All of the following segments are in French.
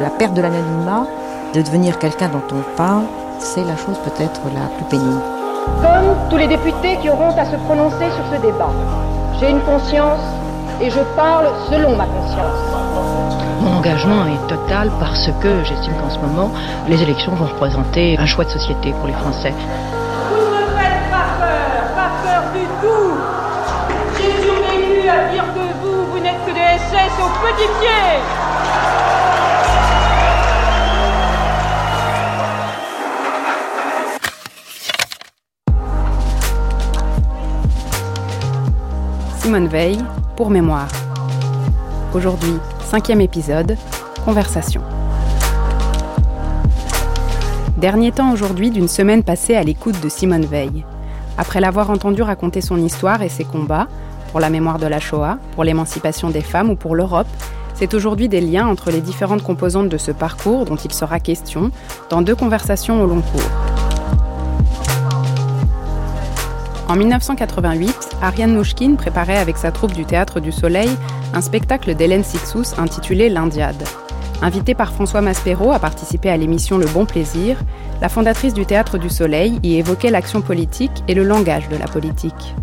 La perte de l'anonymat, de devenir quelqu'un dont on parle, c'est la chose peut-être la plus pénible. Comme tous les députés qui auront à se prononcer sur ce débat, j'ai une conscience et je parle selon ma conscience. Mon engagement est total parce que j'estime qu'en ce moment, les élections vont représenter un choix de société pour les Français. Vous ne me faites pas peur, pas peur du tout. J'ai survécu à dire que vous, vous n'êtes que des SS au petit pied. Simone Veil, pour mémoire. Aujourd'hui, cinquième épisode, conversation. Dernier temps aujourd'hui d'une semaine passée à l'écoute de Simone Veil. Après l'avoir entendu raconter son histoire et ses combats, pour la mémoire de la Shoah, pour l'émancipation des femmes ou pour l'Europe, c'est aujourd'hui des liens entre les différentes composantes de ce parcours dont il sera question dans deux conversations au long cours. En 1988, Ariane Mouchkine préparait avec sa troupe du Théâtre du Soleil un spectacle d'Hélène Sixous intitulé L'Indiade. Invitée par François Maspero à participer à l'émission Le Bon Plaisir, la fondatrice du Théâtre du Soleil y évoquait l'action politique et le langage de la politique.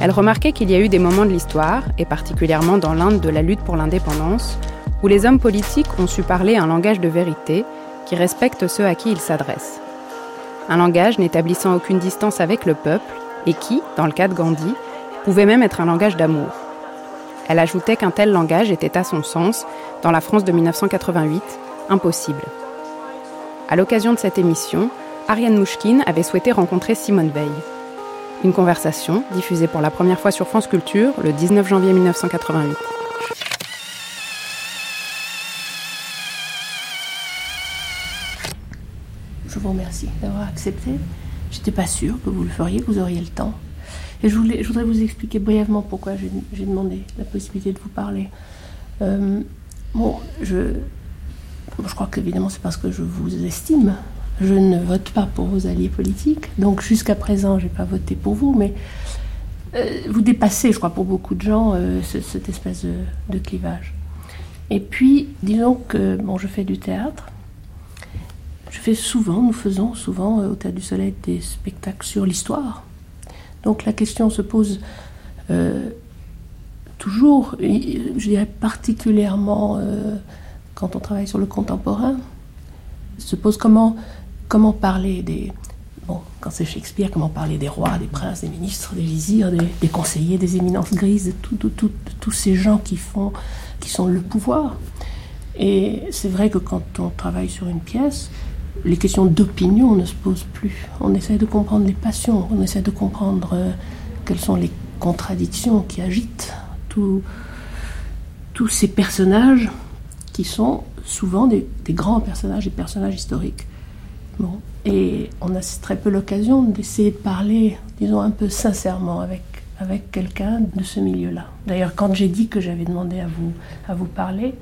Elle remarquait qu'il y a eu des moments de l'histoire, et particulièrement dans l'Inde de la lutte pour l'indépendance, où les hommes politiques ont su parler un langage de vérité qui respecte ceux à qui ils s'adressent. Un langage n'établissant aucune distance avec le peuple et qui, dans le cas de Gandhi, pouvait même être un langage d'amour. Elle ajoutait qu'un tel langage était à son sens, dans la France de 1988, impossible. À l'occasion de cette émission, Ariane Mouchkine avait souhaité rencontrer Simone Veil. Une conversation diffusée pour la première fois sur France Culture le 19 janvier 1988. Je vous remercie d'avoir accepté. J'étais pas sûre que vous le feriez, que vous auriez le temps. Je, je voudrais vous expliquer brièvement pourquoi j'ai demandé la possibilité de vous parler. Euh, bon, je, je crois qu'évidemment c'est parce que je vous estime. Je ne vote pas pour vos alliés politiques, donc jusqu'à présent j'ai pas voté pour vous, mais euh, vous dépassez, je crois, pour beaucoup de gens euh, ce, cette espèce de, clivage. Et puis, disons que bon, je fais du théâtre. Je fais souvent, nous faisons souvent au Théâtre du Soleil des spectacles sur l'histoire. Donc la question se pose euh, toujours, je dirais particulièrement euh, quand on travaille sur le contemporain, se pose comment, parler des... Bon, quand c'est Shakespeare, comment parler des rois, des princes, des ministres, des vizirs, des, conseillers, des éminences grises, de tous ces gens qui, font, qui sont le pouvoir. Et c'est vrai que quand on travaille sur une pièce, les questions d'opinion ne se posent plus. On essaie de comprendre les passions, on essaie de comprendre euh, quelles sont les contradictions qui agitent tous ces personnages qui sont souvent des, grands personnages, des personnages historiques. Bon. Et on a très peu l'occasion d'essayer de parler, disons, un peu sincèrement avec, avec quelqu'un de ce milieu-là. D'ailleurs, quand j'ai dit que j'avais demandé à vous, à vous parler,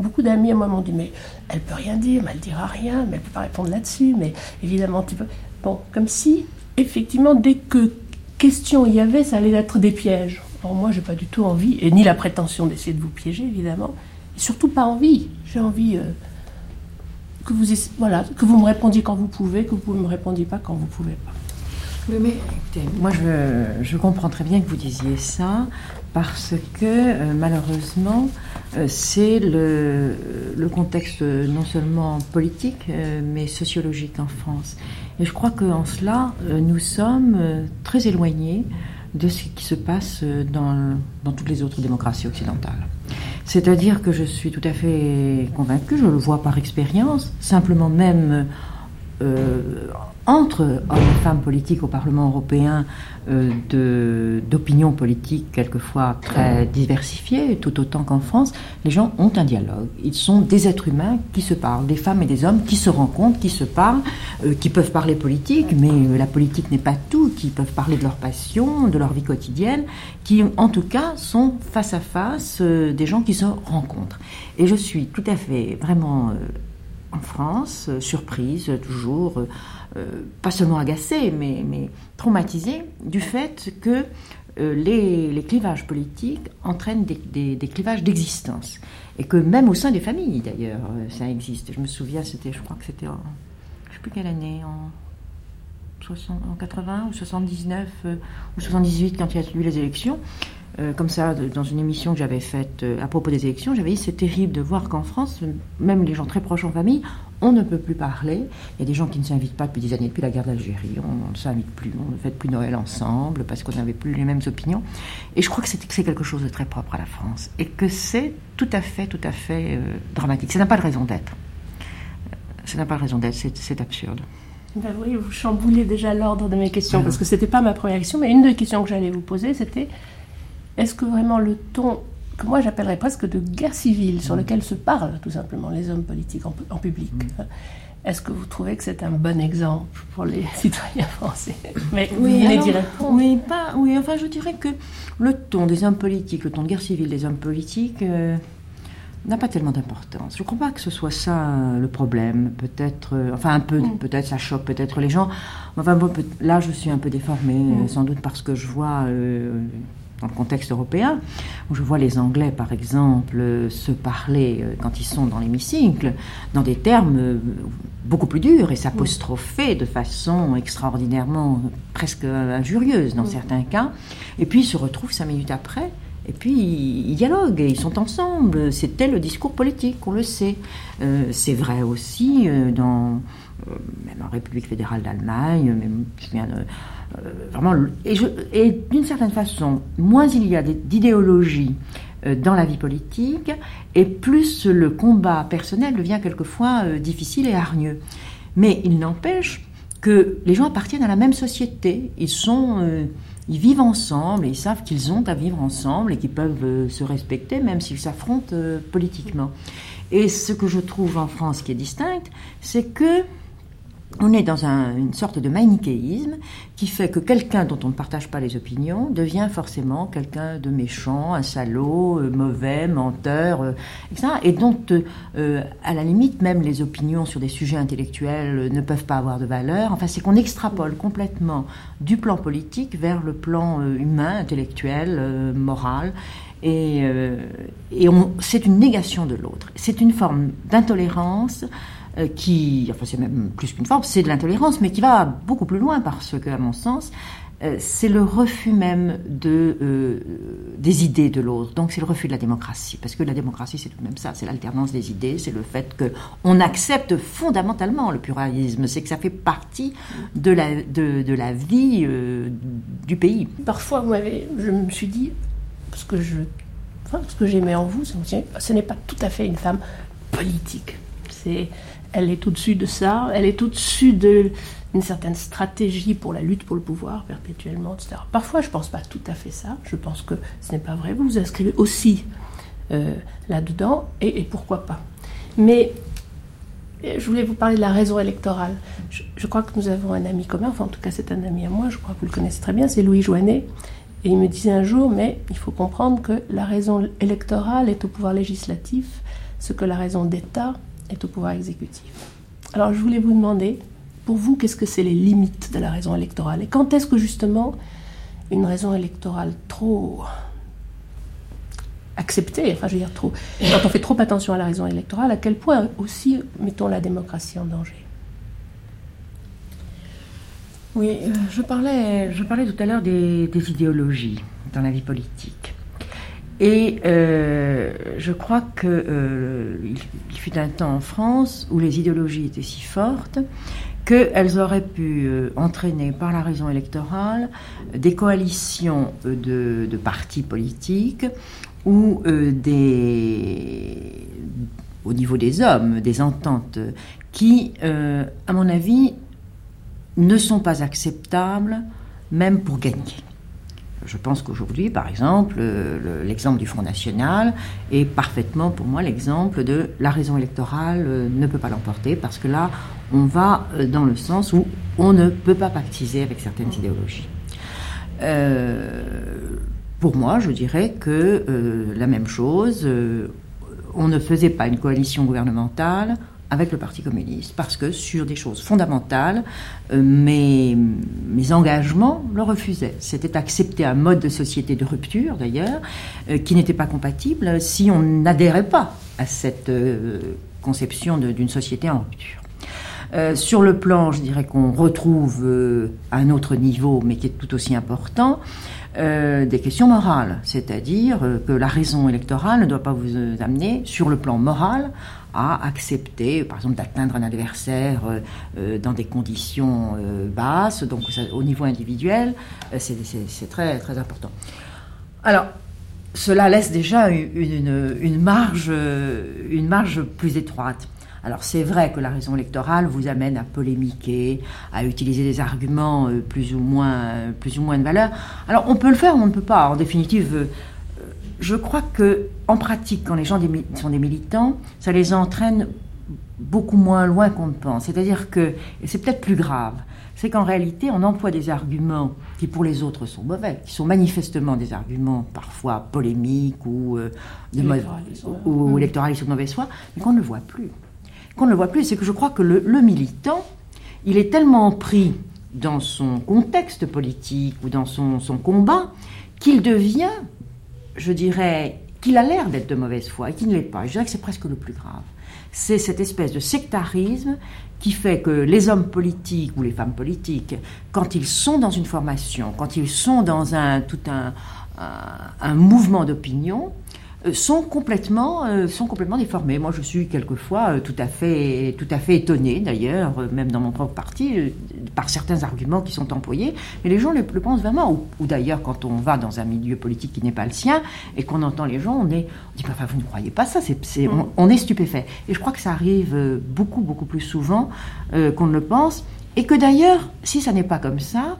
Beaucoup d'amis à moi m'ont dit mais elle peut rien dire, mais elle dira rien, mais elle peut pas répondre là-dessus, mais évidemment tu peux. Bon, comme si effectivement dès que question il y avait, ça allait être des pièges. Or moi j'ai pas du tout envie et ni la prétention d'essayer de vous piéger évidemment, surtout pas envie. J'ai envie euh, que vous voilà que vous me répondiez quand vous pouvez, que vous ne me répondiez pas quand vous pouvez pas. Mais écoutez, moi je, comprends très bien que vous disiez ça parce que euh, malheureusement euh, c'est le, contexte non seulement politique euh, mais sociologique en France. Et je crois qu'en cela euh, nous sommes euh, très éloignés de ce qui se passe dans, toutes les autres démocraties occidentales. C'est-à-dire que je suis tout à fait convaincue, je le vois par expérience, simplement même euh, entre hommes et femmes politiques au Parlement européen euh, d'opinions politiques quelquefois très diversifiées, tout autant qu'en France, les gens ont un dialogue. Ils sont des êtres humains qui se parlent, des femmes et des hommes qui se rencontrent, qui se parlent, euh, qui peuvent parler politique, mais euh, la politique n'est pas tout, qui peuvent parler de leur passion, de leur vie quotidienne, qui en tout cas sont face à face euh, des gens qui se rencontrent. Et je suis tout à fait vraiment en France, surprise toujours, pas seulement agacée, mais, mais, du fait que les, les, clivages politiques entraînent des, des, clivages d'existence. Et que même au sein des familles, d'ailleurs, ça existe. Je me souviens, c'était, je crois que c'était en, je sais plus quelle année, en, 60, en 80 ou 79 ou 78, quand il y a eu les élections. Euh, comme ça, dans une émission que j'avais faite euh, à propos des élections, j'avais dit c'est terrible de voir qu'en France, même les gens très proches en famille, on ne peut plus parler. Il y a des gens qui ne s'invitent pas depuis des années, depuis la guerre d'Algérie. On ne s'invite plus, on ne fait plus Noël ensemble parce qu'on n'avait plus les mêmes opinions. Et je crois que c'est quelque chose de très propre à la France et que c'est tout à fait, tout à fait euh, dramatique. Ça n'a pas de raison d'être. Ça n'a pas de raison d'être, c'est absurde. Ben vous chamboulez déjà l'ordre de mes questions, parce que ce n'était pas ma première question, mais une des questions que j'allais vous poser, c'était est-ce que vraiment le ton que moi j'appellerais presque de guerre civile, sur mm. lequel se parlent tout simplement les hommes politiques en, public, mm. est-ce que vous trouvez que c'est un bon exemple pour les citoyens français? Mais oui, Oui, pas, oui, enfin je dirais que le ton des hommes politiques, le ton de guerre civile des hommes politiques, euh, n'a pas tellement d'importance. Je ne crois pas que ce soit ça euh, le problème. Peut-être, euh, enfin un peu, mm. peut-être ça choque peut-être les gens. Enfin là je suis un peu déformée, sans doute parce que je vois dans le contexte européen, où je vois les Anglais, par exemple, se parler euh, quand ils sont dans l'hémicycle, dans des termes euh, beaucoup plus durs et s'apostropher de façon extraordinairement, presque injurieuse dans certains cas, et puis ils se retrouvent cinq minutes après. Et puis ils dialoguent et ils sont ensemble. C'était le discours politique, on le sait. Euh, c'est vrai aussi dans même en République fédérale d'Allemagne, même je viens de, euh, vraiment, et, d'une certaine façon, moins il y a d'idéologie euh, dans la vie politique, et plus le combat personnel devient quelquefois euh, difficile et hargneux. Mais il n'empêche que les gens appartiennent à la même société, ils sont, ils vivent ensemble et ils savent qu'ils ont à vivre ensemble et qu'ils peuvent se respecter même s'ils s'affrontent politiquement. Et ce que je trouve en France qui est distinct, c'est que on est dans une sorte de manichéisme qui fait que quelqu'un dont on ne partage pas les opinions devient forcément quelqu'un de méchant, un salaud, euh, mauvais, menteur, euh, etc. Et dont, euh, à la limite, même les opinions sur des sujets intellectuels ne peuvent pas avoir de valeur. Enfin, c'est qu'on extrapole complètement du plan politique vers le plan humain, intellectuel, moral. Et, c'est une négation de l'autre. C'est une forme d'intolérance euh, qui, enfin c'est même plus qu'une forme, c'est de l'intolérance, mais qui va beaucoup plus loin parce que, à mon sens, euh, c'est le refus même de, euh, des idées de l'autre. Donc c'est le refus de la démocratie, parce que la démocratie c'est tout de même ça, c'est l'alternance des idées, c'est le fait que on accepte fondamentalement le pluralisme, c'est que ça fait partie de la, de, de la vie du pays. Parfois, vous je me suis dit, parce que je, enfin, ce que j'aimais en vous, ce n'est pas tout à fait une femme politique. C'est elle est au-dessus de ça, elle est au-dessus d'une certaine stratégie pour la lutte pour le pouvoir perpétuellement, etc. Parfois, je ne pense pas tout à fait ça, je pense que ce n'est pas vrai, vous vous inscrivez aussi euh, là-dedans, et, pourquoi pas. Mais je voulais vous parler de la raison électorale. Je, crois que nous avons un ami commun, enfin en tout cas c'est un ami à moi, je crois que vous le connaissez très bien, c'est Louis Joannet. Et il me disait un jour, mais il faut comprendre que la raison électorale est au pouvoir législatif, ce que la raison d'État est au pouvoir exécutif. Alors je voulais vous demander, pour vous, qu'est-ce que c'est les limites de la raison électorale? Et quand est-ce que justement une raison électorale trop acceptée, enfin je veux dire trop, quand on fait trop attention à la raison électorale, à quel point aussi mettons la démocratie en danger? Oui, euh, je parlais, tout à l'heure des idéologies dans la vie politique. Et euh, je crois qu'il euh, fut un temps en France où les idéologies étaient si fortes qu'elles auraient pu euh, entraîner par la raison électorale des coalitions de, partis politiques ou des, au niveau des hommes, des ententes qui, à mon avis, ne sont pas acceptables même pour gagner. Je pense qu'aujourd'hui, par exemple, l'exemple du Front National est parfaitement pour moi l'exemple de la raison électorale euh, ne peut pas l'emporter parce que là, on va euh, dans le sens où on ne peut pas pactiser avec certaines idéologies. Euh, pour moi, je dirais que la même chose, on ne faisait pas une coalition gouvernementale avec le Parti communiste, parce que sur des choses fondamentales, euh, mes, engagements le refusaient. C'était accepter un mode de société de rupture, d'ailleurs, euh, qui n'était pas compatible si on n'adhérait pas à cette euh, conception d'une société en rupture. sur le plan, je dirais qu'on retrouve un autre niveau, mais qui est tout aussi important, des questions morales, c'est-à-dire que la raison électorale ne doit pas vous amener, sur le plan moral, à accepter, par exemple, d'atteindre un adversaire euh, euh, dans des conditions euh, basses, donc au niveau individuel, c'est très, important. Alors, cela laisse déjà une marge plus étroite. Alors c'est vrai que la raison électorale vous amène à polémiquer, à utiliser des arguments plus ou moins, plus ou moins de valeur. Alors on peut le faire, on ne peut pas. En définitive, je crois que en pratique, quand les gens sont des militants, ça les entraîne beaucoup moins loin qu'on ne pense. C'est-à-dire que, et c'est peut-être plus grave, c'est qu'en réalité, on emploie des arguments qui pour les autres sont mauvais, qui sont manifestement des arguments parfois polémiques ou, euh, de ou, électoralistes ou de mauvaise foi, mais qu'on ne le voit plus. Qu'on ne le voit plus, c'est que je crois que le, militant, il est tellement pris dans son contexte politique ou dans son, combat qu'il devient je dirais, qu'il a l'air d'être de mauvaise foi et qu'il ne l'est pas. Je dirais que c'est presque le plus grave. C'est cette espèce de sectarisme qui fait que les hommes politiques ou les femmes politiques, quand ils sont dans une formation, quand ils sont dans un, tout un, mouvement d'opinion, sont complètement, euh, sont complètement déformés. Moi, je suis quelquefois euh, tout à fait, tout à fait étonné, d'ailleurs, même dans mon propre parti, par certains arguments qui sont employés. Mais les gens le, pensent vraiment. Ou, d'ailleurs, quand on va dans un milieu politique qui n'est pas le sien et qu'on entend les gens, on est, on dit, enfin, vous ne croyez pas ça. C'est, mm. on, est stupéfait. Et je crois que ça arrive beaucoup, beaucoup plus souvent qu'on ne le pense. Et que d'ailleurs, si ça n'est pas comme ça,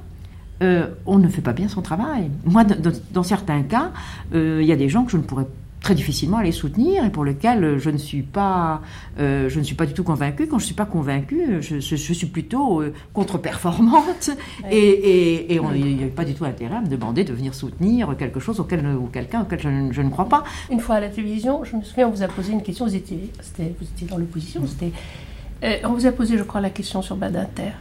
on ne fait pas bien son travail. Moi, dans, certains cas, il y a des gens que je ne pourrais très difficilement à les soutenir et pour lequel je ne suis pas, euh, je ne suis pas du tout convaincue. Quand je ne suis pas convaincue, je, suis plutôt euh, contre-performante et, il n'y a pas du tout intérêt à me demander de venir soutenir quelque chose auquel, ou quelqu'un auquel je, ne crois pas. Une fois à la télévision, je me souviens, on vous a posé une question, vous étiez, vous étiez dans l'opposition, c'était... Euh, on vous a posé, je crois, la question sur Badinter.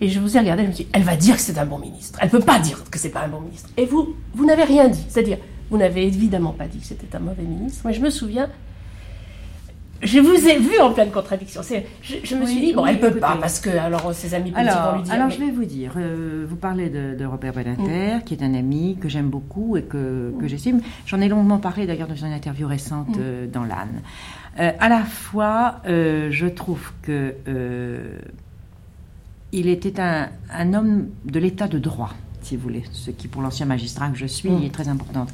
Et je vous ai regardé, je me suis dit, elle va dire que c'est un bon ministre. Elle ne peut pas dire que c'est pas un bon ministre. Et vous, vous n'avez rien dit. C'est-à-dire, vous n'avez évidemment pas dit que c'était un mauvais ministre, mais je me souviens, je vous ai vu en pleine contradiction. Je, je me suis dit, bon, elle ne peut pas, parce que alors ses amis politiques alors, vont lui dire. Alors, je vais vous dire, euh, vous parlez de, Robert Badinter, mm. qui est un ami que j'aime beaucoup et que, que mm. j'estime. J'en ai longuement parlé d'ailleurs dans une interview récente mm. euh, dans l'âne. Euh, à la fois, je trouve que il était un, un homme de l'état de droit si vous voulez, ce qui pour l'ancien magistrat que je suis mm. est très importante.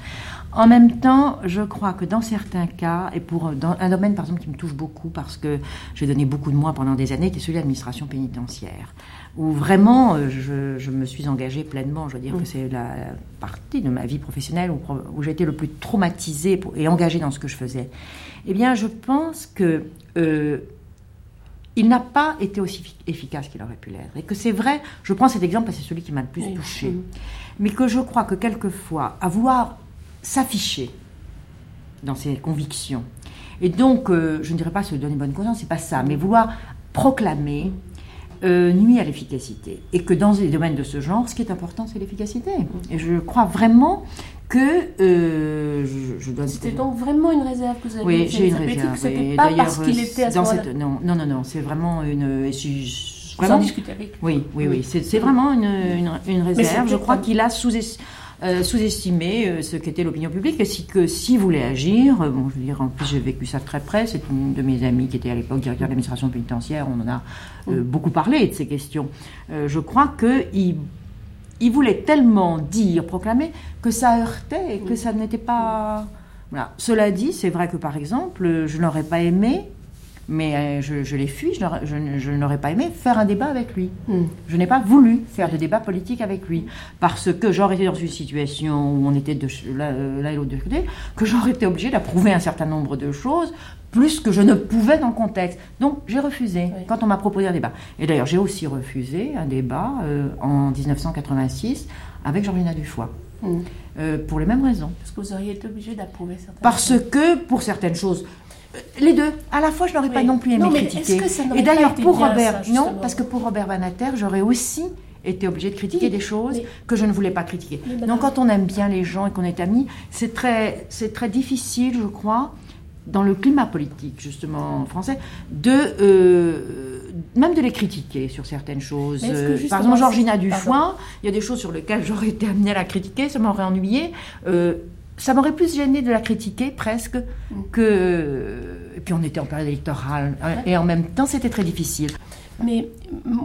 En même temps, je crois que dans certains cas, et pour dans un domaine par exemple qui me touche beaucoup parce que j'ai donné beaucoup de moi pendant des années, qui est celui de l'administration pénitentiaire, où vraiment euh, je, me suis engagée pleinement. Je veux dire que mm. c'est la partie de ma vie professionnelle où, où j'ai été le plus traumatisée et engagée dans ce que je faisais. Eh bien, je pense que euh, il n'a pas été aussi efficace qu'il aurait pu l'être. Et que c'est vrai, je prends cet exemple parce que c'est celui qui m'a le plus touché, mais que je crois que quelquefois, avoir s'afficher dans ses convictions, et donc, euh, je ne dirais pas se donner bonne conscience, c'est pas ça, mais vouloir proclamer euh, nuit à l'efficacité. Et que dans des domaines de ce genre, ce qui est important, c'est l'efficacité. Et je crois vraiment que euh, je, dois. C'était donc vraiment une réserve que vous avez. Oui, j'ai une réserve. C'était pas parce qu'il était à ce cette, non, non, non, non, c'est vraiment une. Vraiment, discuter avec. Oui, oui, oui, c'est vraiment une, une, réserve. Je crois qu'il a sous euh, sous-estimer euh, ce qu'était l'opinion publique et si, que s'il voulait agir, euh, bon, je veux dire, en plus j'ai vécu ça de très près, c'est une de mes amies qui était à l'époque directeur de l'administration pénitentiaire, on en a beaucoup parlé de ces questions. je crois qu'il il voulait tellement dire, proclamer, que ça heurtait et que ça n'était pas... Voilà. Cela dit, c'est vrai que par exemple, je n'aurais pas aimé mais euh, je, l'ai fui, je, n'aurais pas aimé faire un débat avec lui. Hmm. Je n'ai pas voulu faire de débat politique avec lui, parce que j'aurais été dans une situation où on était de euh, l'un et l'autre de côté, que j'aurais été obligée d'approuver un certain nombre de choses, plus que je ne pouvais dans le contexte. Donc j'ai refusé quand on m'a proposé un débat. Et d'ailleurs, j'ai aussi refusé un débat euh, en 1986 avec Georgina Dufoy. Mm. Euh, pour les mêmes raisons. Parce que vous auriez été obligé d'approuver certaines Parce choses. que pour certaines choses, les deux, à la fois, je n'aurais pas non plus aimé Non, critiquer. que Et d'ailleurs, pour Robert, ça, non, parce que pour Robert Banater, j'aurais aussi été obligée de critiquer Oui, des choses que je ne voulais pas critiquer. Donc, quand on aime bien les gens et qu'on est amis, c'est très, c'est très difficile, je crois, dans le climat politique justement français, de euh, même de les critiquer sur certaines choses. Euh, Par exemple, Georgina Dufoin, il y a des choses sur lesquelles j'aurais été amenée à la critiquer, ça m'aurait ennuyé. Euh, ça m'aurait plus gêné de la critiquer presque que. Et puis on était en période électorale hein, et en même temps c'était très difficile. Mais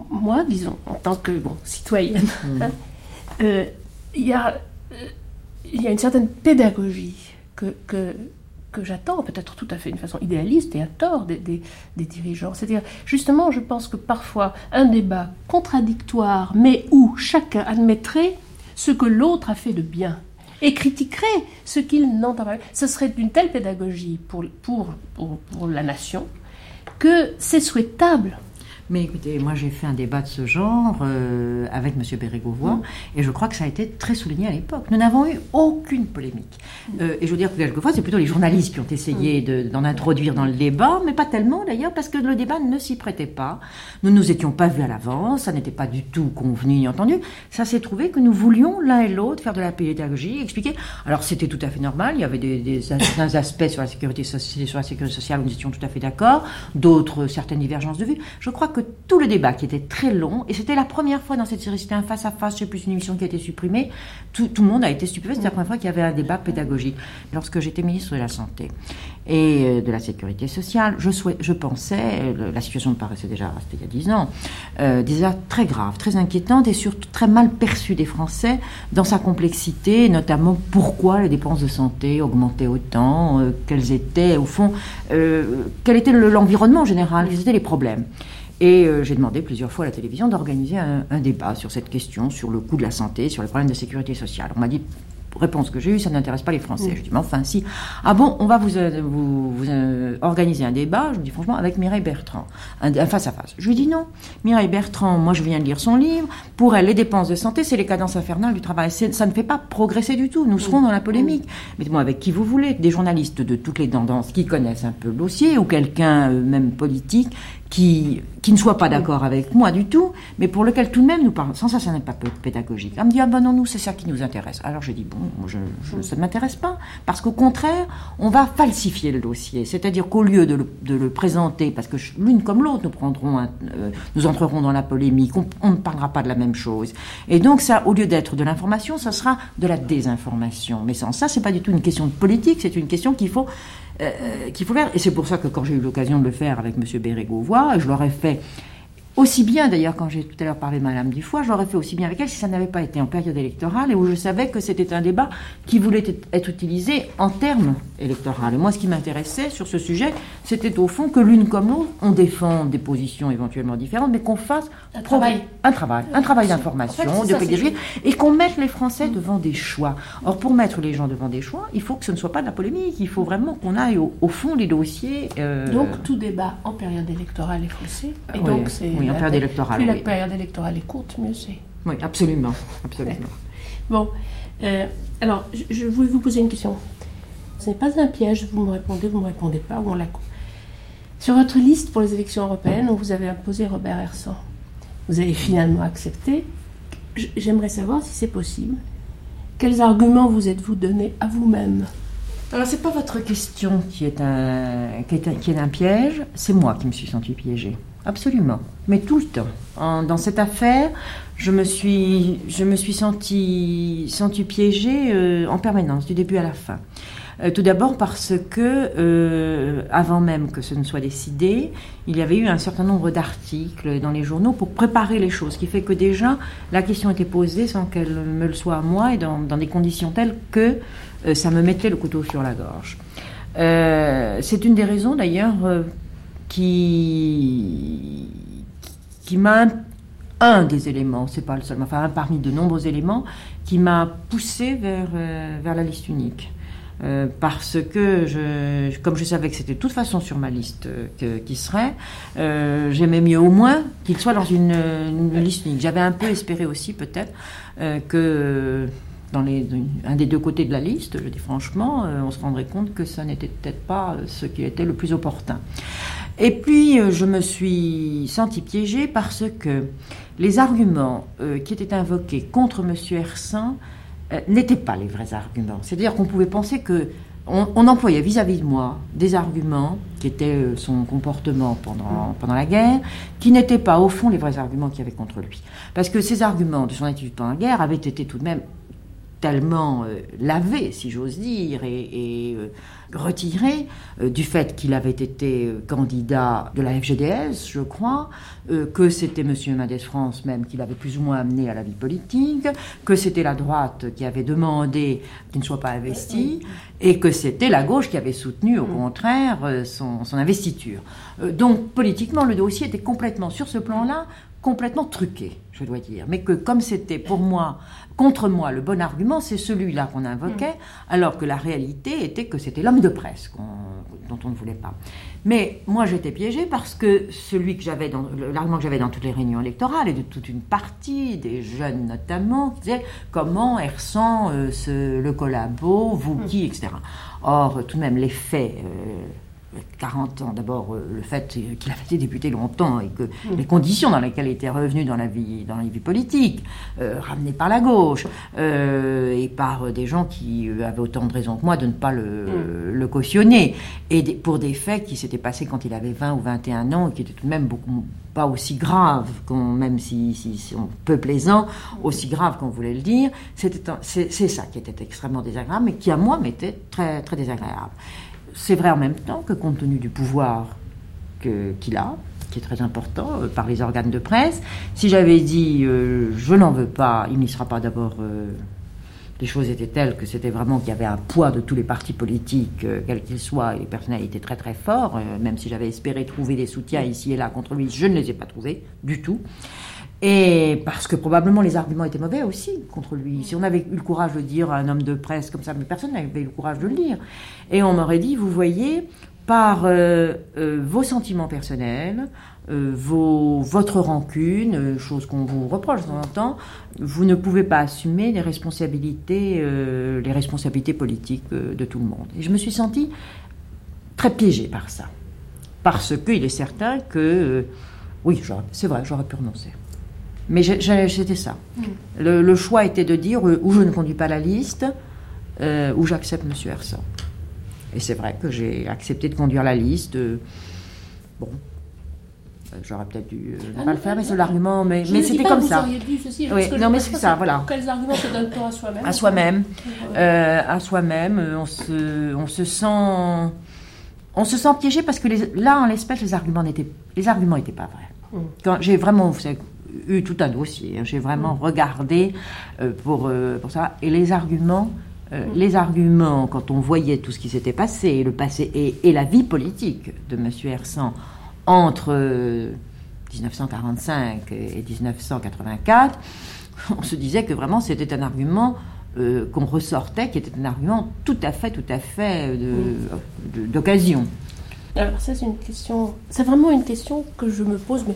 moi, disons, en tant que bon, citoyenne, Mm. euh, il y, a, euh, il y a une certaine pédagogie que, que, que j'attends, peut-être tout à fait d'une façon idéaliste et à tort des, des- des dirigeants. C'est-à-dire, justement, je pense que parfois, un débat contradictoire, mais où chacun admettrait ce que l'autre a fait de bien et critiquerait ce qu'il n'entend pas, ce serait d'une telle pédagogie pour la nation que c'est souhaitable. Mais écoutez, moi j'ai fait un débat de ce genre euh, avec M. Bérégovoy et je crois que ça a été très souligné à l'époque. Nous n'avons eu aucune polémique. Euh, et je veux dire que quelquefois c'est plutôt les journalistes qui ont essayé de- d'en introduire dans le débat, mais pas tellement d'ailleurs parce que le débat ne s'y prêtait pas. Nous ne nous étions pas vus à l'avance, ça n'était pas du tout convenu ni entendu. Ça s'est trouvé que nous voulions l'un et l'autre faire de la pédagogie, expliquer. Alors c'était tout à fait normal, il y avait des, des- certains aspects sur la sécurité sociale, sur la sécurité sociale où nous étions tout à fait d'accord, d'autres certaines divergences de vue. Je crois que tout le débat qui était très long, et c'était la première fois dans cette série, c'était un face-à-face, je sais plus, une émission qui a été supprimée, tout, tout le monde a été stupéfait, c'était la première fois qu'il y avait un débat pédagogique. Lorsque j'étais ministre de la Santé et euh, de la Sécurité sociale, je, souhait- je pensais, euh, la situation me paraissait déjà, c'était il y a dix ans, euh, déjà très grave, très inquiétante et surtout très mal perçue des Français dans sa complexité, notamment pourquoi les dépenses de santé augmentaient autant, euh, quels étaient, au fond, euh, quel était le- l'environnement général, quels étaient les problèmes. Et euh, j'ai demandé plusieurs fois à la télévision d'organiser un, un débat sur cette question, sur le coût de la santé, sur les problèmes de sécurité sociale. On m'a dit, réponse que j'ai eue, ça n'intéresse pas les Français. Je dis, mais enfin, si. Ah bon, on va vous, euh, vous, vous, euh, organiser un débat, je me dis franchement, avec Mireille Bertrand, un, un face à face. Je lui dis non. Mireille Bertrand, moi je viens de lire son livre. Pour elle, les dépenses de santé, c'est les cadences infernales du travail. Ça ne fait pas progresser du tout. Nous serons dans la polémique. Mettez-moi avec qui vous voulez, des journalistes de toutes les tendances qui connaissent un peu le dossier, ou quelqu'un, euh, même politique, qui, qui ne soit pas d'accord avec moi du tout, mais pour lequel tout de même nous parlons. Sans ça, ça n'est pas pédagogique. Elle me dit, ah ben non, nous, c'est ça qui nous intéresse. Alors je dis, bon, je, je- ça ne m'intéresse pas, parce qu'au contraire, on va falsifier le dossier. C'est-à-dire qu'au lieu de le, de le présenter, parce que l'une comme l'autre, nous prendrons, euh, nous entrerons dans la polémique, on, on ne parlera pas de la même chose. Et donc ça, au lieu d'être de l'information, ça sera de la désinformation. Mais sans ça, c'est pas du tout une question de politique, c'est une question qu'il faut euh, qu'il faut faire. Et c'est pour ça que quand j'ai eu l'occasion de le faire avec M. Bérégovoy, je l'aurais fait aussi bien, d'ailleurs, quand j'ai tout à l'heure parlé de Madame Dufoy, je l'aurais fait aussi bien avec elle si ça n'avait pas été en période électorale et où je savais que c'était un débat qui voulait être- utilisé en termes électoraux. Et moi, ce qui m'intéressait sur ce sujet, c'était au fond que l'une comme l'autre, on défend des positions éventuellement différentes, mais qu'on fasse Un travail. un travail, un travail d'information, En fait, c'est de pédagogie, et qu'on mette les Français devant des choix. Or, pour mettre les gens devant des choix, il faut que ce ne soit pas de la polémique, il faut vraiment qu'on aille au, au fond des dossiers. euh, Donc tout débat en période électorale est faussé. Et Oui, donc c'est oui, la- période électorale, Plus la période électorale est courte, mieux c'est. Oui, absolument, absolument. Bon, euh, alors je, je voulais vous poser une question. Ce n'est pas un piège, vous me répondez, vous ne me répondez pas, ou on la coupe. Sur votre liste pour les élections européennes, on vous avait imposé Robert Hersan. Vous avez finalement accepté. J'aimerais savoir si c'est possible. Quels arguments vous êtes-vous donné à vous-même? Alors, c'est pas votre question qui est un, qui est un, qui est un piège, c'est moi qui me suis sentie piégée. Absolument. Mais tout le temps. Dans cette affaire, je me suis, je me suis sentie, sentie piégée euh, en permanence, du début à la fin. Euh, tout d'abord parce que, euh, avant même que ce ne soit décidé, il y avait eu un certain nombre d'articles dans les journaux pour préparer les choses, ce qui fait que déjà, la question était posée sans qu'elle me le soit à moi et dans, des conditions telles que ça me mettait le couteau sur la gorge. C'est une des raisons d'ailleurs qui, qui m'a un des éléments, c'est pas le seul, enfin un parmi de nombreux éléments qui m'a poussé vers, euh, vers la liste unique. Euh, parce que, je, comme je savais que c'était de toute façon sur ma liste euh, qui serait, euh, j'aimais mieux au moins qu'il soit dans une, une liste unique. J'avais un peu espéré aussi peut-être que dans les, un des deux côtés de la liste, je dis franchement, on se rendrait compte que ça n'était peut-être pas ce qui était le plus opportun. Et puis, euh, je me suis sentie piégée parce que les arguments euh, qui étaient invoqués contre M. Hersan n'étaient pas les vrais arguments. C'est-à-dire qu'on pouvait penser que on, employait vis-à-vis de moi des arguments qui étaient son comportement pendant, la guerre, qui n'étaient pas au fond les vrais arguments qu'il y avait contre lui. Parce que ces arguments de son attitude pendant la guerre avaient été tout de même tellement euh, lavé, si j'ose dire, et, euh, retiré euh, du fait qu'il avait été candidat de la FGDS, je crois, que c'était M. Mendes France même qui l'avait plus ou moins amené à la vie politique, que c'était la droite qui avait demandé qu'il ne soit pas investi, et que c'était la gauche qui avait soutenu, au contraire, son, son investiture. donc, politiquement, le dossier était complètement, sur ce plan-là, complètement truqué, je dois dire. Mais que comme c'était pour moi, contre moi, le bon argument, c'est celui-là qu'on invoquait, mm. alors que la réalité était que c'était l'homme de presse dont on ne voulait pas. Mais moi, j'étais piégée parce que celui que j'avais dans l'argument que j'avais dans toutes les réunions électorales et de toute une partie des jeunes notamment, qui disaient comment ressent euh, le collabo, vous mm. qui, etc. Or, tout de même, les faits. Euh, 40 ans. D'abord, euh, le fait qu'il avait été député longtemps et que les conditions dans lesquelles il était revenu dans la vie, dans la vie politique, euh, ramené par la gauche euh, et par des gens qui avaient autant de raisons que moi de ne pas le, mm. le cautionner, et pour des faits qui s'étaient passés quand il avait 20 ou 21 ans et qui étaient tout de même beaucoup pas aussi graves, même si, si, on peu plaisant, aussi grave qu'on voulait le dire. C'est ça qui était extrêmement désagréable, mais qui à moi m'était très, très désagréable. C'est vrai en même temps que compte tenu du pouvoir qu'il a, qui est très important euh, par les organes de presse, si j'avais dit euh, je n'en veux pas, il n'y sera pas d'abord. Euh, les choses étaient telles que c'était vraiment qu'il y avait un poids de tous les partis politiques, quels qu'ils soient, et les personnalités très très forts, même si j'avais espéré trouver des soutiens ici et là contre lui, je ne les ai pas trouvés du tout. Et parce que probablement les arguments étaient mauvais aussi contre lui. Si on avait eu le courage de dire à un homme de presse comme ça, mais personne n'avait eu le courage de le dire. Et on m'aurait dit, vous voyez, par euh, euh, vos sentiments personnels, euh, votre rancune, chose qu'on vous reproche de temps en temps, vous ne pouvez pas assumer les responsabilités, les responsabilités politiques de tout le monde. Et je me suis sentie très piégée par ça. Parce qu'il est certain que, oui, c'est vrai, j'aurais pu renoncer. Mais c'était ça. Mm. Le, choix était de dire euh, où je ne conduis pas la liste, euh, où j'accepte M. Hersan. Et c'est vrai que j'ai accepté de conduire la liste. Euh, bon, j'aurais peut-être dû ne ah pas le faire, mais c'est l'argument. Mais, mais c'était comme ça. Ceci, oui, non, mais c'est ça, voilà. Quels arguments se donne-t-on à soi-même? À soi-même. à soi-même, on se, on se sent. On se sent piégé parce que les, là, en l'espèce, les arguments n'étaient, les arguments n'étaient pas vrais. Mm. Quand j'ai vraiment, vous savez, eu tout un dossier. J'ai vraiment regardé euh, pour, euh, pour ça. Et les arguments, euh, les arguments, quand on voyait tout ce qui s'était passé, le passé et, et, la vie politique de M. Hersan entre 1945 et 1984, on se disait que vraiment c'était un argument qu'on ressortait, qui était un argument tout à fait, tout à fait d'occasion. Alors ça c'est une question, c'est vraiment une question que je me pose, mais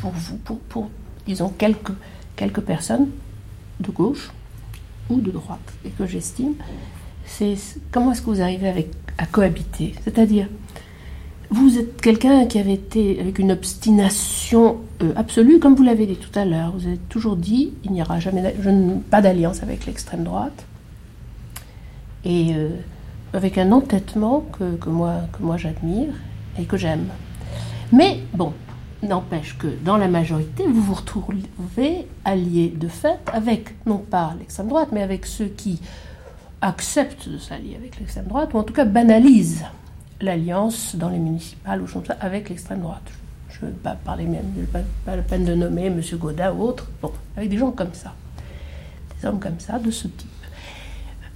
pour vous, pour, pour disons, quelques, quelques personnes de gauche ou de droite, et que j'estime, c'est comment est-ce que vous arrivez avec, à cohabiter? C'est-à-dire, vous êtes quelqu'un qui avait été avec une obstination euh, absolue, comme vous l'avez dit tout à l'heure. Vous avez toujours dit il n'y aura jamais je, pas d'alliance avec l'extrême droite. Et euh, avec un entêtement que, que moi, que moi j'admire et que j'aime. Mais bon, N'empêche que dans la majorité, vous vous retrouvez alliés de fait avec, non pas l'extrême droite, mais avec ceux qui acceptent de s'allier avec l'extrême droite, ou en tout cas banalisent l'alliance dans les municipales ou ça avec l'extrême droite. Je ne veux pas parler même, pas, pas la peine de nommer M. Godin ou autre, bon, avec des gens comme ça, des hommes comme ça, de ce type.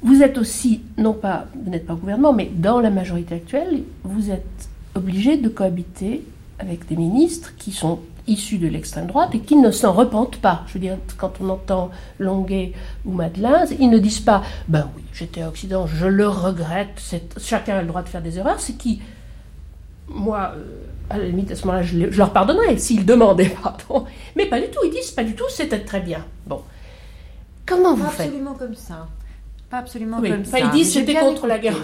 Vous êtes aussi, non pas, vous n'êtes pas au gouvernement, mais dans la majorité actuelle, vous êtes obligé de cohabiter avec des ministres qui sont issus de l'extrême droite et qui ne s'en repentent pas. Je veux dire, quand on entend Longuet ou Madeleine, ils ne disent pas Ben oui, j'étais à Occident, je le regrette, chacun a le droit de faire des erreurs. C'est qui, moi, euh, à la limite, à ce moment-là, je, leur pardonnerais s'ils demandaient pardon. Mais pas du tout, ils disent pas du tout, c'était très bien. Bon. Comment vous Pas faites? absolument comme ça. Pas absolument Oui, comme enfin, ça. ils disent c'était contre la guerre.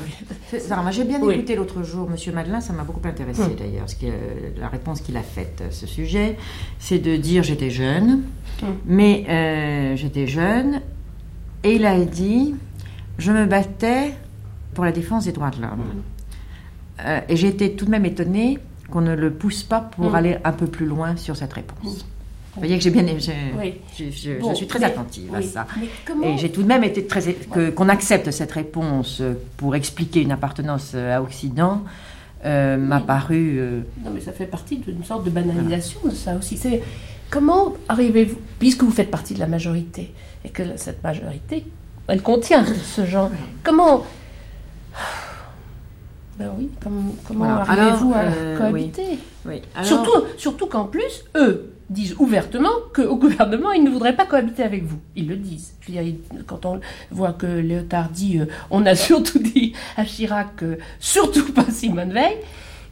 J'ai bien Oui. écouté l'autre jour Monsieur Madelin, ça m'a beaucoup intéressé Hum. d'ailleurs, euh, la réponse qu'il a faite à ce sujet, c'est de dire j'étais jeune, Hum. mais euh, j'étais jeune, et il a dit je me battais pour la défense des droits de l'homme. Hum. Euh, et j'ai été tout de même étonnée qu'on ne le pousse pas pour aller un peu plus loin sur cette réponse. Vous voyez que j'ai bien, je, Oui. je- je- je Bon, suis très mais- attentive à ça. Comment Et j'ai tout de même été très que- qu'on accepte cette réponse pour expliquer une appartenance euh, à Occident euh, m'a Oui. paru. euh, Non, mais ça fait partie d'une sorte de banalisation de ça aussi. C'est comment arrivez-vous, puisque vous faites partie de la majorité et que cette majorité, elle contient ce genre. Comment Ben oui, comme- comment Voilà. arrivez-vous à euh, cohabiter? Oui. Alors- Surtout, surtout qu'en plus, eux disent ouvertement qu'au gouvernement, ils ne voudraient pas cohabiter avec vous. Ils le disent. Je veux dire, ils- quand on voit que Léotard dit euh, on a surtout dit à Chirac euh, surtout pas Simone Veil,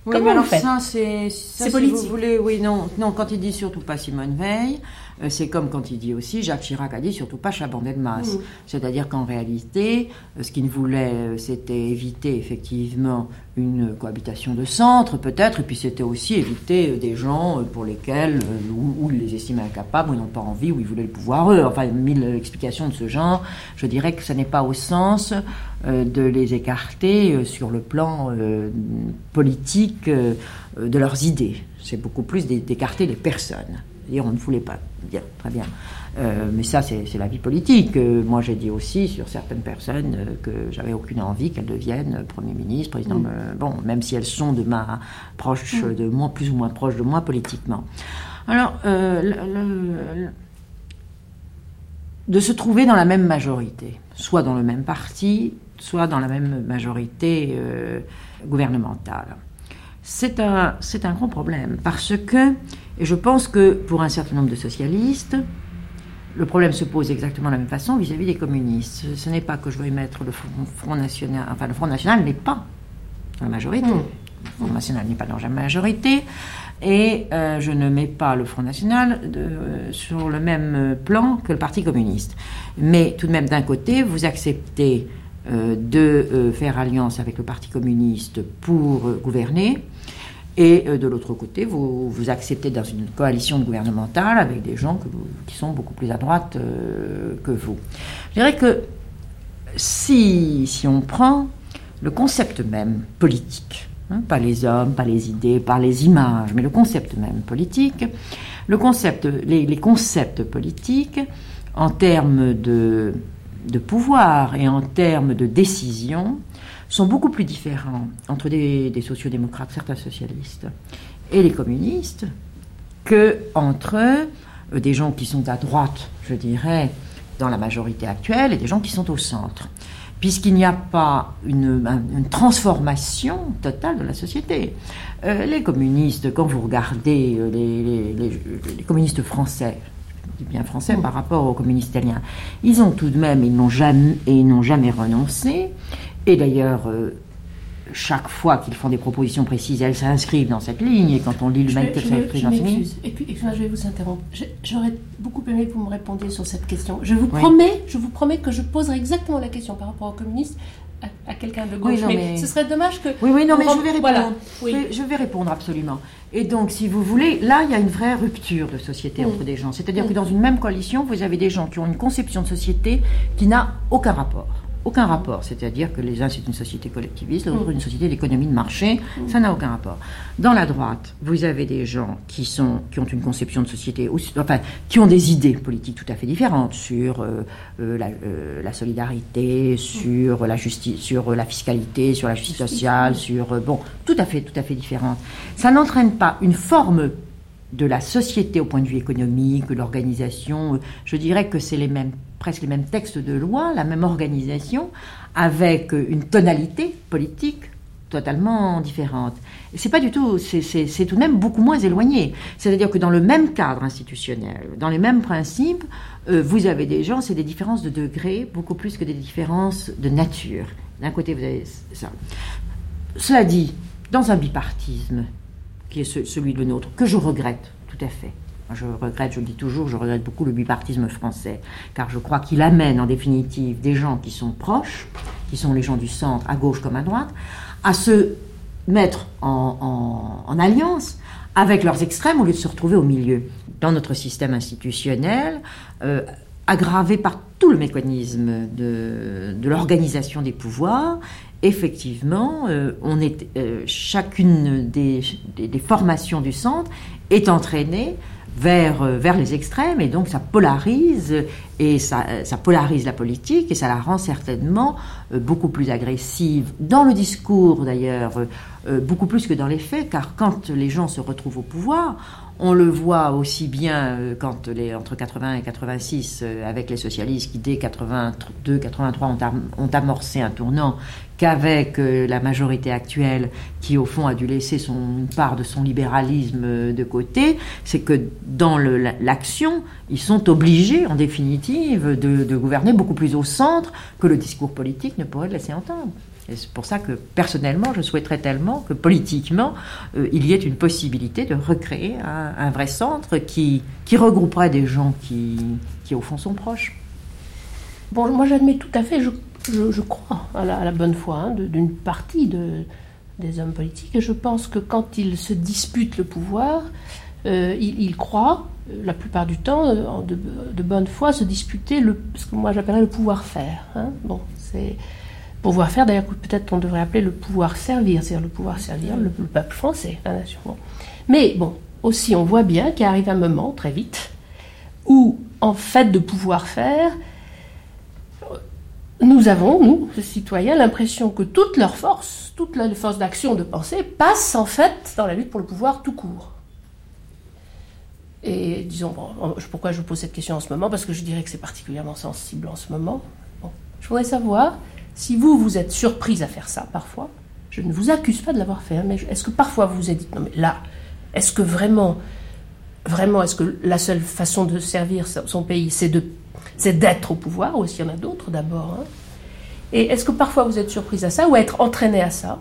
Oui, Comment mais alors ça, c'est C'est si politique. Vous voulez, oui, non, non. Quand il dit surtout pas Simone Veil, c'est comme quand il dit aussi Jacques Chirac a dit surtout pas Chaban-Delmas. masse. Mm. C'est-à-dire qu'en réalité, euh, ce qu'il voulait, euh, c'était éviter effectivement une cohabitation de centre, peut-être, et puis c'était aussi éviter euh, des gens euh, pour lesquels, euh, où, où il les estimait incapables, où ils n'ont pas envie, où ils voulaient le pouvoir eux. Enfin, mille explications de ce genre. Je dirais que ce n'est pas au sens euh, de les écarter euh, sur le plan euh, politique euh, euh, de leurs idées. C'est beaucoup plus d'é- d'écarter les personnes. C'est-à-dire, on ne voulait pas. Bien, très bien. Euh, mais ça, c'est la vie politique. Euh, moi, j'ai dit aussi sur certaines personnes euh, que j'avais aucune envie qu'elles deviennent euh, Premier ministre, président. Mm. bon, même si elles sont de ma proche, de moi, plus ou moins proches de moi politiquement. Alors, le- le- le- de se trouver dans la même majorité, soit dans le même parti, soit dans la même majorité gouvernementale. C'est un, un grand problème parce que, et je pense que pour un certain nombre de socialistes, le problème se pose exactement de la même façon vis-à-vis des communistes. Ce, ce n'est pas que je veuille mettre le Front, Front National, enfin le Front National n'est pas dans la majorité. Mm. Le Front National n'est pas dans la majorité. Et euh, je ne mets pas le Front National de- euh, sur le même euh, plan que le Parti communiste. Mais tout de même, d'un côté, vous acceptez euh, de faire alliance avec le Parti communiste pour gouverner. Et euh, de l'autre côté, vous, vous acceptez dans une coalition gouvernementale avec des gens qui sont beaucoup plus à droite euh, que vous. Je dirais que si, si on prend le concept même politique, hein, pas les hommes, pas les idées, pas les images, mais le concept même politique, le concept, les, les concepts politiques en termes de, de pouvoir et en termes de décision sont beaucoup plus différents entre des, des sociodémocrates, certains socialistes, et les communistes, que entre euh, des gens qui sont à droite, je dirais, dans la majorité actuelle, et des gens qui sont au centre. Puisqu'il n'y a pas une, un- une transformation totale de la société. Euh, les communistes, quand vous regardez euh, les communistes français, je dis bien français par rapport aux communistes italiens, ils ont tout de même, ils n'ont jamais, et ils n'ont jamais renoncé. Et d'ailleurs, euh, chaque fois qu'ils font des propositions précises, elles s'inscrivent dans cette ligne. Et quand on lit l'humanité vais- s'inscrit dans cette ligne. Et puis, excusez-moi, je vais vous interrompre. J'aurais beaucoup aimé que vous me répondiez sur cette question. Je vous Oui. promets, je vous promets que je poserai exactement la question par rapport aux communistes à, à quelqu'un de gauche. Oui, non, mais, mais- ce serait dommage que. Oui, oui, non, mais je vais répondre. Voilà. Oui. Je- Je vais répondre absolument. Et donc, si vous voulez, là, il y a une vraie rupture de société entre des gens. C'est-à-dire que dans une même coalition, vous avez des gens qui ont une conception de société qui n'a aucun rapport. Aucun rapport. C'est-à-dire que les uns, c'est une société collectiviste, l'autre, Mm. une société d'économie de marché. Ça n'a aucun rapport. Dans la droite, vous avez des gens qui, sont, qui ont une conception de société, aussi- enfin, qui ont des idées politiques tout à fait différentes sur euh, euh, la, euh, la solidarité, sur la justice, sur la fiscalité, sur la justice sociale, sur bon, tout à fait, tout à fait différentes. Ça n'entraîne pas une forme de la société au point de vue économique, l'organisation. Je dirais que c'est les mêmes, presque les mêmes textes de loi, la même organisation, avec une tonalité politique totalement différente. C'est pas du tout, c'est- tout de même beaucoup moins éloigné. C'est-à-dire que dans le même cadre institutionnel, dans les mêmes principes, euh, vous avez des gens, c'est des différences de degré beaucoup plus que des différences de nature. D'un côté, vous avez ça. Cela dit, dans un bipartisme, qui est ce- celui de nôtre, que je regrette tout à fait, Je regrette, je le dis toujours, je regrette beaucoup le bipartisme français, car je crois qu'il amène en définitive des gens qui sont proches, qui sont les gens du centre, à gauche comme à droite, à se mettre en, alliance avec leurs extrêmes au lieu de se retrouver au milieu. Dans notre système institutionnel, euh, aggravé par tout le mécanisme de, l'organisation des pouvoirs, effectivement, euh, on est, euh, chacune des, formations du centre est entraînée vers, euh, vers les extrêmes et donc ça polarise et ça, ça, polarise la politique et ça la rend certainement beaucoup plus agressive dans le discours d'ailleurs beaucoup plus que dans les faits car quand les gens se retrouvent au pouvoir on le voit aussi bien euh, quand les, entre 80 et 86, euh, avec les socialistes qui dès 82, 83 ont, amorcé un tournant, qu'avec euh, la majorité actuelle qui au fond a dû laisser une part de son libéralisme de côté, c'est que dans l'action, ils sont obligés en définitive de, gouverner beaucoup plus au centre que le discours politique ne pourrait laisser entendre. C'est pour ça que personnellement, je souhaiterais tellement que politiquement, euh, il y ait une possibilité de recréer un, vrai centre qui, regrouperait des gens qui, au fond, sont proches. Bon, moi j'admets tout à fait, je, crois à la, bonne foi hein, d'une partie de, des hommes politiques, et je pense que quand ils se disputent le pouvoir, euh, ils, croient, euh, la plupart du temps, de, de, bonne foi, se disputer ce que moi j'appellerais le pouvoir-faire. Hein. Bon, c'est pouvoir faire, d'ailleurs peut-être on devrait appeler le pouvoir servir, c'est-à-dire le pouvoir servir le, peuple français, la nation. Mais bon, aussi on voit bien qu'il arrive un moment, très vite, où en fait de pouvoir faire, nous avons, nous, citoyens, l'impression que toute leur force, toute leur force d'action, de pensée, passe en fait dans la lutte pour le pouvoir tout court. Et disons, pourquoi je vous pose cette question en ce moment? Parce que je dirais que c'est particulièrement sensible en ce moment. je voudrais savoir si vous, vous êtes surprise à faire ça parfois, je ne vous accuse pas de l'avoir fait, hein, mais est-ce que parfois vous vous êtes dit, non mais là, est-ce que vraiment, vraiment, est-ce que la seule façon de servir son pays, c'est de, c'est d'être au pouvoir, ou est-ce qu'il y en a d'autres d'abord hein. Et est-ce que parfois vous êtes surprise à ça, ou être entraînée à ça?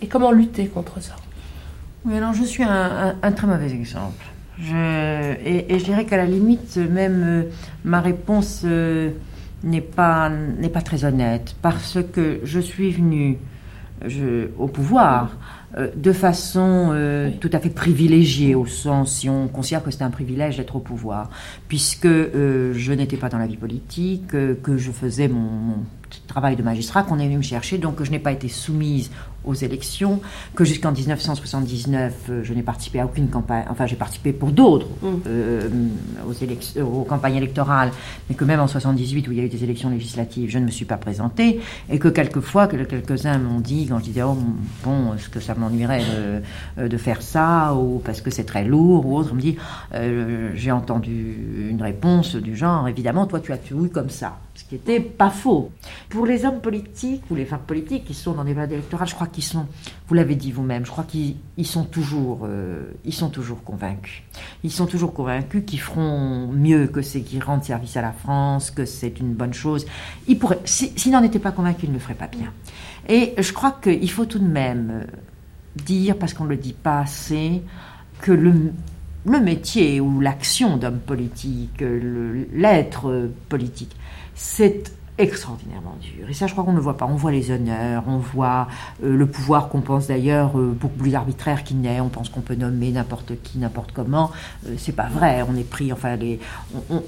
Et comment lutter contre ça? Oui, alors je suis un, très mauvais exemple. Et, je dirais qu'à la limite, même euh, ma réponse... Euh, n'est pas, pas très honnête, parce que je suis venue au pouvoir euh, de façon euh, tout à fait privilégiée, au sens, si on considère que c'est un privilège d'être au pouvoir, puisque euh, je n'étais pas dans la vie politique, que je faisais mon, mon travail de magistrat, qu'on est venu me chercher, donc je n'ai pas été soumise aux élections, que jusqu'en 1979, euh, je n'ai participé à aucune campagne, enfin j'ai participé pour d'autres mm. euh, aux, élections, aux campagnes électorales, mais que même en 78, où il y a eu des élections législatives, je ne me suis pas présentée, et que quelquefois, que quelques-uns m'ont dit, quand je disais, oh bon, est-ce que ça m'ennuierait de, de, faire ça, ou parce que c'est très lourd, ou autre, on me dit, euh, j'ai entendu une réponse du genre, évidemment, toi tu as tué comme ça, ce qui n'était pas faux. Pour les hommes politiques, ou les femmes politiques qui sont dans des valeurs électorales, je crois qui sont, vous l'avez dit vous-même, je crois qu'ils sont toujours, euh, sont toujours convaincus. Ils sont toujours convaincus qu'ils feront mieux que c'est qui rendent service à la France, que c'est une bonne chose. Ils pourraient, s'ils n'en étaient pas convaincus, ils ne le feraient pas bien. Et je crois qu'il faut tout de même euh, dire, parce qu'on ne le dit pas assez, que le, le métier ou l'action d'homme politique, l'être politique, c'est extraordinairement dur. Et ça, je crois qu'on ne voit pas. On voit les honneurs, on voit euh, le pouvoir qu'on pense d'ailleurs euh, beaucoup plus arbitraire qu'il n'est. On pense qu'on peut nommer n'importe qui, n'importe comment. Euh, c'est pas vrai. On est pris, enfin, les,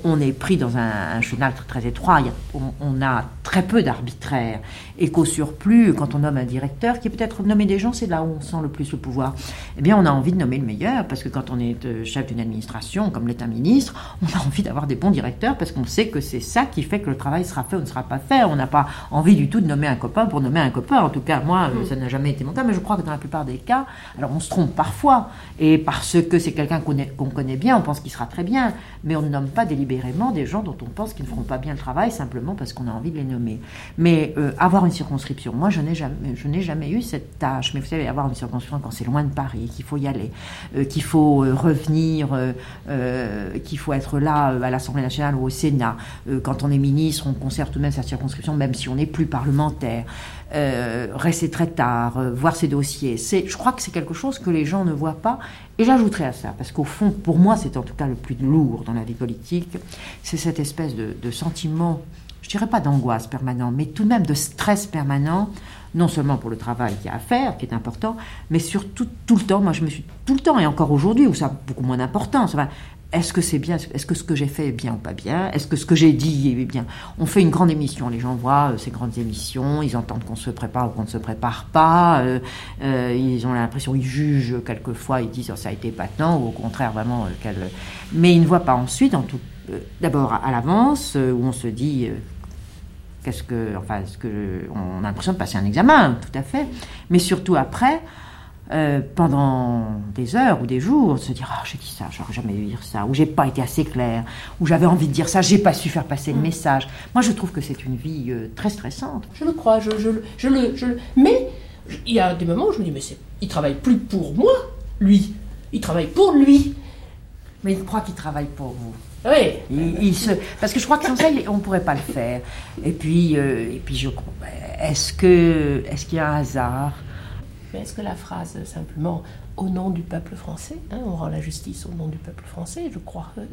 on, est pris dans un, un chenal très, étroit. on, a très peu d'arbitraire. Et qu'au surplus, quand on nomme un directeur, qui peut-être nommer des gens, c'est là où on sent le plus le pouvoir. Eh bien, on a envie de nommer le meilleur, parce que quand on est chef d'une administration, comme l'est un ministre, on a envie d'avoir des bons directeurs, parce qu'on sait que c'est ça qui fait que le travail sera fait ou ne sera pas fait. On n'a pas envie du tout de nommer un copain pour nommer un copain. En tout cas, moi, mm. ça n'a jamais été mon cas, mais je crois que dans la plupart des cas, alors on se trompe parfois, et parce que c'est quelqu'un qu'on connaît bien, on pense qu'il sera très bien, mais on ne nomme pas délibérément des gens dont on pense qu'ils ne feront pas bien le travail simplement parce qu'on a envie de les nommer. Mais euh, avoir une circonscription, moi je n'ai jamais, je n'ai jamais eu cette tâche, mais vous savez, avoir une circonscription quand c'est loin de Paris, qu'il faut y aller, euh, qu'il faut euh, revenir, qu'il faut être là à l'Assemblée nationale ou au Sénat, quand on est ministre, on conserve tout même sa circonscription, même si on n'est plus parlementaire, euh, rester très tard, euh, voir ses dossiers. C'est, je crois que c'est quelque chose que les gens ne voient pas. Et j'ajouterais à ça, parce qu'au fond, pour moi, c'est en tout cas le plus lourd dans la vie politique, c'est cette espèce de, sentiment, je dirais pas d'angoisse permanent, mais tout de même de stress permanent non seulement pour le travail qu'il y a à faire, qui est important, mais surtout tout le temps. Moi, je me suis tout le temps, et encore aujourd'hui, où ça a beaucoup moins d'importance. Est-ce que c'est bien Est-ce que ce que j'ai fait est bien ou pas bien Est-ce que ce que j'ai dit est bien. On fait une grande émission, les gens voient euh, ces grandes émissions, ils entendent qu'on se prépare ou qu'on ne se prépare pas, euh, euh, ils ont l'impression, ils jugent quelquefois, ils disent oh, ça a été patent, ou au contraire vraiment, mais ils ne voient pas ensuite, en tout, d'abord à l'avance, où on se dit Qu'est-ce que, enfin, ce que on a l'impression de passer un examen, tout à fait, mais surtout après, euh, pendant des heures ou des jours, se dire ah j'ai dit ça, j'aurais jamais dû dire ça, ou j'ai pas été assez clair, ou j'avais envie de dire ça, j'ai pas su faire passer le mm. message. Moi, je trouve que c'est une vie euh, très stressante. Je le crois, je, je, je, le, je mais il y a des moments où je me dis mais il travaille plus pour moi, lui, il travaille pour lui. Mais il croit qu'il travaille pour vous. Oui. Il, se, parce que je crois que sans ça, on ne pourrait pas le faire. Et puis, euh, et puis je est-ce que, est-ce qu'il y a un hasard? Mais est-ce que la phrase simplement au nom du peuple français, hein, on rend la justice au nom du peuple français, je crois. Euh,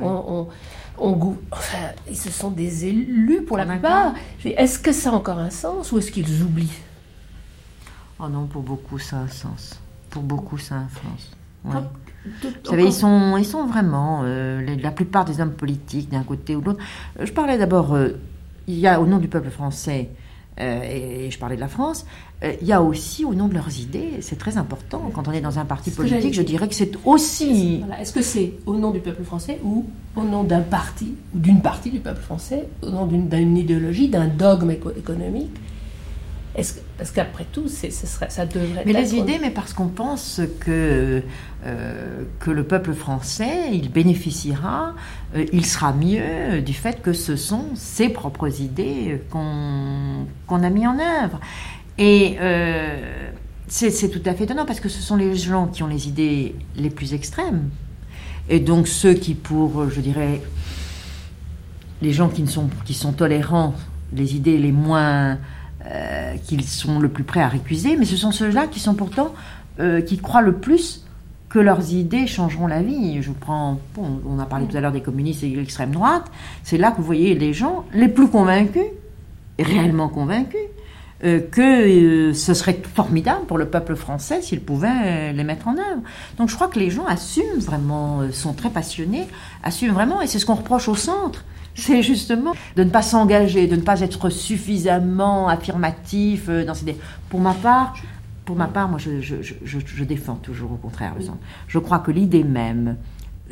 on, on, enfin, ce sont des élus pour la plupart. Est-ce que ça a encore un sens ou est-ce qu'ils oublient? Oh non, pour beaucoup ça a un sens. Pour beaucoup ça a un sens. Vous savez, ils sont, ils sont vraiment, euh, la plupart des hommes politiques d'un côté ou de l'autre. Euh, je parlais d'abord, euh, il y a au nom du peuple français, et, je parlais de la France, il y a aussi au nom de leurs idées, c'est très important. Quand on est dans un parti politique, je dirais que c'est aussi. Est-ce que c'est au nom du peuple français ou au nom d'un parti, ou d'une partie du peuple français, au nom d'une idéologie, d'un dogme économique parce qu'après tout, ce serait, ça devrait mais les idées, mais parce qu'on pense que, euh, que le peuple français, il bénéficiera, euh, il sera mieux du fait que ce sont ses propres idées qu'on a mis en œuvre. Et euh, c'est tout à fait étonnant parce que ce sont les gens qui ont les idées les plus extrêmes. Et donc ceux qui, pour, je dirais, les gens qui, ne sont, qui sont tolérants, les idées les moins euh, qu'ils sont le plus prêts à récuser, mais ce sont ceux-là qui sont pourtant, euh, qui croient le plus que leurs idées changeront la vie. Je prends, on a parlé tout à l'heure des communistes et de l'extrême droite, c'est là que vous voyez les gens les plus convaincus, réellement convaincus, euh, que ce serait formidable pour le peuple français s'il pouvait les mettre en œuvre. Donc je crois que les gens assument vraiment, sont très passionnés, assument vraiment, et c'est ce qu'on reproche au centre c'est justement de ne pas s'engager, de ne pas être suffisamment affirmatif euh, dans ces... Pour ma part, pour ma part, moi, je, défends toujours au contraire le Je crois que l'idée même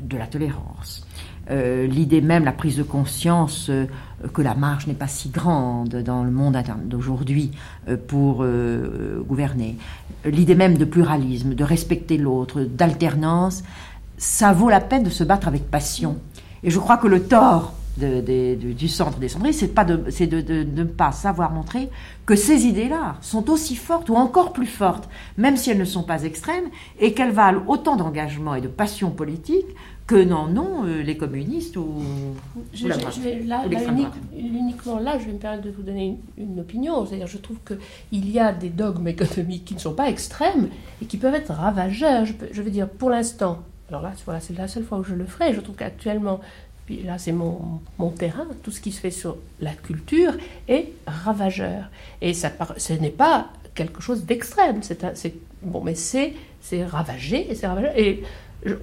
de la tolérance, euh, l'idée même, la prise de conscience euh, que la marge n'est pas si grande dans le monde d'aujourd'hui pour gouverner, l'idée même de pluralisme, de respecter l'autre, d'alternance, ça vaut la peine de se battre avec passion. Et je crois que le tort du centre des sonderies, c'est pas de, de, ne pas savoir montrer que ces idées-là sont aussi fortes ou encore plus fortes, même si elles ne sont pas extrêmes, et qu'elles valent autant d'engagement et de passion politique que n'en ont euh, les communistes ou, je, la là, uniquement là, je vais me permettre de vous donner une, opinion. C'est-à-dire, je trouve qu'il y a des dogmes économiques qui ne sont pas extrêmes et qui peuvent être ravageurs. Je, je veux dire, pour l'instant, alors là, voilà, c'est la seule fois où je le ferai. Je trouve qu'actuellement, puis là c'est mon, mon, terrain, tout ce qui se fait sur la culture est ravageur. Et ça, ce n'est pas quelque chose d'extrême, c'est bon, mais c'est ravagé, et c'est. Et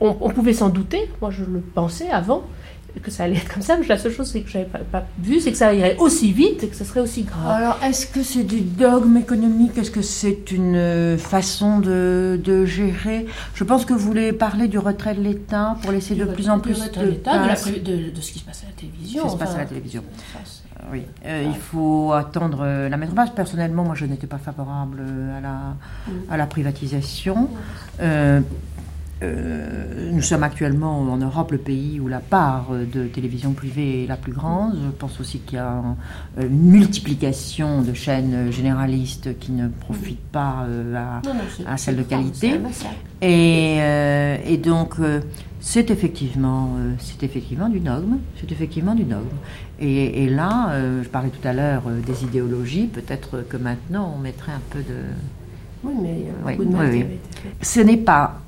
on, pouvait s'en douter, moi je le pensais avant, que ça allait être comme ça, mais la seule chose que j'avais pas, pas vu, c'est que ça irait aussi vite et que ce serait aussi grave. Alors, est-ce que c'est du dogme économique Est-ce que c'est une euh, façon de, de, gérer? Je pense que vous voulez parler du retrait de l'État pour laisser de plus en plus de, de, de, de, ce qui se passe à la télévision. Ce qui se passe à la télévision. Oui, euh, il faut attendre euh, la mettre en place. Personnellement, moi, je n'étais pas favorable à la, mm. à la privatisation. Euh, nous sommes actuellement en Europe le pays où la part de télévision privée est la plus grande. Je pense aussi qu'il y a une multiplication de chaînes généralistes qui ne profitent pas à, celles de qualité. Et, et, donc, c'est effectivement, c'est effectivement du dogme. C'est effectivement du dogme. Et, et là, je parlais tout à l'heure des idéologies. Peut-être que maintenant, on mettrait un peu de oui, mais il y a beaucoup de oui, oui. Ce n'est pas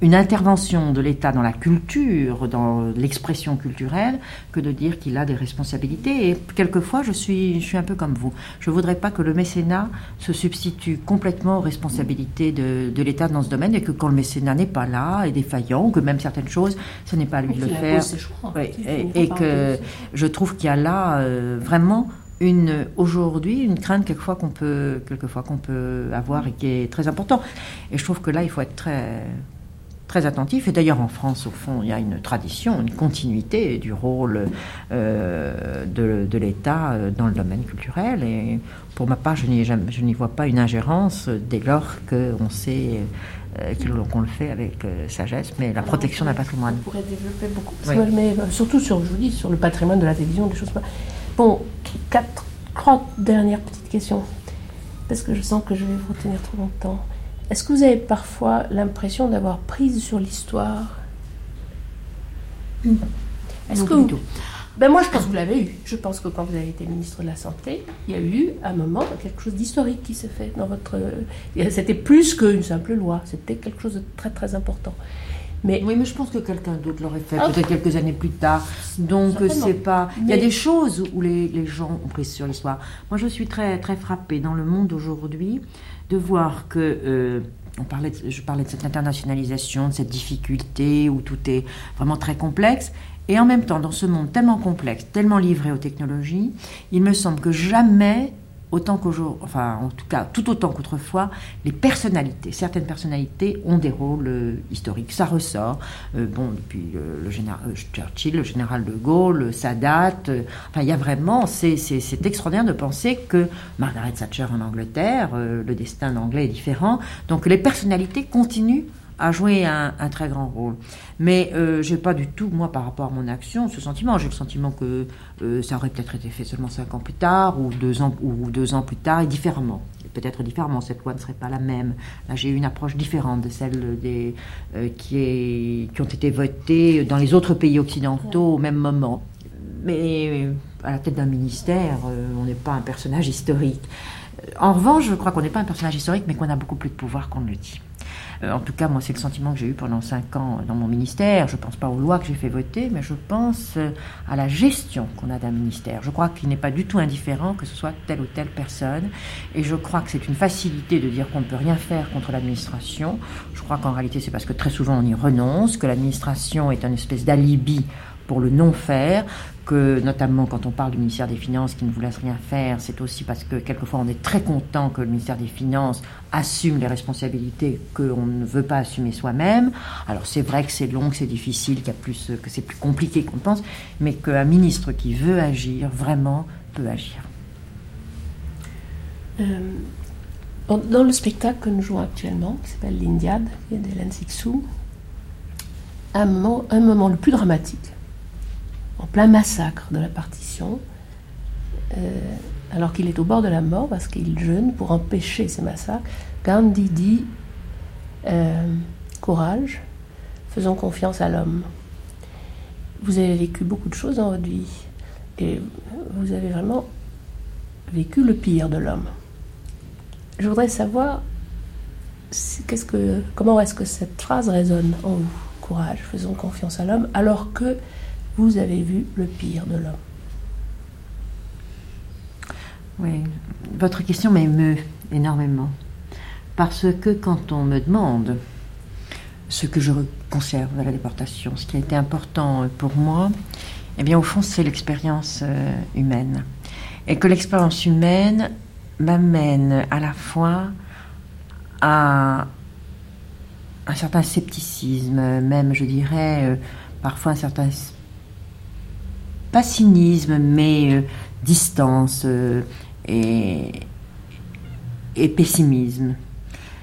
une intervention de l'État dans la culture, dans l'expression culturelle, que de dire qu'il a des responsabilités. Et quelquefois, je suis, je suis un peu comme vous. Je ne voudrais pas que le mécénat se substitue complètement aux responsabilités de, de l'État dans ce domaine et que quand le mécénat n'est pas là, est défaillant, ou que même certaines choses, ce n'est pas à lui de le faire. et, et que je trouve qu'il y a là euh, vraiment une aujourd'hui une crainte quelquefois qu'on peut quelquefois qu'on peut avoir et qui est très important. Et je trouve que là il faut être très très attentif. Et d'ailleurs en France au fond il y a une tradition, une continuité du rôle euh, de, de l'État euh, dans le domaine culturel. Et pour ma part je n'y vois pas une ingérence dès lors qu'on sait euh, qu'on le fait avec sagesse, mais la protection d'un patrimoine. On pourrait développer beaucoup, mais surtout sur, je vous dis, sur le patrimoine de la télévision, des choses. Bon, quatre, trois dernières petites questions, parce que je sens que je vais vous retenir trop longtemps. Est-ce que vous avez parfois l'impression d'avoir prise sur l'histoire? Est-ce que vous... Ben moi, je pense que vous l'avez eu. Je pense que quand vous avez été ministre de la Santé, il y a eu à un moment quelque chose d'historique qui s'est fait dans votre. C'était plus qu'une simple loi. C'était quelque chose de très très important. Mais, oui, mais je pense que quelqu'un d'autre l'aurait fait, ah. peut-être quelques années plus tard. Donc, c'est pas. Il y a des choses où les, les gens ont pris sur l'histoire. Moi, je suis très, très frappée dans le monde aujourd'hui de voir que. Euh, on parlait je parlais de cette internationalisation, de cette difficulté où tout est vraiment très complexe. Et en même temps, dans ce monde tellement complexe, tellement livré aux technologies, il me semble que jamais autant qu'aujourd'hui, enfin en tout cas tout autant qu'autrefois, les personnalités, certaines personnalités ont des rôles euh, historiques. Ça ressort, euh, bon, depuis euh, le général Churchill, le général de Gaulle, Sadat, enfin il y a vraiment, c'est extraordinaire de penser que Margaret Thatcher en Angleterre, le destin anglais est différent, donc les personnalités continuent a joué un, très grand rôle. Mais euh, j'ai pas du tout, moi, par rapport à mon action, ce sentiment. J'ai le sentiment que euh, ça aurait peut-être été fait seulement cinq ans plus tard, ou deux ans, ou deux ans plus tard, et différemment. Peut-être différemment, cette loi ne serait pas la même. Là, j'ai une approche différente de celle des, euh, qui, qui ont été votées dans les autres pays occidentaux au même moment. Mais à la tête d'un ministère, on n'est pas un personnage historique. En revanche, je crois qu'on n'est pas un personnage historique, mais qu'on a beaucoup plus de pouvoir qu'on ne le dit. Euh, en tout cas, moi, c'est le sentiment que j'ai eu pendant cinq ans dans mon ministère. Je ne pense pas aux lois que j'ai fait voter, mais je pense euh, à la gestion qu'on a d'un ministère. Je crois qu'il n'est pas du tout indifférent que ce soit telle ou telle personne. Et je crois que c'est une facilité de dire qu'on ne peut rien faire contre l'administration. Je crois qu'en réalité, c'est parce que très souvent on y renonce, que l'administration est une espèce d'alibi pour le non-faire, que notamment quand on parle du ministère des Finances qui ne vous laisse rien faire, c'est aussi parce que quelquefois on est très content que le ministère des Finances assume les responsabilités qu'on ne veut pas assumer soi-même. Alors c'est vrai que c'est long, que c'est difficile, qu'il plus, que c'est plus compliqué qu'on pense, mais qu'un ministre qui veut agir vraiment peut agir. Euh, dans le spectacle que nous jouons actuellement, qui s'appelle l'Indiade, d'Hélène Sixou, un moment, un moment le plus dramatique en plein massacre de la partition, euh, alors qu'il est au bord de la mort parce qu'il jeûne pour empêcher ces massacres. Gandhi dit euh, Courage, faisons confiance à l'homme. Vous avez vécu beaucoup de choses dans votre vie et vous avez vraiment vécu le pire de l'homme. Je voudrais savoir comment est-ce que cette phrase résonne en vous? Courage, faisons confiance à l'homme, alors que vous avez vu le pire de l'homme. Oui, votre question m'émeut énormément. Parce que quand on me demande ce que je conserve à la déportation, ce qui a été important pour moi, eh bien au fond c'est l'expérience euh, humaine. Et que l'expérience humaine m'amène à la fois à un certain scepticisme, même je dirais euh, parfois un certain pas cynisme, mais euh, distance euh, et, pessimisme.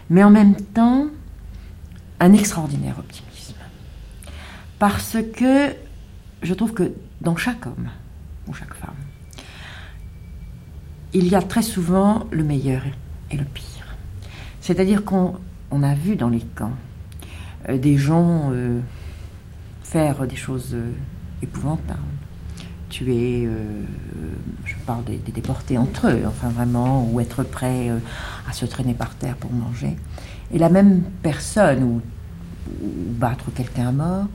Mais en même temps, un extraordinaire optimisme. Parce que je trouve que dans chaque homme ou chaque femme, il y a très souvent le meilleur et le pire. C'est-à-dire qu'on a vu dans les camps euh, des gens faire des choses épouvantables. Tuer, je parle des, déportés entre eux, enfin vraiment, ou être prêt à se traîner par terre pour manger. Et la même personne, ou, battre quelqu'un à mort,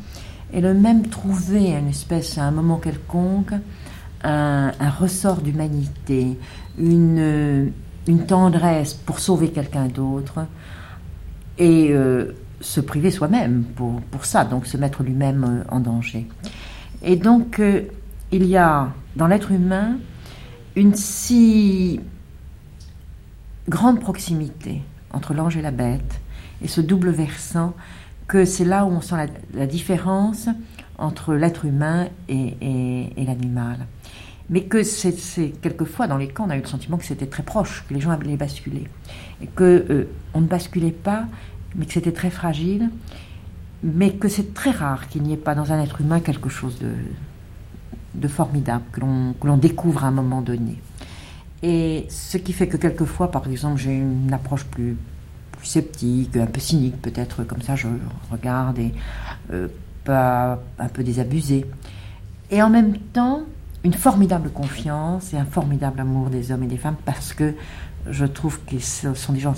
et le même trouver une espèce, à un moment quelconque, un, ressort d'humanité, une, une tendresse pour sauver quelqu'un d'autre, et se priver soi-même pour, pour, ça, donc se mettre lui-même euh, en danger. Et donc, euh, il y a dans l'être humain une si grande proximité entre l'ange et la bête, et ce double versant, que c'est là où on sent la, différence entre l'être humain et, l'animal. Mais que c'est quelquefois dans les camps, on a eu le sentiment que c'était très proche, que les gens avaient basculé. Et que euh, on ne basculait pas, mais que c'était très fragile, mais que c'est très rare qu'il n'y ait pas dans un être humain quelque chose de, de formidable, que l'on découvre à un moment donné. Et ce qui fait que quelquefois, par exemple, j'ai une approche plus, plus, sceptique, un peu cynique peut-être, comme ça je regarde, et euh, pas un peu désabusé. Et en même temps, une formidable confiance et un formidable amour des hommes et des femmes parce que je trouve qu'ils sont des gens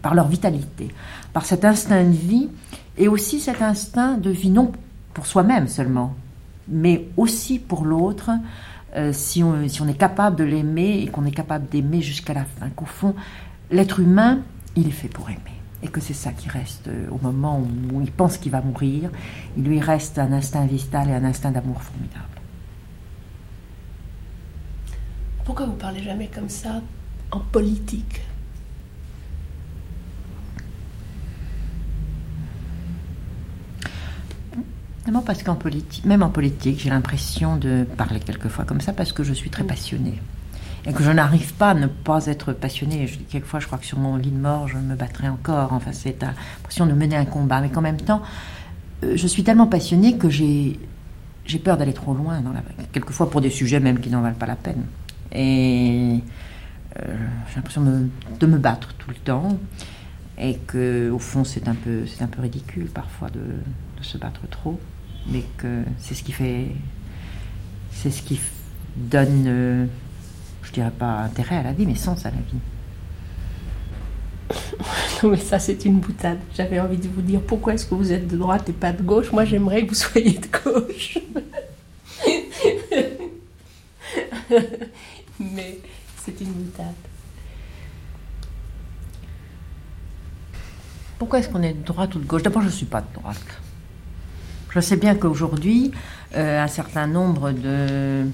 par leur vitalité, par cet instinct de vie et aussi cet instinct de vie non pour soi-même seulement, mais aussi pour l'autre, euh, si, on, si on est capable de l'aimer et qu'on est capable d'aimer jusqu'à la fin, qu'au fond, l'être humain, il est fait pour aimer. Et que c'est ça qui reste euh, au moment où, il pense qu'il va mourir. Il lui reste un instinct vital et un instinct d'amour formidable. Pourquoi vous parlez jamais comme ça en politique? Parce qu'en politique, même en politique, j'ai l'impression de parler quelquefois comme ça parce que je suis très passionnée. Et que je n'arrive pas à ne pas être passionnée. Je quelquefois, je crois que sur mon lit de mort, je me battrai encore. Enfin, c'est l'impression de mener un combat. Mais qu'en même temps, euh, je suis tellement passionnée que j'ai, j'ai peur d'aller trop loin, dans la, quelquefois pour des sujets même qui n'en valent pas la peine. Et euh, j'ai l'impression de, de, me battre tout le temps. Et que, au fond, c'est un peu, c'est un peu ridicule parfois de, de se battre trop mais que c'est ce qui fait, c'est ce qui donne, euh, je dirais pas intérêt à la vie, mais sens à la vie. Non, mais ça, c'est une boutade. J'avais envie de vous dire pourquoi est-ce que vous êtes de droite et pas de gauche. Moi, j'aimerais que vous soyez de gauche. mais c'est une boutade. Pourquoi est-ce qu'on est de droite ou de gauche? D'abord, je ne suis pas de droite. Je sais bien qu'aujourd'hui, euh, un certain nombre de,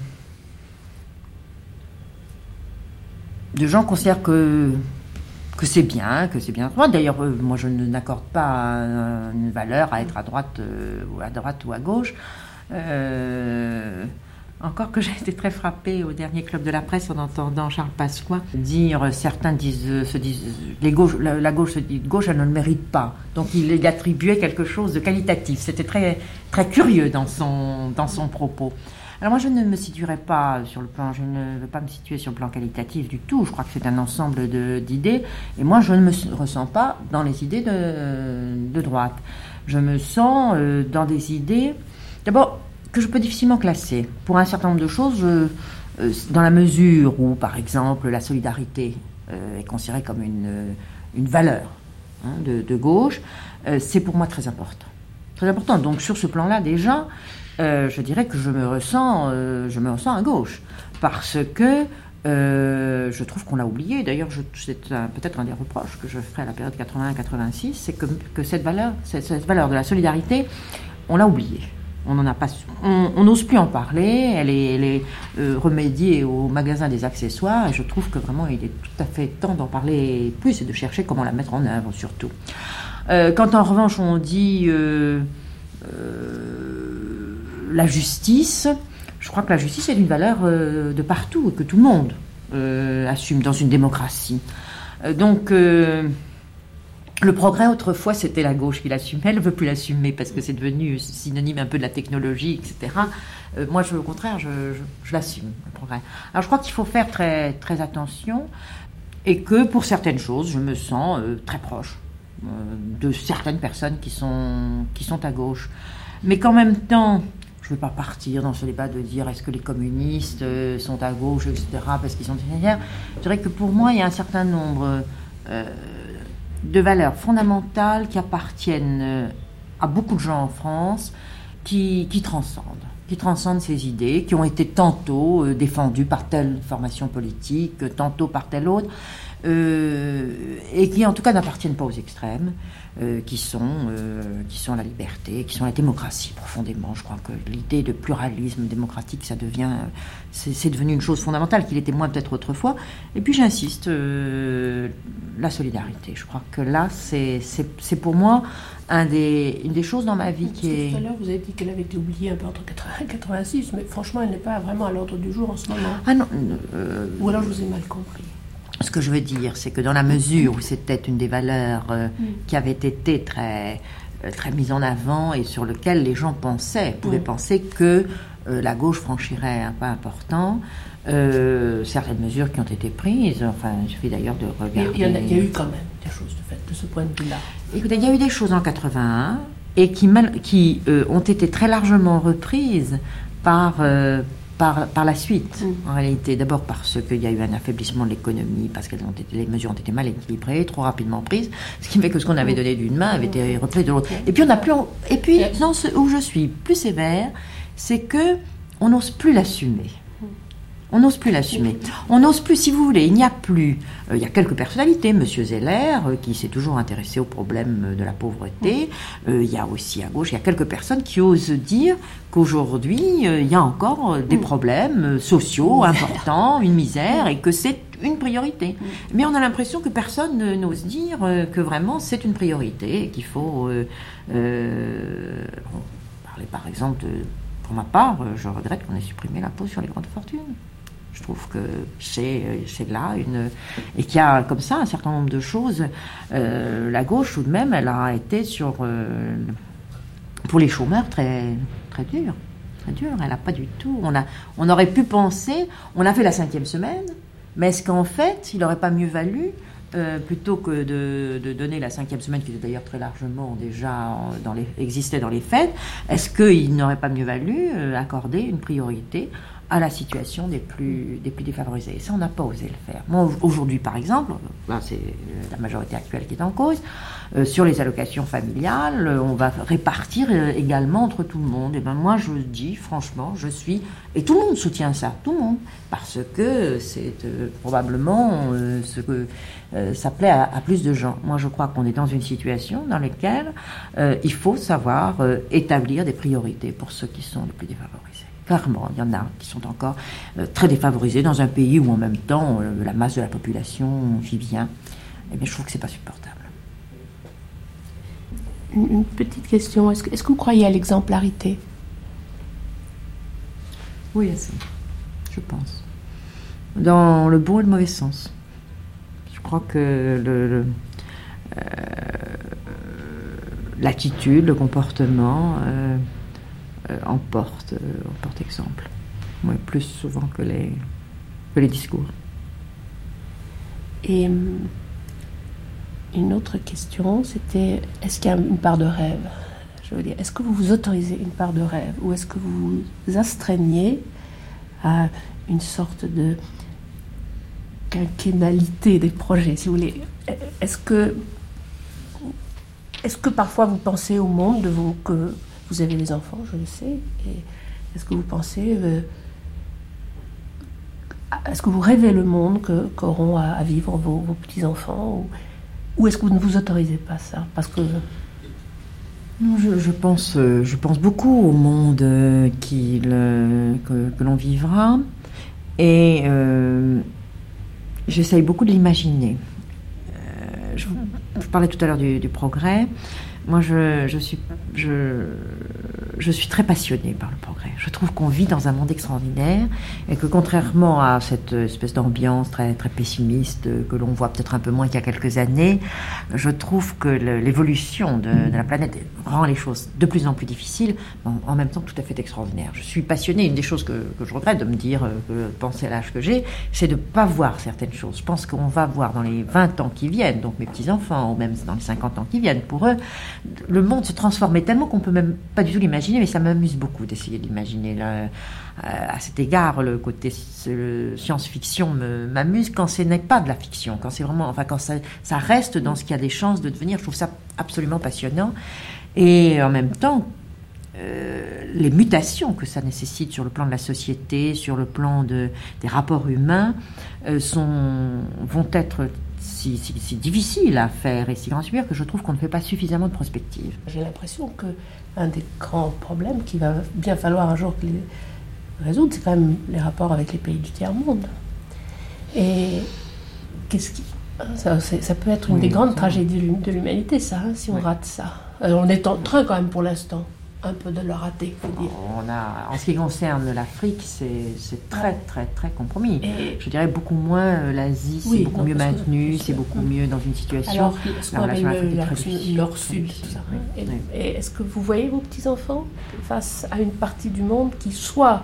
de gens considèrent que, que c'est bien, que c'est bien D'ailleurs, euh, moi, je n'accorde pas une valeur à être à droite, euh, à droite ou à gauche. Encore que j'ai été très frappée au dernier club de la presse en entendant Charles Pasqua dire certains disent, se disent les gauches, la, gauche se dit gauche, elle ne le mérite pas. Donc il attribuait quelque chose de qualitatif. C'était très, très curieux dans son, dans son propos. Alors moi je ne me situerai pas sur le plan, je ne veux pas me situer sur le plan qualitatif du tout. Je crois que c'est un ensemble d'idées et moi je ne me ressens pas dans les idées de, de droite. Je me sens euh, dans des idées. D'abord, que je peux difficilement classer. Pour un certain nombre de choses, euh, dans la mesure où, par exemple, la solidarité euh, est considérée comme une, euh, une valeur hein, de, gauche, c'est pour moi très important. Très important. Donc sur ce plan-là, déjà, je dirais que je me ressens, je me ressens à gauche, parce que je trouve qu'on l'a oublié. D'ailleurs, c'est peut-être un des reproches que je ferai à la période 81-86, c'est que, cette valeur, cette valeur de la solidarité, on l'a oubliée. On pas, on n'ose plus en parler. Elle est, elle est euh, remédiée au magasin des accessoires et je trouve que vraiment il est tout à fait temps d'en parler plus et de chercher comment la mettre en œuvre surtout. Euh, quand en revanche on dit euh, la justice, je crois que la justice est une valeur de partout que tout le monde assume dans une démocratie. donc le progrès, autrefois, c'était la gauche qui l'assumait. Elle ne veut plus l'assumer parce que c'est devenu synonyme un peu de la technologie, etc. Euh, moi, je, au contraire, je, l'assume, le progrès. Alors, je crois qu'il faut faire très, très attention et que pour certaines choses, je me sens euh, très proche euh, de certaines personnes qui sont, qui sont à gauche. Mais qu'en même temps, je ne veux pas partir dans ce débat de dire est-ce que les communistes sont à gauche, etc., parce qu'ils sont derrière. Je dirais que pour moi, il y a un certain nombre de valeurs fondamentales qui appartiennent euh, à beaucoup de gens en France, qui, transcendent, qui transcendent ces idées, qui ont été tantôt euh, défendues par telle formation politique, tantôt par telle autre, euh, et qui en tout cas n'appartiennent pas aux extrêmes, euh, qui, sont, euh, qui sont la liberté, qui sont la démocratie profondément. Je crois que l'idée de pluralisme démocratique, ça devient, c'est devenu une chose fondamentale qu'il était moins peut-être autrefois. Et puis j'insiste, la solidarité. Je crois que là, c'est pour moi un des, une des choses dans ma vie qui est. Tout à l'heure, vous avez dit qu'elle avait été oubliée un peu entre 80 et 86, mais franchement, elle n'est pas vraiment à l'ordre du jour en ce moment. Ah non. Ou alors je vous ai mal compris. Ce que je veux dire, c'est que dans la mesure où c'était une des valeurs euh, mm. qui avait été très, euh, très mise en avant et sur lequel les gens pensaient, pouvaient penser que euh, la gauche franchirait un pas important, certaines mesures qui ont été prises, enfin, il suffit d'ailleurs de regarder. Il y, a, eu quand même des choses de fait, de ce point de vue-là. Écoutez, il y a eu des choses en 81 et qui, qui ont été très largement reprises par par, la suite, mm. en réalité. D'abord parce qu'il y a eu un affaiblissement de l'économie, parce que les mesures ont été mal équilibrées, trop rapidement prises, ce qui fait que ce qu'on avait mm. donné d'une main avait été repris de l'autre. Et puis on a plus. Et puis, dans ce, où je suis plus sévère, c'est que on n'ose plus l'assumer. On n'ose plus l'assumer. On n'ose plus, si vous voulez, il n'y a plus. Euh, il y a quelques personnalités, Monsieur Zeller, euh, qui s'est toujours intéressé au problème de la pauvreté. Euh, il y a aussi à gauche, il y a quelques personnes qui osent dire qu'aujourd'hui, il y a encore des problèmes sociaux importants, une misère, et que c'est une priorité. Mais on a l'impression que personne n'ose dire que vraiment c'est une priorité et qu'il faut parler par exemple pour ma part, je regrette qu'on ait supprimé l'impôt sur les grandes fortunes. Je trouve que c'est là une. Et qu'il y a comme ça un certain nombre de choses. Euh, la gauche, tout de même, elle a été sur. Euh, pour les chômeurs, très, très dur. Très dur. Elle n'a pas du tout. On, a, on aurait pu penser. On a fait la cinquième semaine, mais est-ce qu'en fait, il n'aurait pas mieux valu euh, plutôt que de, de, donner la cinquième semaine, qui était d'ailleurs très largement déjà dans les, existait dans les fêtes, est-ce qu'il n'aurait pas mieux valu accorder une priorité à la situation des plus, des plus défavorisés. Et ça, on n'a pas osé le faire. Moi, aujourd'hui, par exemple, là, c'est la majorité actuelle qui est en cause, euh, sur les allocations familiales, on va répartir euh, également entre tout le monde. Et ben moi, je dis, franchement, je suis... Et tout le monde soutient ça, tout le monde, parce que c'est euh, probablement ce que ça plaît à, plus de gens. Moi, je crois qu'on est dans une situation dans laquelle il faut savoir établir des priorités pour ceux qui sont les plus défavorisés. Clairement, il y en a qui sont encore euh, très défavorisés dans un pays où en même temps euh, la masse de la population vit bien. Eh bien, je trouve que c'est pas supportable. Une, petite question. Est-ce que, est que, vous croyez à l'exemplarité? Oui, je pense. Dans le bon et le mauvais sens. Je crois que le, euh, l'attitude, le comportement en, porte, en porte exemple. plus souvent que les, que les discours. Et hum, une autre question, c'était est-ce qu'il y a une part de rêve? Je veux dire, est-ce que vous vous autorisez une part de rêve? Ou est-ce que vous vous astreignez à une sorte de quinquennalité des projets, si vous voulez? Est-ce que, est-ce que parfois vous pensez au monde de vos, que vous avez des enfants, je le sais. Est-ce que vous pensez. Euh, est-ce que vous rêvez le monde qu'auront à, vivre vos, petits-enfants ou, est-ce que vous ne vous autorisez pas ça? Parce que. Non, je, pense, euh, je pense beaucoup au monde euh, que, l'on vivra. Et j'essaye beaucoup de l'imaginer. Je, parlais tout à l'heure du, progrès. Moi, je, suis très passionnée par le progrès. Je trouve qu'on vit dans un monde extraordinaire et que contrairement à cette espèce d'ambiance très, très pessimiste que l'on voit peut-être un peu moins qu'il y a quelques années, je trouve que l'évolution de, de, la planète rend les choses de plus en plus difficiles, en, même temps tout à fait extraordinaire. Je suis passionnée. Une des choses que, que je regrette de me dire, euh, penser à l'âge que j'ai, c'est de ne pas voir certaines choses. Je pense qu'on va voir dans les 20 ans qui viennent, donc mes petits-enfants, ou même dans les 50 ans qui viennent, pour eux, le monde se transformait tellement qu'on peut même pas du tout l'imaginer, mais ça m'amuse beaucoup d'essayer d'imaginer. Euh, à cet égard, le côté science-fiction m'amuse quand ce n'est pas de la fiction, quand c'est vraiment, enfin quand ça, ça reste dans ce qui a des chances de devenir. Je trouve ça absolument passionnant. Et en même temps, euh, les mutations que ça nécessite sur le plan de la société, sur le plan de, des rapports humains, euh, sont, vont être si, difficile à faire et si grand que je trouve qu'on ne fait pas suffisamment de prospective. J'ai l'impression que un des grands problèmes qu'il va bien falloir un jour résoudre, c'est quand même les rapports avec les pays du tiers-monde. Et qu'est-ce qui. Ça, ça, peut être une des grandes tragédies de l'humanité, ça, hein, si on rate ça. On est en train quand même pour l'instant un peu de le rater, faut dire. On a, en ce qui concerne l'Afrique, c'est très, très, très compromis. je dirais beaucoup moins euh, l'Asie, c'est beaucoup mieux maintenu, c'est beaucoup mieux dans une situation. Alors, nord-sud, tout ça. Et, est-ce que vous voyez vos petits-enfants face à une partie du monde qui soit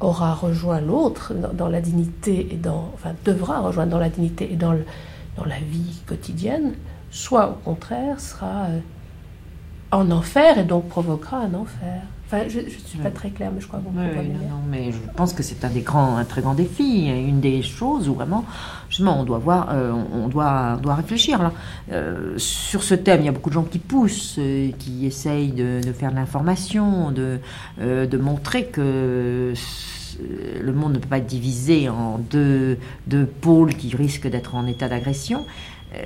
aura rejoint l'autre dans, la dignité et dans, enfin, devra rejoindre dans la dignité et dans, le, dans la vie quotidienne, soit au contraire sera euh, en enfer et donc provoquera un enfer. Enfin, je ne suis pas très claire, mais je crois que vous oui, non, non, mais je pense que c'est un des grands, un très grand défi, une des choses où vraiment, justement, on doit voir, euh, on doit, doit réfléchir là. Euh, sur ce thème, il y a beaucoup de gens qui poussent, euh, qui essayent de, faire de l'information, de, de montrer que le monde ne peut pas être divisé en deux, deux pôles qui risquent d'être en état d'agression.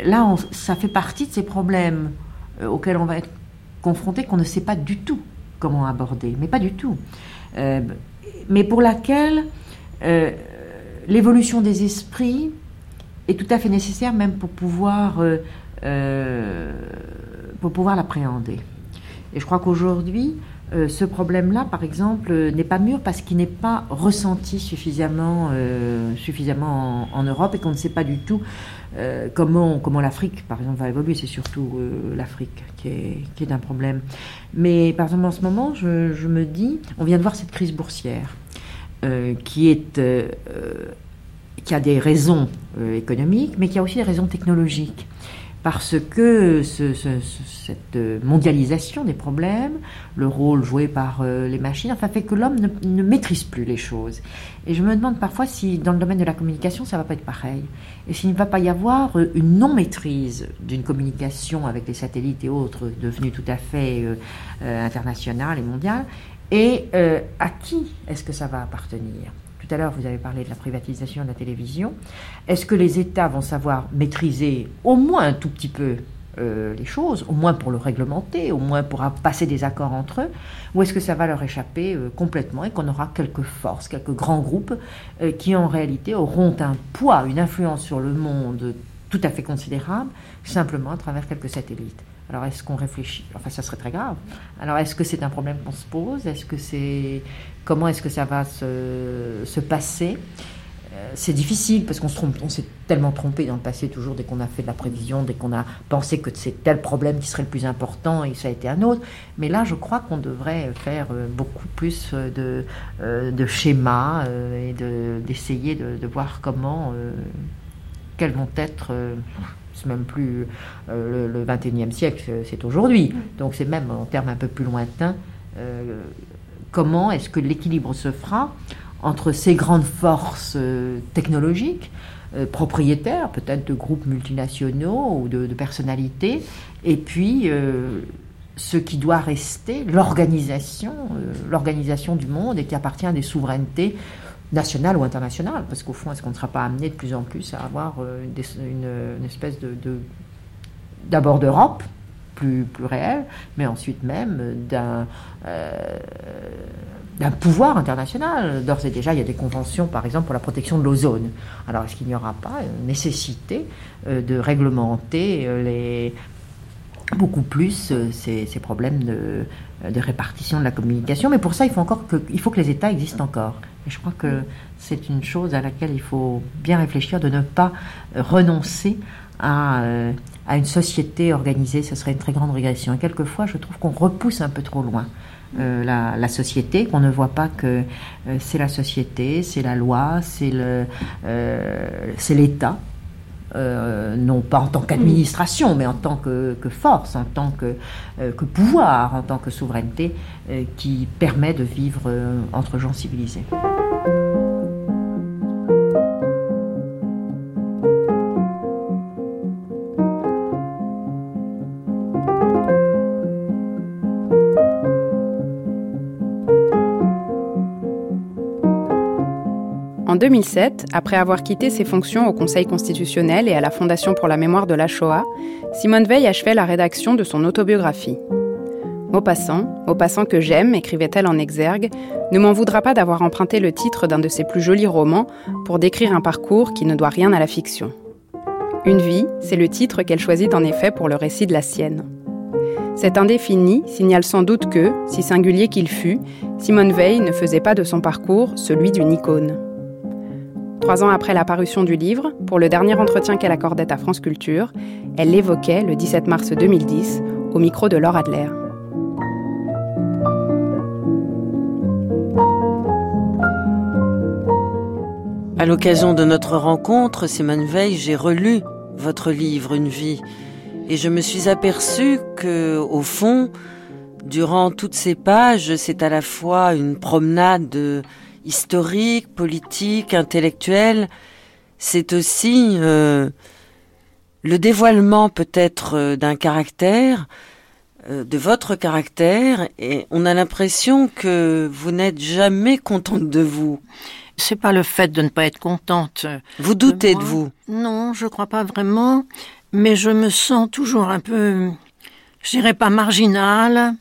Là, ça fait partie de ces problèmes auxquels on va être confrontée qu'on ne sait pas du tout comment aborder, mais pas du tout. Euh, mais pour laquelle euh, l'évolution des esprits est tout à fait nécessaire même pour pouvoir, euh, pouvoir l'appréhender. Et je crois qu'aujourd'hui, ce problème-là, par exemple, n'est pas mûr parce qu'il n'est pas ressenti suffisamment, suffisamment en, Europe et qu'on ne sait pas du tout euh, comment, comment l'Afrique, par exemple, va évoluer. C'est surtout euh, l'Afrique qui est, qui est un problème. Mais par exemple, en ce moment, je, me dis, on vient de voir cette crise boursière euh, qui est qui a des raisons économiques, mais qui a aussi des raisons technologiques parce que cette mondialisation des problèmes, le rôle joué par euh, les machines, enfin fait que l'homme ne, maîtrise plus les choses. Et je me demande parfois si dans le domaine de la communication, ça va pas être pareil. Et s'il ne va pas y avoir euh, une non-maîtrise d'une communication avec les satellites et autres, devenus tout à fait euh, internationales et mondiales, et à qui est-ce que ça va appartenir? Tout à l'heure, vous avez parlé de la privatisation de la télévision. Est-ce que les États vont savoir maîtriser au moins un tout petit peu euh, les choses, au moins pour le réglementer, au moins pour passer des accords entre eux, ou est-ce que ça va leur échapper euh, complètement et qu'on aura quelques forces, quelques grands groupes euh, qui en réalité auront un poids, une influence sur le monde tout à fait considérable, simplement à travers quelques satellites? Alors est-ce qu'on réfléchit? Enfin, ça serait très grave. Alors est-ce que c'est un problème qu'on se pose? Est-ce que c'est comment est-ce que ça va se, passer? Euh, c'est difficile parce qu'on se trompe, on s'est tellement trompé dans le passé toujours dès qu'on a fait de la prévision, dès qu'on a pensé que c'est tel problème qui serait le plus important et ça a été un autre. Mais là, je crois qu'on devrait faire euh, beaucoup plus de, euh, de schémas et d'essayer de, de, voir comment, quels vont être c'est même plus euh, le, 21e siècle, c'est aujourd'hui. Donc c'est même en termes un peu plus lointains. Euh, comment est-ce que l'équilibre se fera entre ces grandes forces euh, technologiques, propriétaires peut-être de groupes multinationaux ou de, de personnalités, et puis ce qui doit rester l'organisation, l'organisation du monde et qui appartient à des souverainetés nationale ou internationale, parce qu'au fond, est-ce qu'on ne sera pas amené de plus en plus à avoir euh, une, espèce de, d'abord d'Europe plus, plus réelle, mais ensuite même d'un euh, d'un pouvoir international. D'ores et déjà, il y a des conventions, par exemple, pour la protection de l'ozone. Alors, est-ce qu'il n'y aura pas une nécessité euh, de réglementer les, beaucoup plus euh, ces, problèmes de, de, répartition de la communication. Mais pour ça, il faut, encore que, faut que les États existent encore. Et je crois que c'est une chose à laquelle il faut bien réfléchir, de ne pas renoncer à, euh, une société organisée. Ce serait une très grande régression. Et quelquefois, je trouve qu'on repousse un peu trop loin. Euh, la, la, société, qu'on ne voit pas que euh, c'est la société, c'est la loi, euh, c'est l'État euh, non pas en tant qu'administration, mais en tant que, force, en tant que, euh, que, pouvoir, en tant que souveraineté, euh, qui permet de vivre entre gens civilisés. En 2007, après avoir quitté ses fonctions au Conseil constitutionnel et à la Fondation pour la mémoire de la Shoah, Simone Veil achevait la rédaction de son autobiographie. Maupassant, Maupassant que j'aime, écrivait-elle en exergue, ne m'en voudra pas d'avoir emprunté le titre d'un de ses plus jolis romans pour décrire un parcours qui ne doit rien à la fiction. Une vie, c'est le titre qu'elle choisit en effet pour le récit de la sienne. Cet indéfini signale sans doute que, si singulier qu'il fût, Simone Veil ne faisait pas de son parcours celui d'une icône. Trois ans après la parution du livre, pour le dernier entretien qu'elle accordait à France Culture, elle l'évoquait le 17 mars 2010 au micro de Laure Adler. À l'occasion de notre rencontre, Simone Veil, j'ai relu votre livre Une vie et je me suis aperçue que, au fond, durant toutes ces pages, c'est à la fois une promenade historique, politique, intellectuel, c'est aussi euh, le dévoilement peut-être euh, d'un caractère, euh, de votre caractère, et on a l'impression que vous n'êtes jamais contente de vous. C'est pas le fait de ne pas être contente. Vous doutez de, de vous Non, je crois pas vraiment, mais je me sens toujours un peu, je dirais pas marginale,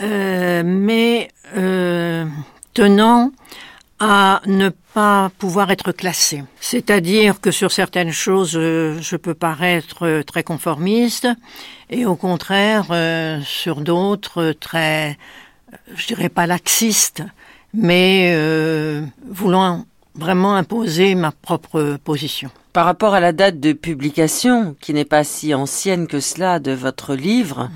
euh, mais tenant à ne pas pouvoir être classé. C'est-à-dire que sur certaines choses, euh, je peux paraître très conformiste et au contraire, euh, sur d'autres, très, je dirais pas laxiste, mais euh, voulant vraiment imposer ma propre position. Par rapport à la date de publication, qui n'est pas si ancienne que cela de votre livre.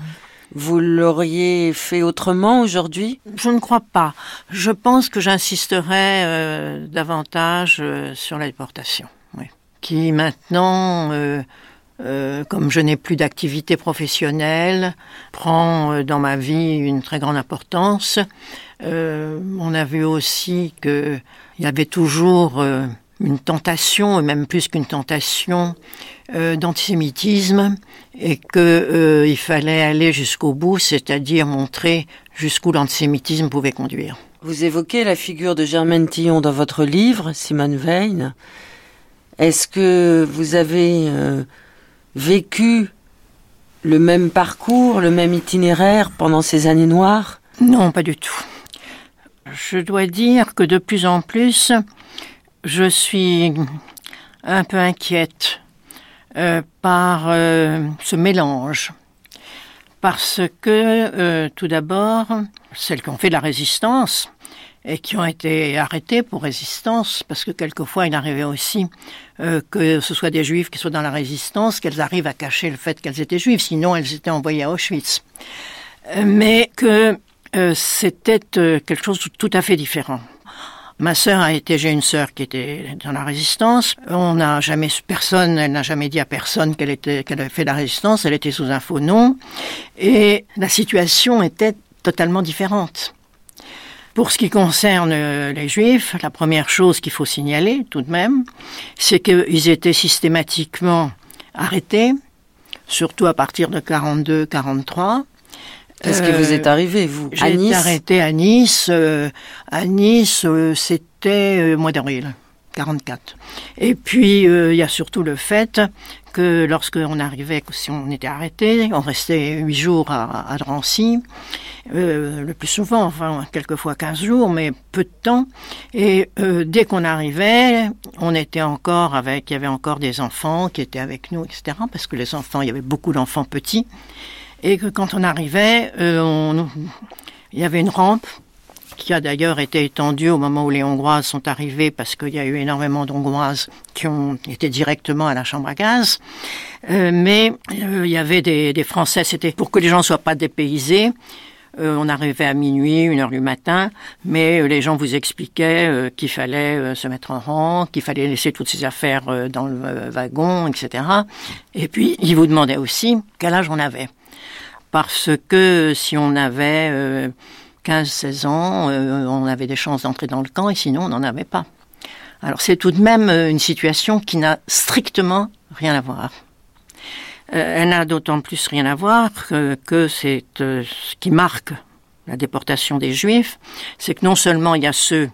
Vous l'auriez fait autrement aujourd'hui? Je ne crois pas. Je pense que j'insisterai euh, davantage euh, sur la déportation, qui maintenant, euh, comme je n'ai plus d'activité professionnelle, prend dans ma vie une très grande importance. On a vu aussi qu'il y avait toujours une tentation, et même plus qu'une tentation, euh, d'antisémitisme, et qu'il euh, fallait aller jusqu'au bout, c'est-à-dire montrer jusqu'où l'antisémitisme pouvait conduire. Vous évoquez la figure de Germaine Tillon dans votre livre, Simone Veil. Est-ce que vous avez euh, vécu le même parcours, le même itinéraire pendant ces années noires? Non, pas du tout. Je dois dire que de plus en plus, je suis un peu inquiète euh, par euh, ce mélange. Parce que, euh, tout d'abord, celles qui ont fait de la résistance et qui ont été arrêtées pour résistance, parce que quelquefois il arrivait aussi que ce soit des juifs qui soient dans la résistance, qu'elles arrivent à cacher le fait qu'elles étaient juives, sinon elles étaient envoyées à Auschwitz. Mais que c'était quelque chose de tout à fait différent. Ma sœur a été, j'ai une sœur qui était dans la résistance. On n'a jamais, personne, elle n'a jamais dit à personne qu'elle était, qu'elle avait fait la résistance. Elle était sous un faux nom. Et la situation était totalement différente. Pour ce qui concerne les juifs, la première chose qu'il faut signaler tout de même, c'est qu'ils étaient systématiquement arrêtés, surtout à partir de 42-43. Qu'est-ce qui vous est arrivé, vous J'ai été arrêté à Nice. Euh, à Nice, euh, c'était euh, mois d'avril. 44. Et puis, il euh, y a surtout le fait que lorsqu'on arrivait, si on était arrêté, on restait huit jours à, à Drancy, euh, le plus souvent, enfin quelquefois quinze jours, mais peu de temps. Et euh, dès qu'on arrivait, on était encore avec, il y avait encore des enfants qui étaient avec nous, etc. Parce que les enfants, il y avait beaucoup d'enfants petits, et que quand on arrivait, euh, il y avait une rampe qui a d'ailleurs été étendue au moment où les Hongroises sont arrivées, parce qu'il y a eu énormément d'Hongroises qui ont été directement à la chambre à gaz. Euh, mais euh, il y avait des, Français, c'était pour que les gens ne soient pas dépaysés. On arrivait à minuit, une heure du matin, mais les gens vous expliquaient qu'il fallait se mettre en rang, qu'il fallait laisser toutes ses affaires dans le wagon, etc. Et puis, ils vous demandaient aussi quel âge on avait. Parce que si on avait euh, 15-16 ans, euh, on avait des chances d'entrer dans le camp, et sinon, on n'en avait pas. Alors, c'est tout de même euh, une situation qui n'a strictement rien à voir. Euh, elle n'a d'autant plus rien à voir que, que c'est ce qui marque la déportation des Juifs, c'est que non seulement il y a ceux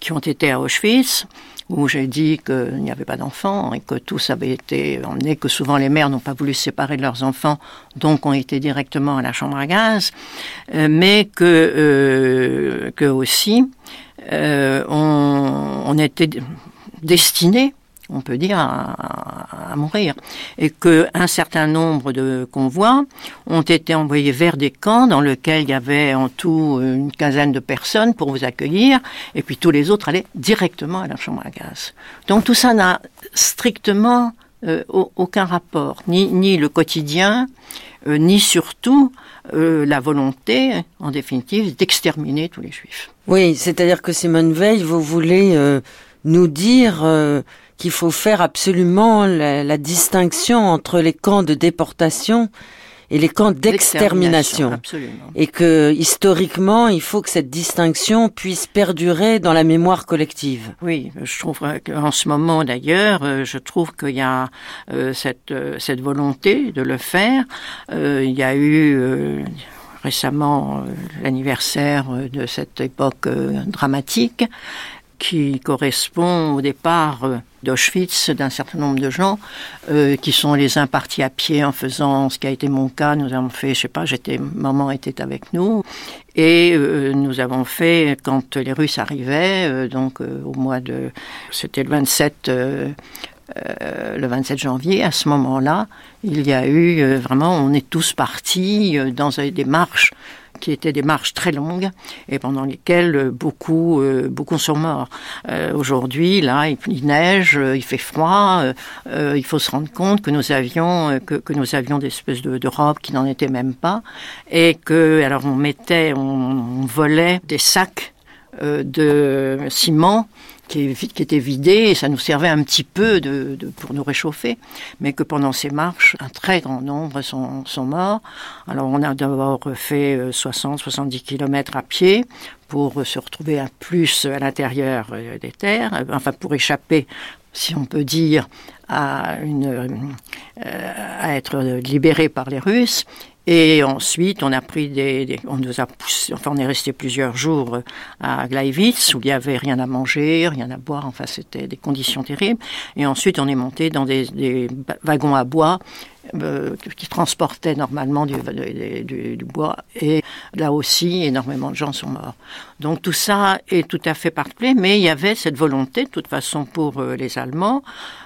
qui ont été à Auschwitz, où j'ai dit qu'il n'y avait pas d'enfants et que tous avaient été emmenés, que souvent les mères n'ont pas voulu se séparer de leurs enfants, donc ont été directement à la chambre à gaz, euh, mais que, euh, que aussi euh, on, on était destinés on peut dire, à, à mourir. Et qu'un certain nombre de convois ont été envoyés vers des camps dans lesquels il y avait en tout une quinzaine de personnes pour vous accueillir, et puis tous les autres allaient directement à la chambre à gaz. Donc tout ça n'a strictement euh, aucun rapport, ni, ni le quotidien, euh, ni surtout euh, la volonté, en définitive, d'exterminer tous les juifs. Oui, c'est-à-dire que Simone Veil, vous voulez euh, nous dire euh, qu'il faut faire absolument la, la, distinction entre les camps de déportation et les camps d'extermination. Et que historiquement, il faut que cette distinction puisse perdurer dans la mémoire collective. Oui, je trouve qu'en ce moment d'ailleurs, euh, je trouve qu'il y a euh, cette, euh, cette volonté de le faire. Euh, il y a eu euh, récemment l'anniversaire de cette époque dramatique qui correspond au départ d'Auschwitz d'un certain nombre de gens euh, qui sont les uns partis à pied en faisant ce qui a été mon cas. Nous avons fait, je sais pas, j'étais, maman était avec nous et euh, nous avons fait quand les Russes arrivaient, euh, donc au mois de, c'était le 27. Euh, le 27 janvier, à ce moment-là, il y a eu vraiment, on est tous partis dans des marches qui étaient des marches très longues et pendant lesquelles beaucoup beaucoup sont morts. Aujourd'hui, là, il, neige, il fait froid. il faut se rendre compte que nous avions que, nous avions des espèces de, robes qui n'en étaient même pas et que alors on mettait, on volait des sacs de ciment qui, était vidé et ça nous servait un petit peu de, pour nous réchauffer, mais que pendant ces marches, un très grand nombre sont, morts. Alors on a d'abord fait 60-70 km à pied pour se retrouver à plus à l'intérieur des terres, enfin pour échapper, si on peut dire, à, euh, à être libéré par les Russes. Et ensuite, on a pris des, des, on nous a poussé, enfin, on est resté plusieurs jours à Gleiwitz où il y avait rien à manger, rien à boire. Enfin, c'était des conditions terribles. Et ensuite, on est monté dans des, des wagons à bois euh, qui transportaient normalement du, bois. Et là aussi, énormément de gens sont morts. Donc tout ça est tout à fait particulier, mais il y avait cette volonté, de toute façon, pour euh, les Allemands,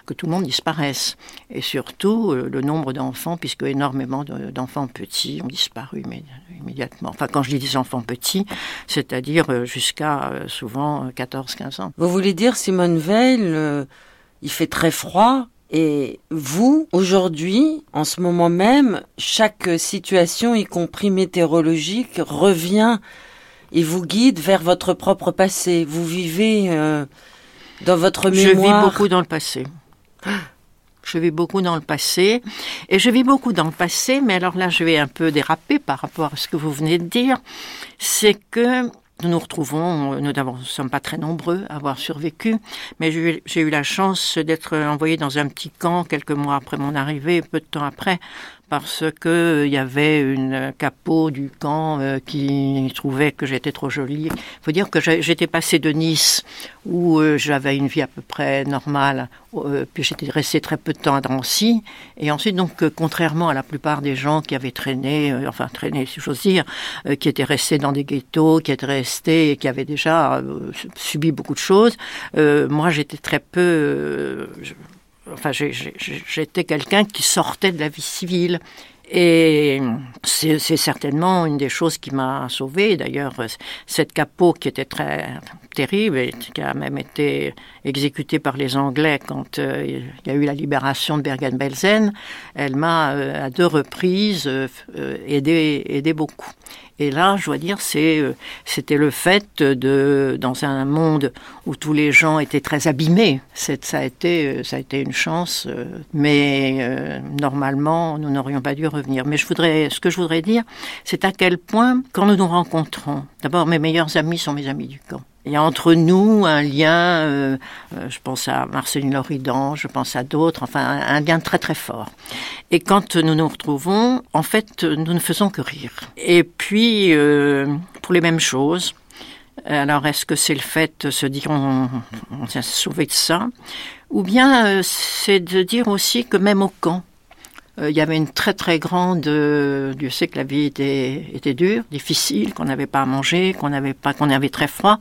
que tout le monde disparaisse. Et surtout, euh, le nombre d'enfants, puisque énormément d'enfants petits ont disparu immédiatement. Enfin, quand je dis des enfants petits, c'est-à-dire jusqu'à souvent 14-15 ans. Vous voulez dire, Simone Veil, il fait très froid et vous, aujourd'hui, en ce moment même, chaque situation, y compris météorologique, revient et vous guide vers votre propre passé. Vous vivez euh, dans votre mémoire. Je vis beaucoup dans le passé. Je vis beaucoup dans le passé. Et je vis beaucoup dans le passé, mais alors là, je vais un peu déraper par rapport à ce que vous venez de dire. C'est que nous nous retrouvons, nous ne sommes pas très nombreux à avoir survécu, mais j'ai eu la chance d'être envoyé dans un petit camp quelques mois après mon arrivée, peu de temps après, parce que il y avait une capot du camp euh, qui trouvait que j'étais trop jolie. Il faut dire que j'étais passé de Nice où euh, j'avais une vie à peu près normale, euh, puis j'étais resté très peu de temps à Drancy, et ensuite donc euh, contrairement à la plupart des gens qui avaient traîné, euh, enfin traîné si j'ose dire, euh, qui étaient restés dans des ghettos, qui étaient restés et qui avaient déjà euh, subi beaucoup de choses, euh, moi j'étais très peu, euh, enfin j'étais quelqu'un qui sortait de la vie civile. Et c'est certainement une des choses qui m'a sauvé. D'ailleurs, cette capot qui était très terrible et qui a même été exécutée par les Anglais quand euh, il y a eu la libération de Bergen-Belsen, elle m'a euh, à deux reprises euh, aidé, aidé beaucoup. Et là, je dois dire, c'était le fait de, dans un monde où tous les gens étaient très abîmés, ça, a été, ça a été une chance, mais normalement, nous n'aurions pas dû Mais je voudrais, ce que je voudrais dire, c'est à quel point, quand nous nous rencontrons, d'abord, mes meilleurs amis sont mes amis du camp. Il y a entre nous un lien, euh, euh, je pense à Marceline Loridan, je pense à d'autres, enfin un, lien très très fort. Et quand nous nous retrouvons, en fait, nous ne faisons que rire. Et puis, euh, pour les mêmes choses, alors est-ce que c'est le fait de se dire on, on s'est sauvé de ça? Ou bien c'est de dire aussi que même au camp, il y avait une très très grande. Euh, Dieu sait que la vie était, était dure, difficile, qu'on n'avait pas à manger, qu'on n'avait pas, qu'on avait très froid.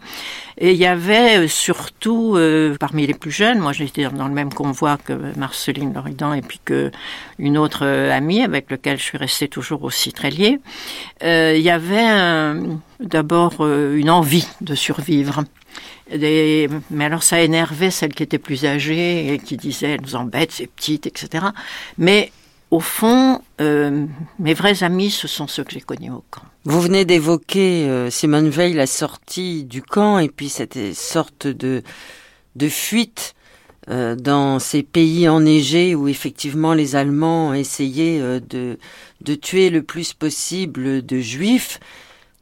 Et il y avait euh, surtout euh, parmi les plus jeunes, moi j'étais dans le même convoi que Marceline Loridan et puis que une autre euh, amie avec laquelle je suis restée toujours aussi très liée. Euh, il y avait d'abord euh, une envie de survivre. Mais alors ça énervait celles qui étaient plus âgées et qui disaient elle nous embête, c'est petite, etc. Mais au fond, euh, mes vrais amis, ce sont ceux que j'ai connus au camp. Vous venez d'évoquer, euh, Simone Veil, la sortie du camp et puis cette sorte de, de fuite euh, dans ces pays enneigés où effectivement les Allemands ont essayé euh, de, de tuer le plus possible de juifs.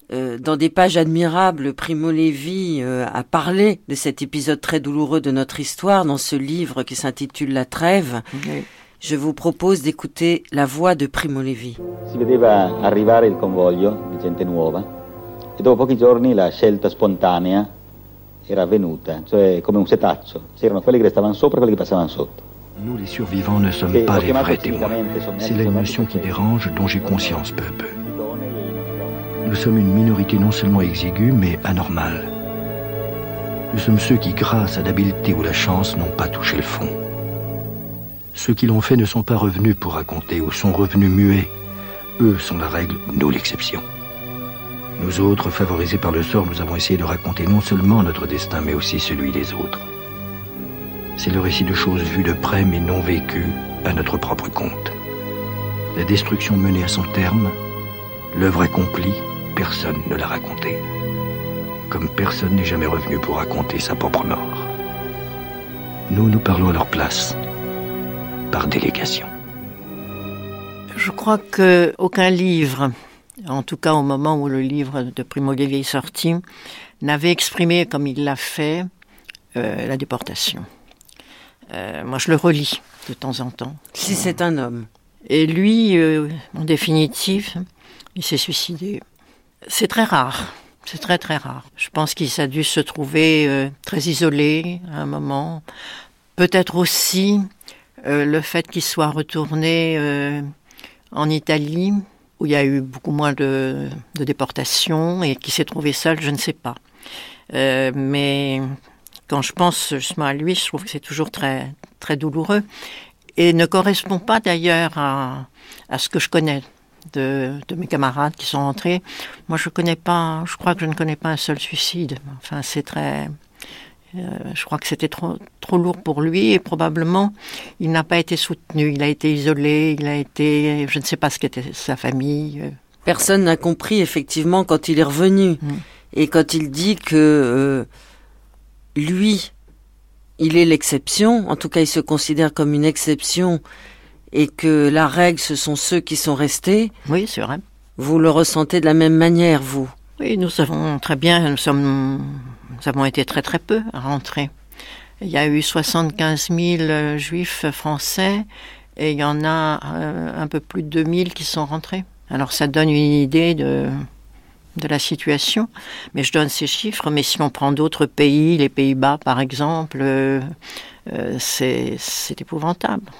Dans des pages admirables, Primo Levi a parlé de cet épisode très douloureux de notre histoire dans ce livre qui s'intitule La Trêve. Je vous propose d'écouter la voix de Primo Levi. Si vedeva arrivare il convoglio di gente nuova e dopo pochi giorni la scelta spontanea era avvenuta, cioè come un setaccio. C'erano quelli che restavano sopra e quelli che passavano sotto. Nous, les survivants, ne sommes pas les vrais témoins. C'est la émotion qui dérange, dont j'ai conscience peu à peu. Nous sommes une minorité non seulement exiguë, mais anormale. Nous sommes ceux qui, grâce à l'habileté ou la chance, n'ont pas touché le fond. Ceux qui l'ont fait ne sont pas revenus pour raconter ou sont revenus muets. Eux sont la règle, nous l'exception. Nous autres, favorisés par le sort, nous avons essayé de raconter non seulement notre destin, mais aussi celui des autres. C'est le récit de choses vues de près mais non vécues à notre propre compte. La destruction menée à son terme, l'œuvre accomplie, personne ne l'a racontée. Comme personne n'est jamais revenu pour raconter sa propre mort. Nous, nous parlons à leur place, par délégation. Je crois que aucun livre, en tout cas au moment où le livre de Primo Levi est sorti, n'avait exprimé comme il l'a fait euh, la déportation. Euh, moi, je le relis de temps en temps. Si c'est un homme. Et lui, euh, en définitive, il s'est suicidé. C'est très rare. C'est très très rare. Je pense qu'il a dû se trouver euh, très isolé à un moment. Peut-être aussi euh, le fait qu'il soit retourné euh, en Italie, où il y a eu beaucoup moins de, déportations, et qu'il s'est trouvé seul, je ne sais pas. Euh, mais quand je pense justement à lui, je trouve que c'est toujours très, très douloureux et ne correspond pas d'ailleurs à, ce que je connais de, mes camarades qui sont rentrés. Moi, je connais pas, je crois que je ne connais pas un seul suicide. Enfin, c'est très, euh, je crois que c'était trop, trop lourd pour lui et probablement il n'a pas été soutenu. Il a été isolé, il a été, je ne sais pas ce qu'était sa famille. euh. Personne n'a compris effectivement quand il est revenu et quand il dit que euh, lui, il est l'exception, en tout cas il se considère comme une exception et que la règle ce sont ceux qui sont restés. Oui, c'est vrai. Vous le ressentez de la même manière, vous? Oui, nous savons très bien, nous sommes, nous avons été très très peu à rentrer. Il y a eu 75 000 euh, juifs français et il y en a euh, un peu plus de 2000 qui sont rentrés. Alors ça donne une idée de, la situation. Mais je donne ces chiffres. Mais si on prend d'autres pays, les Pays-Bas par exemple, euh, c'est épouvantable.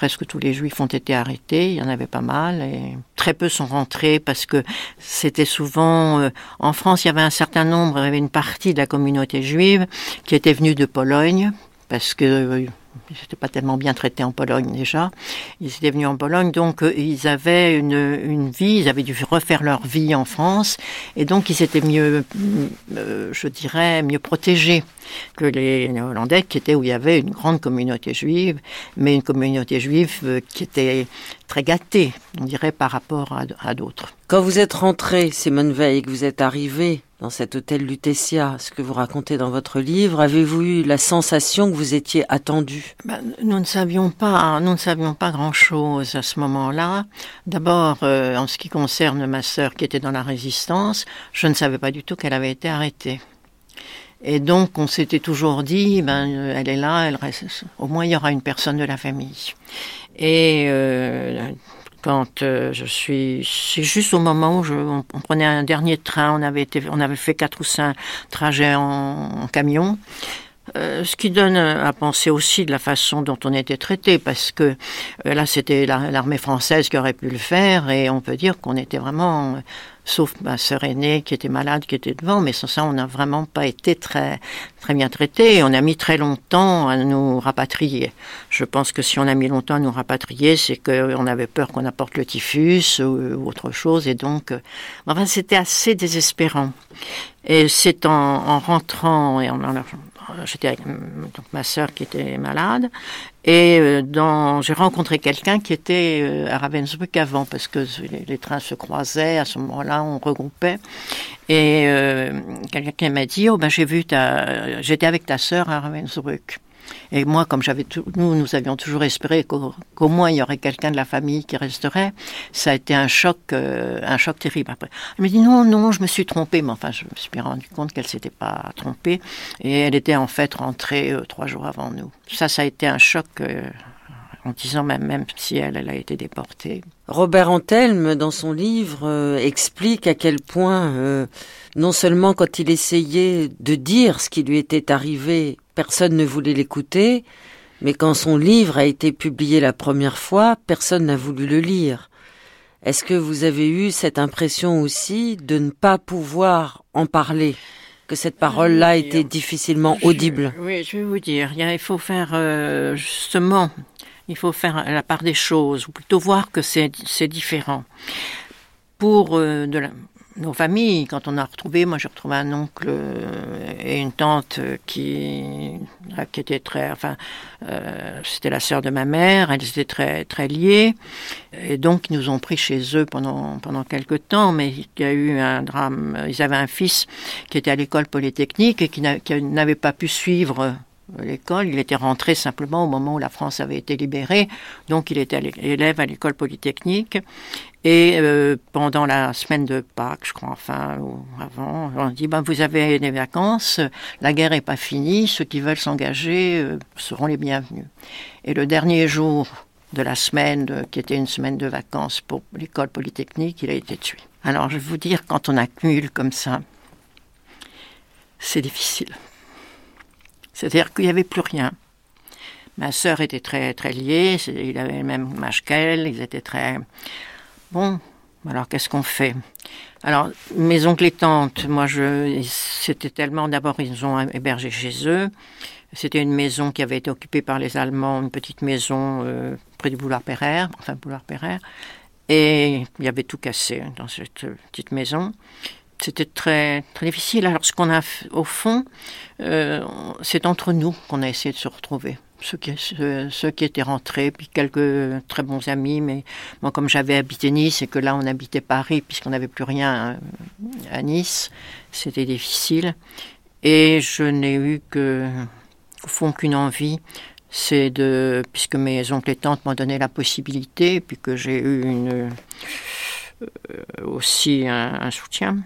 Presque tous les juifs ont été arrêtés, il y en avait pas mal, et très peu sont rentrés parce que c'était souvent... Euh, en France, il y avait un certain nombre, il y avait une partie de la communauté juive qui était venue de Pologne, parce que ils n'étaient pas tellement bien traités en Pologne déjà. Ils étaient venus en Pologne, donc euh, ils avaient une, une, vie, ils avaient dû refaire leur vie en France, et donc ils étaient mieux, euh, je dirais, mieux protégés que les Hollandais, qui étaient où il y avait une grande communauté juive, mais une communauté juive euh, qui était très gâtée, on dirait, par rapport à, à d'autres. Quand vous êtes rentré, Simone Veil, que vous êtes arrivé dans cet hôtel Lutetia, ce que vous racontez dans votre livre, avez-vous eu la sensation que vous étiez attendu ben, Nous ne savions pas, nous ne savions pas grand-chose à ce moment-là. D'abord, euh, en ce qui concerne ma sœur qui était dans la résistance, je ne savais pas du tout qu'elle avait été arrêtée. Et donc, on s'était toujours dit, ben, elle est là, elle reste, au moins il y aura une personne de la famille. Et euh, quand euh, je suis, c'est juste au moment où je, on, prenait un dernier train, on avait été, on avait fait quatre ou cinq trajets en, camion. Euh, ce qui donne à penser aussi de la façon dont on était traité, parce que euh, là c'était l'armée française qui aurait pu le faire, et on peut dire qu'on était vraiment sauf ma sœur aînée qui était malade, qui était devant, mais sans ça, on n'a vraiment pas été très, très bien traité. On a mis très longtemps à nous rapatrier. Je pense que si on a mis longtemps à nous rapatrier, c'est qu'on avait peur qu'on apporte le typhus ou, autre chose, et donc, euh, enfin, c'était assez désespérant. Et c'est en, en, rentrant et en, j'étais avec donc, ma sœur qui était malade et euh, dans, j'ai rencontré quelqu'un qui était euh, à Ravensbrück avant parce que les, trains se croisaient à ce moment-là, on regroupait et euh, quelqu'un m'a dit oh ben j'ai vu ta, j'étais avec ta sœur à Ravensbrück. Et moi, comme j'avais nous, nous avions toujours espéré qu'au moins il y aurait quelqu'un de la famille qui resterait. Ça a été un choc, euh, un choc terrible. Après, elle me dit non, non, je me suis trompée. Mais enfin, je me suis rendu compte qu'elle s'était pas trompée et elle était en fait rentrée euh, trois jours avant nous. Ça, ça a été un choc. Euh, en disant même, même si elle, elle a été déportée. Robert Antelme, dans son livre, explique à quel point, non seulement quand il essayait de dire ce qui lui était arrivé personne ne voulait l'écouter, mais quand son livre a été publié la première fois, personne n'a voulu le lire. Est-ce que vous avez eu cette impression aussi de ne pas pouvoir en parler que cette parole-là était difficilement audible? oui, je vais vous dire, il faut faire euh, justement, il faut faire la part des choses, ou plutôt voir que c'est différent. Pour euh, de la, nos familles, quand on a retrouvé, moi j'ai retrouvé un oncle euh, et une tante qui, qui étaient très, enfin, euh, c'était la sœur de ma mère, elles étaient très très liées, et donc ils nous ont pris chez eux pendant pendant quelques temps, mais il y a eu un drame. Ils avaient un fils qui était à l'école polytechnique et qui n'avait pas pu suivre l'école. Il était rentré simplement au moment où la France avait été libérée. Donc il était élève à l'école polytechnique. Et euh, pendant la semaine de Pâques, je crois, enfin, ou avant, on dit, ben, vous avez des vacances, la guerre n'est pas finie, ceux qui veulent s'engager euh, seront les bienvenus. Et le dernier jour de la semaine, qui était une semaine de vacances pour l'école polytechnique, il a été tué. Alors je vais vous dire, quand on accumule comme ça, c'est difficile. C'est-à-dire qu'il n'y avait plus rien. Ma sœur était très, très liée, il avait le même âge qu'elle, ils étaient très... Bon, alors qu'est-ce qu'on fait? Alors, mes oncles et tantes, moi, je, c'était tellement... D'abord, ils ont hébergés chez eux. C'était une maison qui avait été occupée par les Allemands, une petite maison euh, près du boulevard Pereire, enfin, boulevard Pereire. Et il y avait tout cassé dans cette petite maison c'était très, très difficile. Alors, ce qu'on a, au fond, euh, c'est entre nous qu'on a essayé de se retrouver. Ceux qui, ceux, qui étaient rentrés, puis quelques très bons amis. Mais moi, comme j'avais habité Nice et que là, on habitait Paris, puisqu'on n'avait plus rien à, Nice, c'était difficile. Et je n'ai eu que, au fond, qu'une envie, c'est de, puisque mes oncles et tantes m'ont donné la possibilité, puis que j'ai eu euh, aussi un soutien,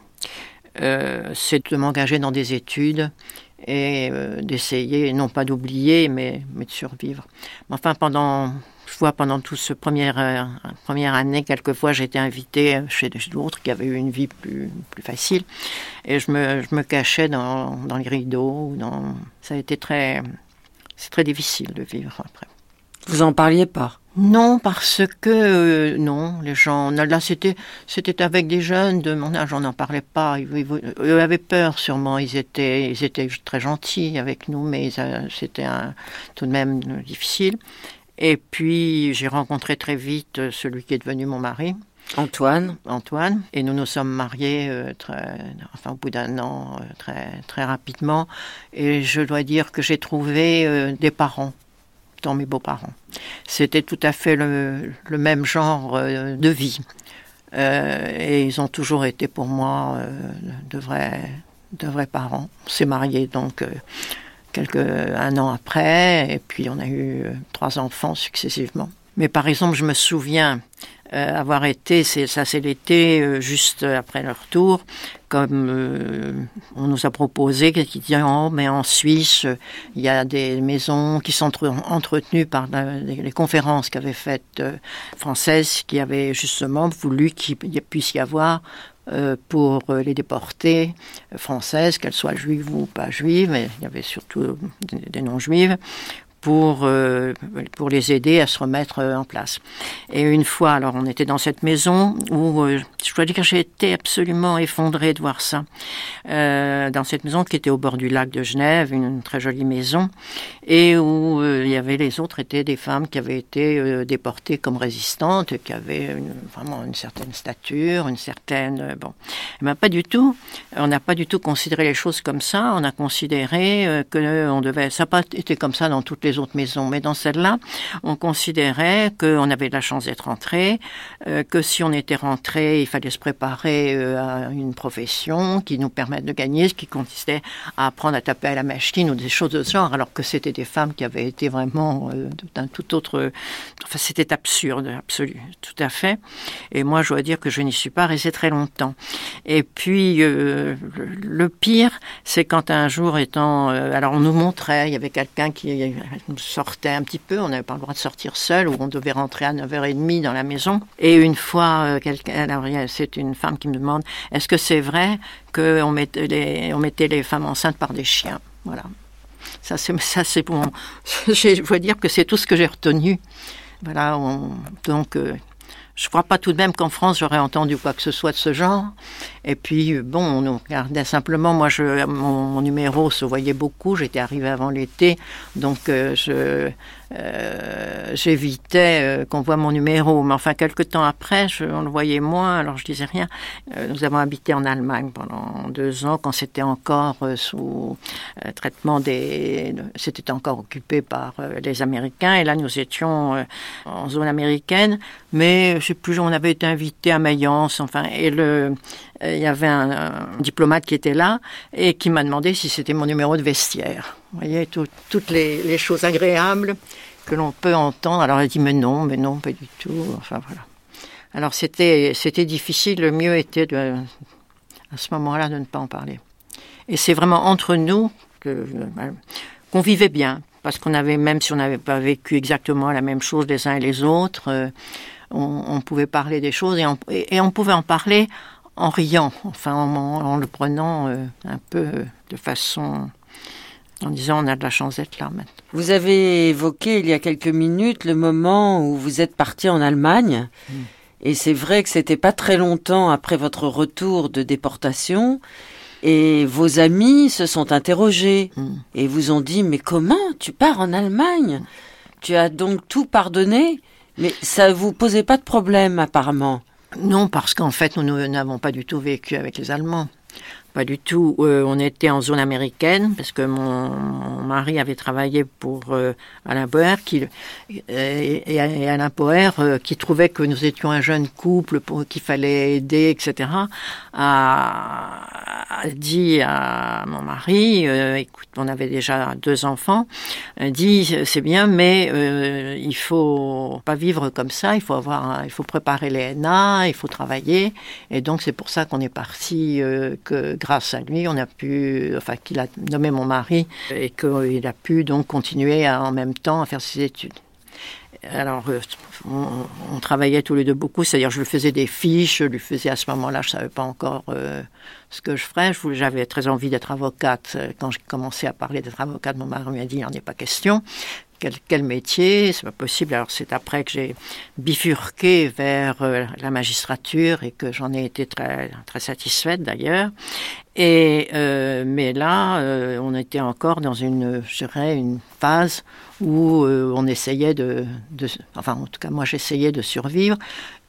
euh, c'est de m'engager dans des études et euh, d'essayer, non pas d'oublier, mais, de survivre. Enfin, pendant, quelquefois, pendant toute ce première, euh, première année, quelquefois, j'étais invitée chez d'autres qui avaient eu une vie plus, plus facile. Et je me, je me cachais dans, dans les rideaux. Dans... Ça a été très. C'est très difficile de vivre après. Vous en parliez pas non, parce que euh, non, les gens là c'était c'était avec des jeunes de mon âge, on n'en parlait pas. Ils, avaient peur sûrement. Ils étaient ils étaient très gentils avec nous, mais c'était tout de même difficile. Et puis j'ai rencontré très vite celui qui est devenu mon mari. Antoine. Antoine. Et nous nous sommes mariés euh, très, enfin, au bout d'un an, euh, très, très rapidement. Et je dois dire que j'ai trouvé des parents dans mes beaux-parents. C'était tout à fait le, même genre euh, de vie. Euh, et ils ont toujours été pour moi euh, de, vrais, de vrais parents. On s'est mariés donc quelques, un an après, et puis on a eu trois enfants successivement. Mais par exemple, je me souviens euh, avoir été, ça c'est l'été, euh, juste après leur retour, comme euh, on nous a proposé, qui dit oh, mais en Suisse, il y a des maisons qui sont entretenues par les conférences qu'avaient faites françaises, qui avaient justement voulu qu'il puisse y avoir pour les déportés françaises, qu'elles soient juives ou pas juives, mais il y avait surtout des non-juives, pour, euh, pour les aider à se remettre euh, en place. Et une fois, alors on était dans cette maison où euh, je dois dire que j'ai été absolument effondrée de voir ça. dans cette maison qui était au bord du lac de Genève, une, très jolie maison, et où il y avait les autres étaient des femmes qui avaient été déportées comme résistantes, qui avaient vraiment une certaine stature, une certaine bon. Mais pas du tout. On n'a pas du tout considéré les choses comme ça. On a considéré que on devait. Ça n'a pas été comme ça dans toutes les autres maisons, mais dans celle-là, on considérait qu'on avait de la chance d'être rentré, euh, que si on était rentré, il fallait se préparer euh, à une profession qui nous permette de gagner, ce qui consistait à apprendre à taper à la machine ou des choses de ce genre, alors que c'était des femmes qui avaient été vraiment euh, d'un tout autre... Enfin, c'était absurde, absolu, tout à fait. Et moi, je dois dire que je n'y suis pas restée très longtemps. Et puis, le pire, c'est quand un jour étant... alors, on nous montrait, il y avait quelqu'un qui sortait un petit peu, on n'avait pas le droit de sortir seul, ou on devait rentrer à 9h30 dans la maison. Et une fois, euh, c'est une femme qui me demande, est-ce que c'est vrai qu'on mettait les, on mettait les femmes enceintes par des chiens? Voilà. Ça, c'est, ça, c'est bon. Je veux dire que c'est tout ce que j'ai retenu. Voilà, donc, euh, je ne crois pas tout de même qu'en France j'aurais entendu quoi que ce soit de ce genre. Et puis, bon, on regardait simplement. Moi, je, mon, numéro se voyait beaucoup. J'étais arrivée avant l'été, donc euh, je, euh, j'évitais euh, qu'on voit mon numéro. Mais enfin, quelques temps après, je, on le voyait moins, alors je disais rien. Euh, nous avons habité en Allemagne pendant deux ans, quand c'était encore sous traitement des... C'était encore occupé par les Américains, et là, nous étions en zone américaine, mais je sais plus, on avait été invité à Mayence, enfin, et le... Il y avait un, diplomate qui était là et qui m'a demandé si c'était mon numéro de vestiaire. Vous voyez, toutes les, choses agréables que l'on peut entendre. Alors elle dit mais non, mais non, pas du tout. Enfin voilà. Alors c'était difficile. Le mieux était à ce moment-là de ne pas en parler. Et c'est vraiment entre nous que qu'on vivait bien, parce qu'on avait même si on n'avait pas vécu exactement la même chose les uns et les autres, euh, on, pouvait parler des choses et, on pouvait en parler en riant, enfin en, en le prenant euh, un peu de façon en disant on a de la chance d'être là maintenant. Vous avez évoqué il y a quelques minutes le moment où vous êtes parti en Allemagne. Mm. Et c'est vrai que c'était pas très longtemps après votre retour de déportation. Et vos amis se sont interrogés mm. et vous ont dit mais comment tu pars en Allemagne? Tu as donc tout pardonné Mais ça vous posait pas de problème apparemment Non, parce qu'en fait nous n'avons pas du tout vécu avec les Allemands. Pas du tout. Euh, on était en zone américaine parce que mon, mari avait travaillé pour euh, Alain Boer qui, euh, et, Alain Boer qui trouvait que nous étions un jeune couple qu'il fallait aider, etc. a, dit à mon mari, écoute, on avait déjà deux enfants, a dit c'est bien, mais il faut pas vivre comme ça. Il faut avoir, il faut préparer les NA, il faut travailler. Et donc c'est pour ça qu'on est parti que grâce à lui, on a pu, enfin, qu'il a nommé mon mari et qu'il a pu donc continuer en même temps à faire ses études. alors, euh, on, travaillait tous les deux beaucoup, c'est-à-dire je lui faisais des fiches, je lui faisais à ce moment-là, je ne savais pas encore euh, ce que je ferais. J'avais très envie d'être avocate. Quand j'ai commencé à parler d'être avocate, mon mari m'a dit, il n'en est pas question. Quel, quel métier C'est pas possible. Alors c'est après que j'ai bifurqué vers la magistrature et que j'en ai été très très satisfaite d'ailleurs. Et mais là, on était encore dans une, je dirais, une phase où euh, on essayait de, enfin en tout cas moi j'essayais de survivre.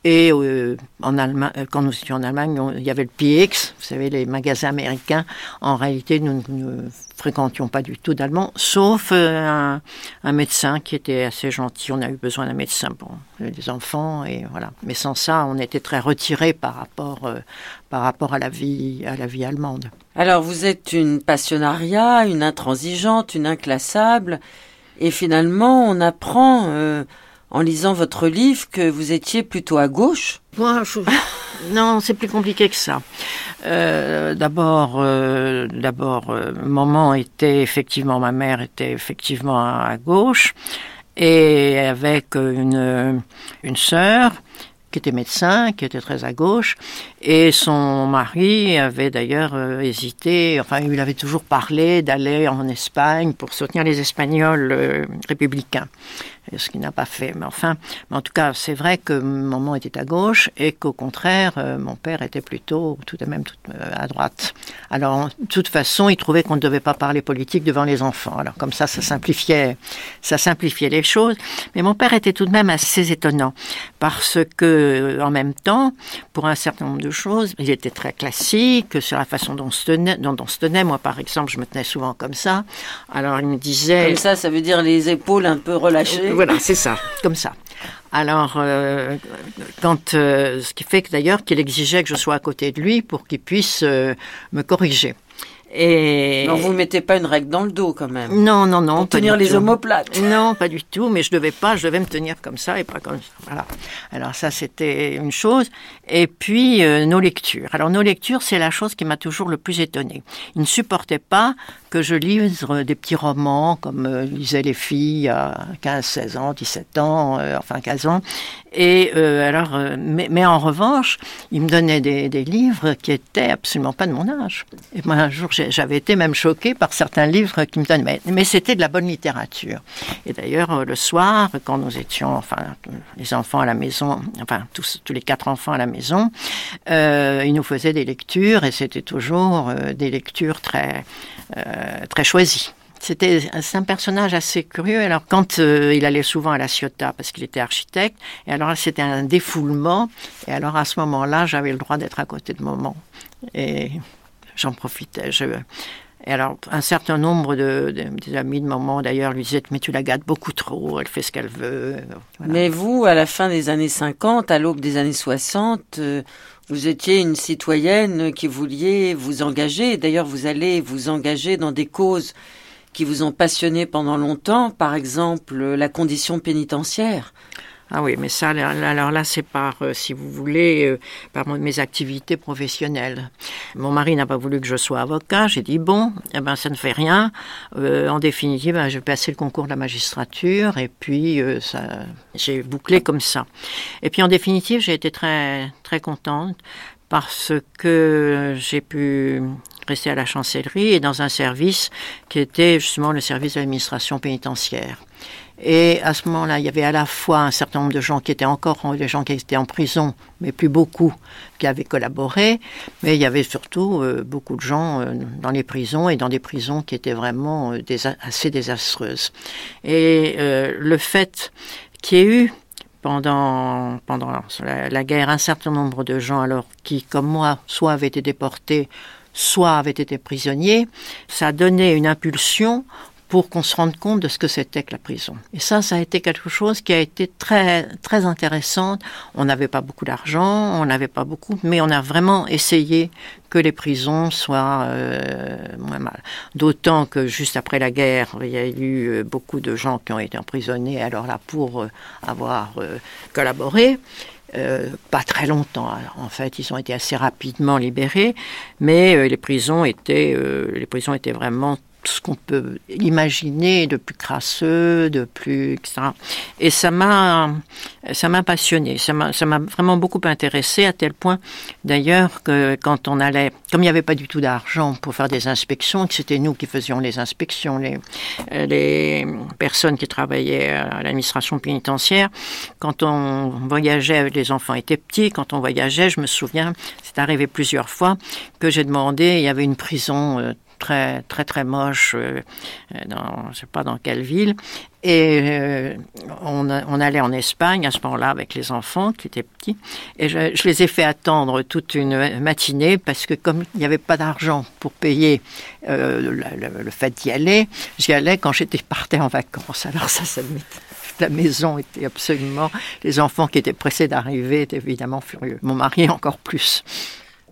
Et euh, en Allemagne, euh, quand nous étions en Allemagne, il y avait le PX, vous savez, les magasins américains. En réalité, nous ne fréquentions pas du tout d'allemand, sauf un, médecin qui était assez gentil. On a eu besoin d'un médecin pour les enfants, et voilà. Mais sans ça, on était très retirés par rapport, par rapport à la vie, à la vie allemande. Alors, vous êtes une passionnariat, une intransigeante, une inclassable. Et finalement, on apprend euh, en lisant votre livre que vous étiez plutôt à gauche. Moi, non, c'est plus compliqué que ça. Euh, d'abord, euh, d'abord, maman était effectivement, ma mère était effectivement à, gauche, et avec une une sœur qui était médecin, qui était très à gauche, et son mari avait d'ailleurs euh, hésité, enfin il avait toujours parlé d'aller en Espagne pour soutenir les Espagnols euh, républicains ce qu'il n'a pas fait. Mais enfin, en tout cas, c'est vrai que maman était à gauche et qu'au contraire, euh, mon père était plutôt tout de même euh, à droite. Alors, de toute façon, il trouvait qu'on ne devait pas parler politique devant les enfants. Alors, comme ça, ça simplifiait, ça simplifiait les choses. Mais mon père était tout de même assez étonnant parce que, en même temps, pour un certain nombre de il était très classique sur la façon dont on se tenait. Dont on se tenait. Moi, par exemple, je me tenais souvent comme ça. Alors, il me disait. Comme ça, ça veut dire les épaules un peu relâchées. Voilà, c'est ça, comme ça. Alors, euh, quand, euh, ce qui fait que d'ailleurs qu'il exigeait que je sois à côté de lui pour qu'il puisse euh, me corriger. Et non, vous mettez pas une règle dans le dos quand même. Non, non, non. Pour tenir les omoplates. Non, pas du tout. Mais je devais pas. Je devais me tenir comme ça et pas comme ça. Voilà. Alors ça, c'était une chose. Et puis nos lectures. Alors nos lectures, c'est la chose qui m'a toujours le plus étonnée. Il ne supportait pas que je lise des petits romans comme euh, lisaient les filles à 15, 16 ans, 17 ans, euh, enfin 15 ans. Et euh, alors, euh, mais, mais, en revanche, il me donnait des, des, livres qui étaient absolument pas de mon âge. Et moi, un jour, j'avais été même choquée par certains livres qui me donnaient, mais, c'était de la bonne littérature. Et d'ailleurs, le soir, quand nous étions, enfin, les enfants à la maison, enfin, tous, tous les quatre enfants à la maison, euh, il nous faisait des lectures et c'était toujours des lectures très euh, très choisi. C'était un personnage assez curieux. Alors quand euh, il allait souvent à la Ciotat parce qu'il était architecte, et alors c'était un défoulement. Et alors à ce moment-là, j'avais le droit d'être à côté de maman et j'en profitais. Je, et alors, un certain nombre de, des amis de maman, d'ailleurs, lui disaient Mais tu la gâtes beaucoup trop, elle fait ce qu'elle veut. Mais vous, à la fin des années 50, à l'aube des années 60, vous étiez une citoyenne qui vouliez vous engager. D'ailleurs, vous allez vous engager dans des causes qui vous ont passionné pendant longtemps, par exemple la condition pénitentiaire. Ah oui, mais ça, alors là, c'est par, euh, si vous voulez, euh, par mes activités professionnelles. Mon mari n'a pas voulu que je sois avocat. J'ai dit bon, eh ben ça ne fait rien. Euh, en définitive, ben, je vais passer le concours de la magistrature et puis ça, j'ai bouclé comme ça. Et puis en définitive, j'ai été très très contente parce que j'ai pu rester à la chancellerie et dans un service qui était justement le service de l'administration pénitentiaire. Et à ce moment-là, il y avait à la fois un certain nombre de gens qui étaient encore des gens qui étaient en prison, mais plus beaucoup qui avaient collaboré. Mais il y avait surtout euh, beaucoup de gens euh, dans les prisons et dans des prisons qui étaient vraiment euh, assez désastreuses. Et le fait qu'il y ait eu pendant, pendant la, la, guerre un certain nombre de gens alors qui, comme moi, soit avaient été déportés, soit avaient été prisonniers, ça donné une impulsion pour qu'on se rende compte de ce que c'était que la prison. Et ça, ça a été quelque chose qui a été très, très intéressant. On n'avait pas beaucoup d'argent, on n'avait pas beaucoup, mais on a vraiment essayé que les prisons soient euh, moins mal. D'autant que juste après la guerre, il y a eu euh, beaucoup de gens qui ont été emprisonnés, alors là, pour euh, avoir collaboré. Euh, pas très longtemps. en fait, ils ont été assez rapidement libérés, mais les prisons étaient, les prisons étaient vraiment ce qu'on peut imaginer de plus crasseux, de plus etc. Et ça m'a ça m'a passionné, ça m'a ça m'a vraiment beaucoup intéressé à tel point d'ailleurs que quand on allait, comme il n'y avait pas du tout d'argent pour faire des inspections, que c'était nous qui faisions les inspections, les les personnes qui travaillaient à l'administration pénitentiaire, quand on voyageait les enfants étaient petits, quand on voyageait, je me souviens, c'est arrivé plusieurs fois que j'ai demandé, il y avait une prison euh, très très très moche, euh, dans, je sais pas dans quelle ville. Et euh, on, allait en Espagne à ce moment-là avec les enfants qui étaient petits. Et je, les ai fait attendre toute une matinée parce que comme il n'y avait pas d'argent pour payer euh, le, fait d'y aller, j'y allais quand j'étais partais en vacances. Alors ça, ça la maison était absolument... Les enfants qui étaient pressés d'arriver étaient évidemment furieux. Mon mari encore plus.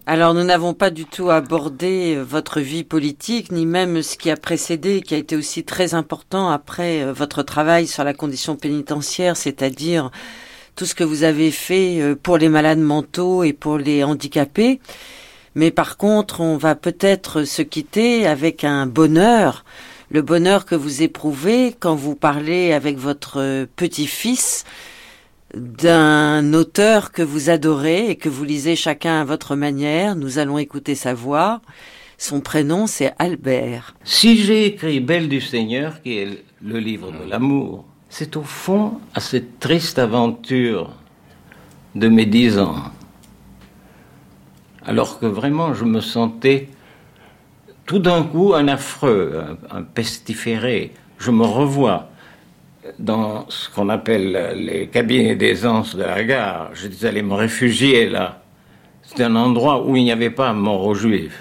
Alors nous n'avons pas du tout abordé euh, votre vie politique, ni même ce qui a précédé, qui a été aussi très important après euh, votre travail sur la condition pénitentiaire, c'est-à-dire tout ce que vous avez fait euh, pour les malades mentaux et pour les handicapés. Mais par contre, on va peut-être se quitter avec un bonheur, le bonheur que vous éprouvez quand vous parlez avec votre petit-fils d'un auteur que vous adorez et que vous lisez chacun à votre manière. Nous allons écouter sa voix. Son prénom, c'est Albert. Si j'ai écrit Belle du Seigneur, qui est le livre de l'amour, c'est au fond à cette triste aventure de mes dix ans. Alors que vraiment je me sentais tout d'un coup un affreux, un, pestiféré. Je me revois dans ce qu'on appelle les cabinets d'aisance de la gare. Je disais me réfugier là. C'était un endroit où il n'y avait pas mort aux juifs.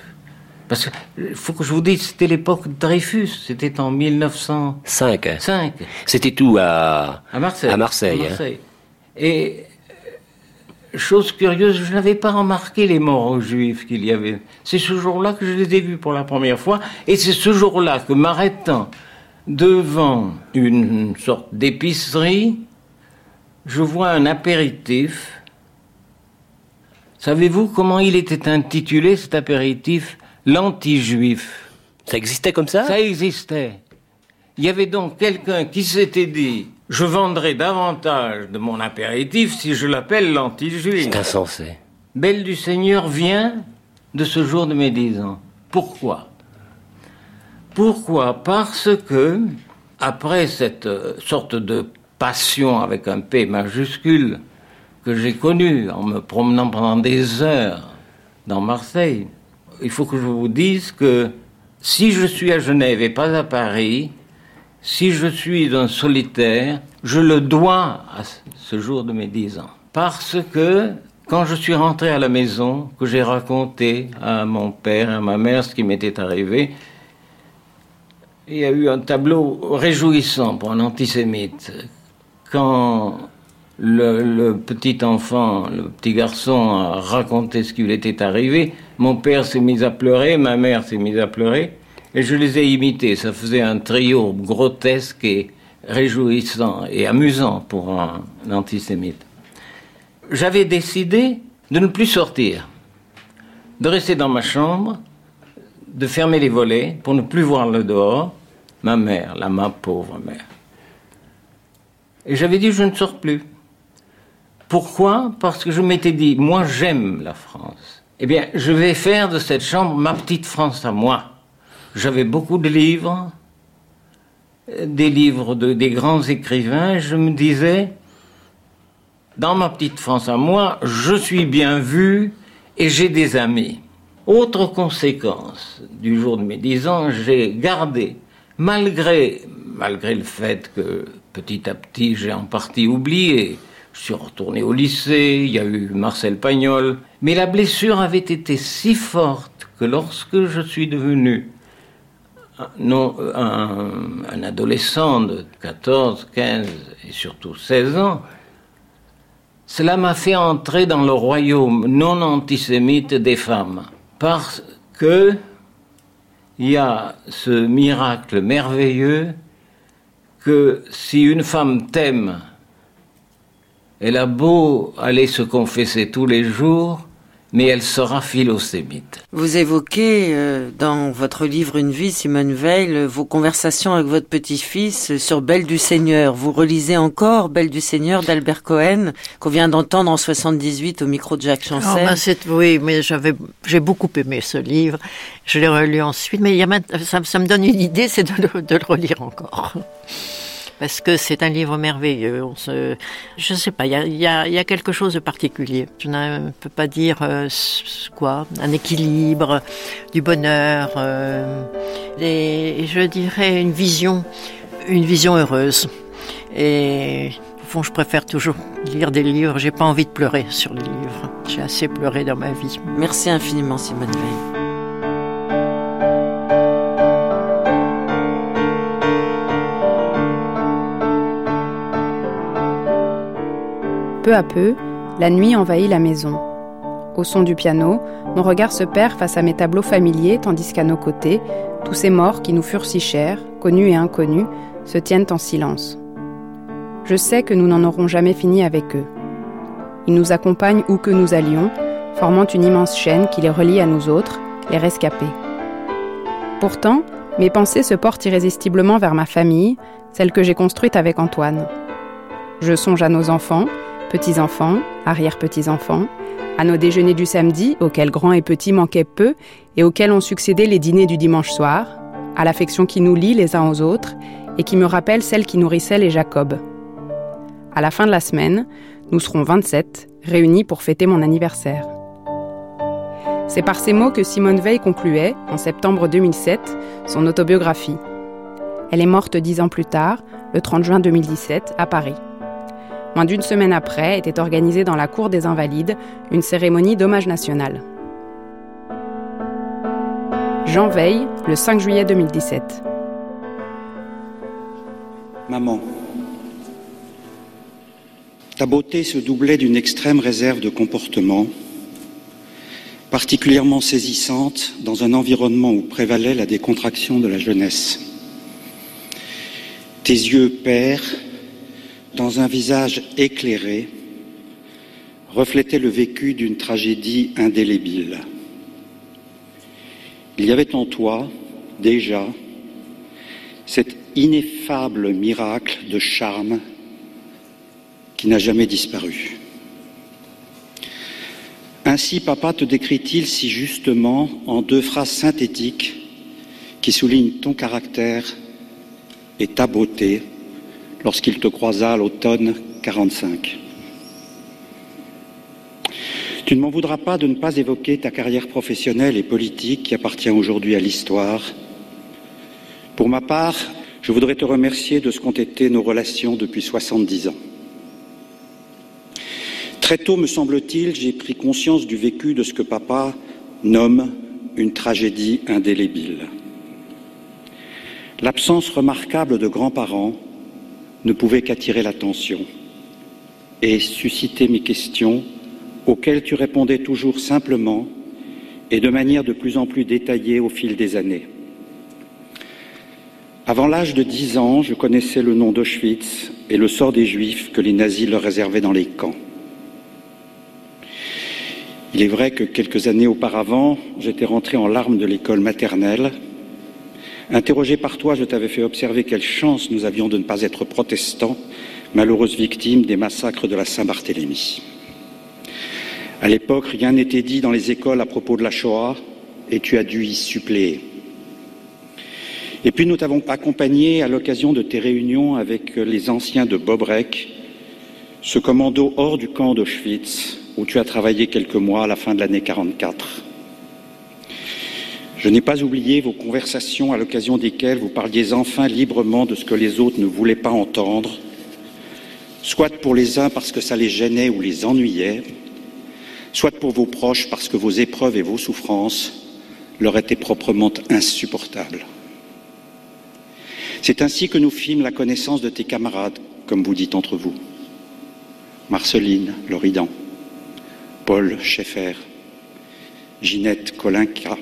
Parce qu'il faut que je vous dise, c'était l'époque de Dreyfus, c'était en 1905. 5. C'était tout à, à Marseille. À Marseille. À Marseille. Hein. Et chose curieuse, je n'avais pas remarqué les morts aux juifs qu'il y avait. C'est ce jour-là que je les ai vus pour la première fois, et c'est ce jour-là que m'arrêtant devant une sorte d'épicerie, je vois un apéritif. Savez-vous comment il était intitulé cet apéritif? L'anti-juif. Ça existait comme ça? Ça existait. Il y avait donc quelqu'un qui s'était dit je vendrai davantage de mon apéritif si je l'appelle l'anti-juif. C'est insensé. Belle du Seigneur vient de ce jour de mes dix ans. Pourquoi? Pourquoi? Parce que, après cette euh, sorte de passion avec un P majuscule que j'ai connue en me promenant pendant des heures dans Marseille, il faut que je vous dise que si je suis à Genève et pas à Paris, si je suis un solitaire, je le dois à ce jour de mes dix ans. Parce que quand je suis rentré à la maison, que j'ai raconté à mon père à ma mère ce qui m'était arrivé, il y a eu un tableau réjouissant pour un antisémite. Quand le, petit enfant, le petit garçon a raconté ce qui lui était arrivé, mon père s'est mis à pleurer, ma mère s'est mise à pleurer, et je les ai imités. Ça faisait un trio grotesque et réjouissant et amusant pour un antisémite. J'avais décidé de ne plus sortir, de rester dans ma chambre, de fermer les volets pour ne plus voir le dehors, ma mère, la ma pauvre mère. Et j'avais dit, je ne sors plus. Pourquoi? Parce que je m'étais dit, moi j'aime la France. Eh bien, je vais faire de cette chambre ma petite France à moi. J'avais beaucoup de livres, des livres de, des grands écrivains, je me disais, dans ma petite France à moi, je suis bien vu et j'ai des amis. Autre conséquence du jour de mes dix ans, j'ai gardé, malgré, malgré le fait que petit à petit j'ai en partie oublié, je suis retourné au lycée, il y a eu Marcel Pagnol, mais la blessure avait été si forte que lorsque je suis devenu non, un adolescent de 14, 15 et surtout 16 ans, cela m'a fait entrer dans le royaume non antisémite des femmes parce que il y a ce miracle merveilleux que si une femme t'aime, elle a beau aller se confesser tous les jours, mais elle sera philosémite. Vous évoquez euh, dans votre livre Une vie, Simone Veil, vos conversations avec votre petit-fils sur Belle du Seigneur. Vous relisez encore Belle du Seigneur d'Albert Cohen, qu'on vient d'entendre en 78 au micro de Jacques Chancel. Oh, ben oui, mais j'avais, j'ai beaucoup aimé ce livre. Je l'ai relu ensuite, mais il y a, ça, ça, me donne une idée, c'est de, de le relire encore parce que c'est un livre merveilleux. On se, je ne sais pas, il y a, quelque chose de particulier. Je ne peux pas dire euh, quoi, un équilibre, du bonheur, euh, et je dirais une vision, une vision heureuse. Et au fond, je préfère toujours lire des livres. J'ai pas envie de pleurer sur les livres. J'ai assez pleuré dans ma vie. Merci infiniment, Simone Veil. Peu à peu, la nuit envahit la maison. Au son du piano, mon regard se perd face à mes tableaux familiers, tandis qu'à nos côtés, tous ces morts qui nous furent si chers, connus et inconnus, se tiennent en silence. Je sais que nous n'en aurons jamais fini avec eux. Ils nous accompagnent où que nous allions, formant une immense chaîne qui les relie à nous autres, les rescapés. Pourtant, mes pensées se portent irrésistiblement vers ma famille, celle que j'ai construite avec Antoine. Je songe à nos enfants, petits-enfants, arrière-petits-enfants, à nos déjeuners du samedi, auxquels grands et petits manquaient peu, et auxquels ont succédé les dîners du dimanche soir, à l'affection qui nous lie les uns aux autres, et qui me rappelle celle qui nourrissait les Jacob. À la fin de la semaine, nous serons 27, réunis pour fêter mon anniversaire. C'est par ces mots que Simone Veil concluait, en septembre 2007, son autobiographie. Elle est morte dix ans plus tard, le 30 juin 2017, à Paris. Moins d'une semaine après, était organisée dans la cour des Invalides une cérémonie d'hommage national. Jean Veille, le 5 juillet 2017. Maman, ta beauté se doublait d'une extrême réserve de comportement, particulièrement saisissante dans un environnement où prévalait la décontraction de la jeunesse. Tes yeux pères dans un visage éclairé, reflétait le vécu d'une tragédie indélébile. Il y avait en toi, déjà, cet ineffable miracle de charme qui n'a jamais disparu. Ainsi, papa te décrit-il si justement en deux phrases synthétiques qui soulignent ton caractère et ta beauté, lorsqu'il te croisa à l'automne 45. Tu ne m'en voudras pas de ne pas évoquer ta carrière professionnelle et politique qui appartient aujourd'hui à l'histoire. Pour ma part, je voudrais te remercier de ce qu'ont été nos relations depuis 70 ans. Très tôt, me semble-t-il, j'ai pris conscience du vécu de ce que papa nomme une tragédie indélébile. L'absence remarquable de grands-parents ne pouvait qu'attirer l'attention et susciter mes questions auxquelles tu répondais toujours simplement et de manière de plus en plus détaillée au fil des années. Avant l'âge de dix ans, je connaissais le nom d'Auschwitz et le sort des Juifs que les nazis leur réservaient dans les camps. Il est vrai que quelques années auparavant, j'étais rentré en larmes de l'école maternelle Interrogé par toi, je t'avais fait observer quelle chance nous avions de ne pas être protestants, malheureuses victimes des massacres de la Saint-Barthélemy. À l'époque, rien n'était dit dans les écoles à propos de la Shoah et tu as dû y suppléer. Et puis nous t'avons accompagné à l'occasion de tes réunions avec les anciens de Bobrek, ce commando hors du camp d'Auschwitz où tu as travaillé quelques mois à la fin de l'année 44. Je n'ai pas oublié vos conversations à l'occasion desquelles vous parliez enfin librement de ce que les autres ne voulaient pas entendre, soit pour les uns parce que ça les gênait ou les ennuyait, soit pour vos proches parce que vos épreuves et vos souffrances leur étaient proprement insupportables. C'est ainsi que nous fîmes la connaissance de tes camarades, comme vous dites entre vous. Marceline Loridan, Paul Schaeffer, Ginette Kolinka,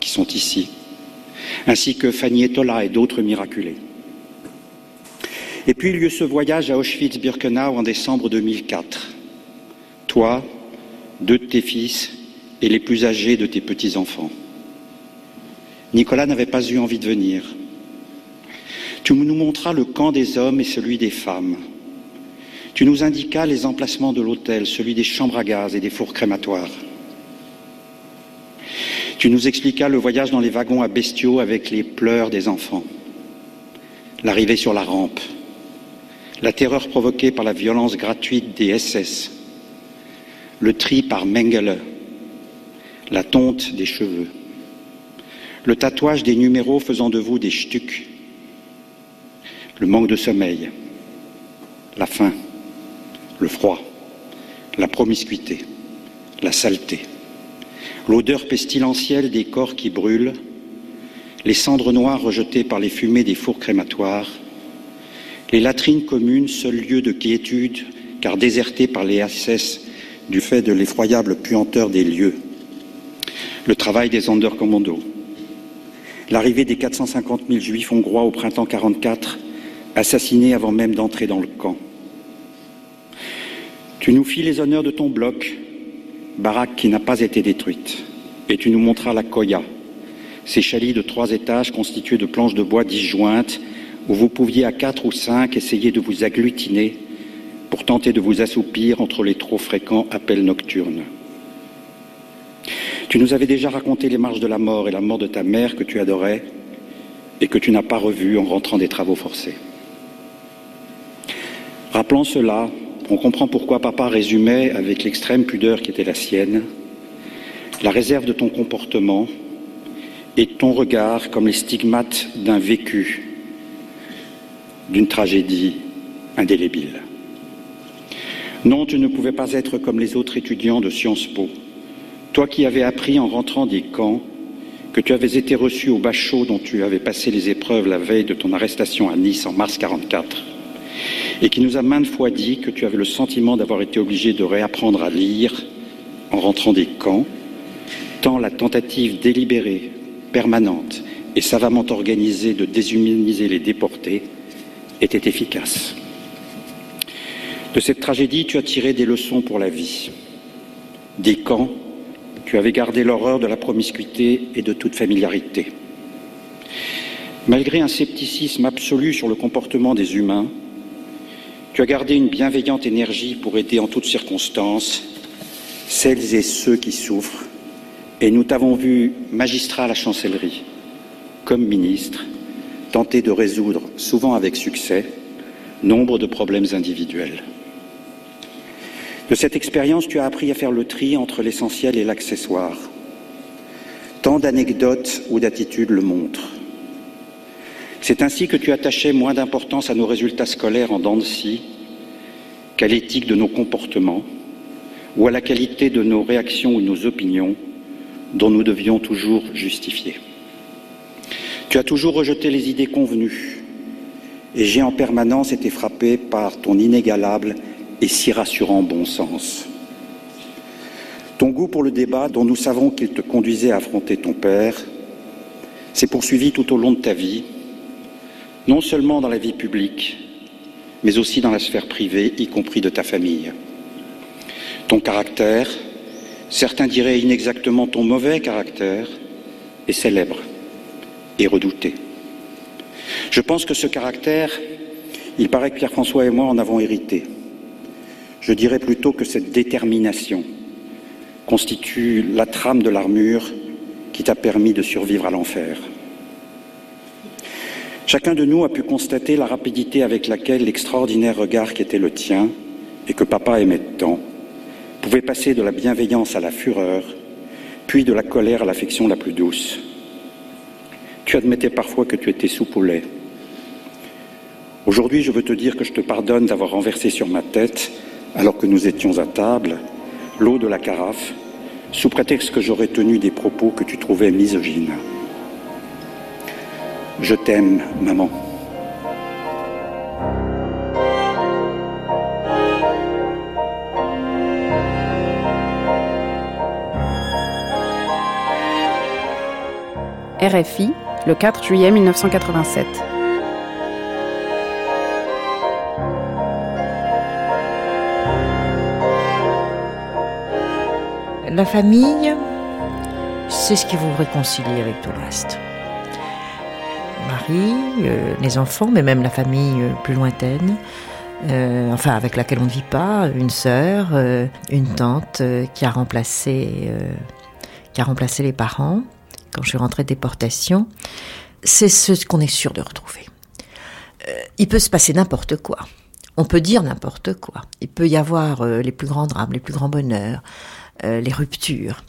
qui sont ici, ainsi que Fanny Etola et d'autres miraculés. Et puis il y ce voyage à Auschwitz-Birkenau en décembre 2004. Toi, deux de tes fils et les plus âgés de tes petits-enfants. Nicolas n'avait pas eu envie de venir. Tu nous montras le camp des hommes et celui des femmes. Tu nous indiquas les emplacements de l'hôtel, celui des chambres à gaz et des fours crématoires. Tu nous expliquas le voyage dans les wagons à bestiaux avec les pleurs des enfants, l'arrivée sur la rampe, la terreur provoquée par la violence gratuite des SS, le tri par Mengele, la tonte des cheveux, le tatouage des numéros faisant de vous des stucs, le manque de sommeil, la faim, le froid, la promiscuité, la saleté l'odeur pestilentielle des corps qui brûlent, les cendres noires rejetées par les fumées des fours crématoires, les latrines communes, seul lieu de quiétude, car désertées par les SS du fait de l'effroyable puanteur des lieux, le travail des Sonderkommando, l'arrivée des 450 000 juifs hongrois au printemps 44, assassinés avant même d'entrer dans le camp. Tu nous fis les honneurs de ton bloc, baraque qui n'a pas été détruite. Et tu nous montras la Koya, ces chalets de trois étages constitués de planches de bois disjointes, où vous pouviez à quatre ou cinq essayer de vous agglutiner pour tenter de vous assoupir entre les trop fréquents appels nocturnes. Tu nous avais déjà raconté les marches de la mort et la mort de ta mère que tu adorais et que tu n'as pas revue en rentrant des travaux forcés. Rappelant cela, on comprend pourquoi papa résumait, avec l'extrême pudeur qui était la sienne, la réserve de ton comportement et ton regard comme les stigmates d'un vécu, d'une tragédie indélébile. Non, tu ne pouvais pas être comme les autres étudiants de Sciences Po. Toi qui avais appris en rentrant des camps que tu avais été reçu au bachot dont tu avais passé les épreuves la veille de ton arrestation à Nice en mars 44 et qui nous a maintes fois dit que tu avais le sentiment d'avoir été obligé de réapprendre à lire en rentrant des camps, tant la tentative délibérée, permanente et savamment organisée de déshumaniser les déportés était efficace. De cette tragédie, tu as tiré des leçons pour la vie. Des camps, tu avais gardé l'horreur de la promiscuité et de toute familiarité. Malgré un scepticisme absolu sur le comportement des humains, tu as gardé une bienveillante énergie pour aider en toutes circonstances celles et ceux qui souffrent, et nous t'avons vu magistrat à la chancellerie, comme ministre, tenter de résoudre, souvent avec succès, nombre de problèmes individuels. De cette expérience, tu as appris à faire le tri entre l'essentiel et l'accessoire. Tant d'anecdotes ou d'attitudes le montrent. C'est ainsi que tu attachais moins d'importance à nos résultats scolaires en dents qu'à l'éthique de nos comportements ou à la qualité de nos réactions ou nos opinions dont nous devions toujours justifier. Tu as toujours rejeté les idées convenues et j'ai en permanence été frappé par ton inégalable et si rassurant bon sens. Ton goût pour le débat, dont nous savons qu'il te conduisait à affronter ton père, s'est poursuivi tout au long de ta vie non seulement dans la vie publique, mais aussi dans la sphère privée, y compris de ta famille. Ton caractère, certains diraient inexactement ton mauvais caractère, est célèbre et redouté. Je pense que ce caractère, il paraît que Pierre-François et moi en avons hérité. Je dirais plutôt que cette détermination constitue la trame de l'armure qui t'a permis de survivre à l'enfer. Chacun de nous a pu constater la rapidité avec laquelle l'extraordinaire regard qui était le tien, et que papa aimait tant, pouvait passer de la bienveillance à la fureur, puis de la colère à l'affection la plus douce. Tu admettais parfois que tu étais soupe au. Aujourd'hui, je veux te dire que je te pardonne d'avoir renversé sur ma tête, alors que nous étions à table, l'eau de la carafe, sous prétexte que j'aurais tenu des propos que tu trouvais misogynes. Je t'aime, maman. RFI, le 4 juillet 1987. La famille, c'est ce qui vous réconcilie avec tout le reste. Euh, les enfants, mais même la famille euh, plus lointaine, euh, enfin avec laquelle on ne vit pas, une sœur, une tante qui a remplacé, qui a remplacé les parents quand je suis rentrée de déportation. C'est ce qu'on est sûr de retrouver. il peut se passer n'importe quoi. On peut dire n'importe quoi. Il peut y avoir les plus grands drames, les plus grands bonheurs, les ruptures.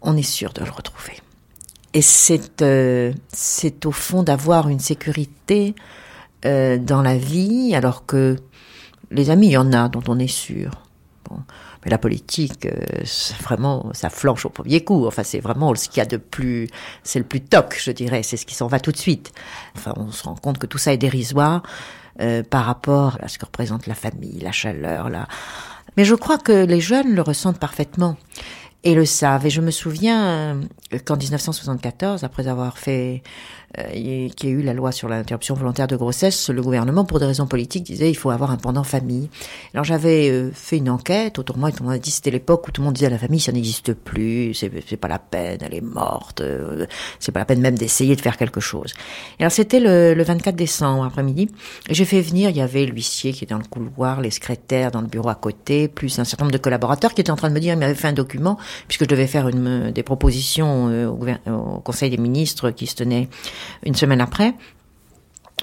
On est sûr de le retrouver. Et c'est euh, c'est au fond d'avoir une sécurité euh, dans la vie, alors que les amis, il y en a dont on est sûr. Mais la politique, euh, vraiment, ça flanche au premier coup. Enfin, c'est vraiment ce qu'il y a de plus, c'est le plus toc, je dirais. C'est ce qui s'en va tout de suite. Enfin, on se rend compte que tout ça est dérisoire par rapport à ce que représente la famille, la chaleur. Mais je crois que les jeunes le ressentent parfaitement et le savent. Et je me souviens euh, qu'en 1974, après avoir fait euh, qu'il y a eu la loi sur l'interruption volontaire de grossesse, le gouvernement, pour des raisons politiques, disait il faut avoir un pendant famille. Alors j'avais euh, fait une enquête autour de moi et tout le monde a dit c'était l'époque où tout le monde disait la famille ça n'existe plus, c'est pas la peine, elle est morte, euh, c'est pas la peine même d'essayer de faire quelque chose. Et alors c'était le, le 24 décembre après-midi, j'ai fait venir, il y avait l'huissier qui était dans le couloir, les secrétaires dans le bureau à côté, plus un certain nombre de collaborateurs qui étaient en train de me dire, il m'avait fait un document puisque je devais faire une, des propositions au, au Conseil des ministres qui se tenait une semaine après,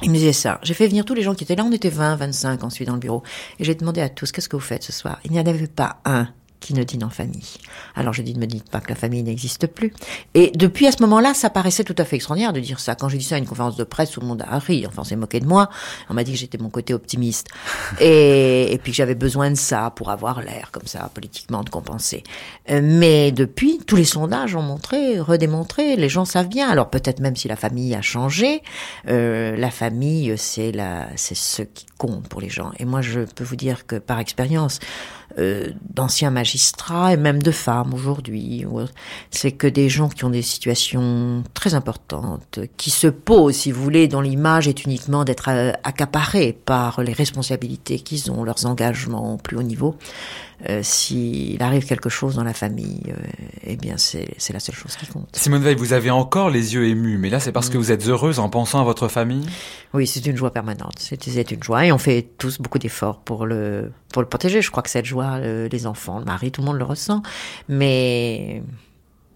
il me disait ça. J'ai fait venir tous les gens qui étaient là. On était 20, 25 ensuite dans le bureau. Et j'ai demandé à tous, qu'est-ce que vous faites ce soir? Il n'y en avait pas un qui ne dîne en famille. Alors je dis, ne me dites pas que la famille n'existe plus. Et depuis à ce moment-là, ça paraissait tout à fait extraordinaire de dire ça. Quand j'ai dit ça à une conférence de presse, tout le monde a ri, enfin on s'est moqué de moi. On m'a dit que j'étais mon côté optimiste. Et, et puis que j'avais besoin de ça pour avoir l'air comme ça, politiquement, de compenser. Euh, mais depuis, tous les sondages ont montré, redémontré, les gens savent bien. Alors peut-être même si la famille a changé, euh, la famille, c'est la, c'est ce qui compte pour les gens. Et moi, je peux vous dire que par expérience, euh, d'anciens magistrats et même de femmes aujourd'hui. C'est que des gens qui ont des situations très importantes, qui se posent, si vous voulez, dont l'image est uniquement d'être euh, accaparés par les responsabilités qu'ils ont, leurs engagements au plus haut niveau, euh, s'il arrive quelque chose dans la famille, euh, eh bien c'est la seule chose qui compte. Simone Veil, vous avez encore les yeux émus, mais là c'est parce que mm. vous êtes heureuse en pensant à votre famille? Oui, c'est une joie permanente, c'est une joie et on fait tous beaucoup d'efforts pour le, pour le protéger. Je crois que cette joie, euh, les enfants, le mari, tout le monde le ressent, mais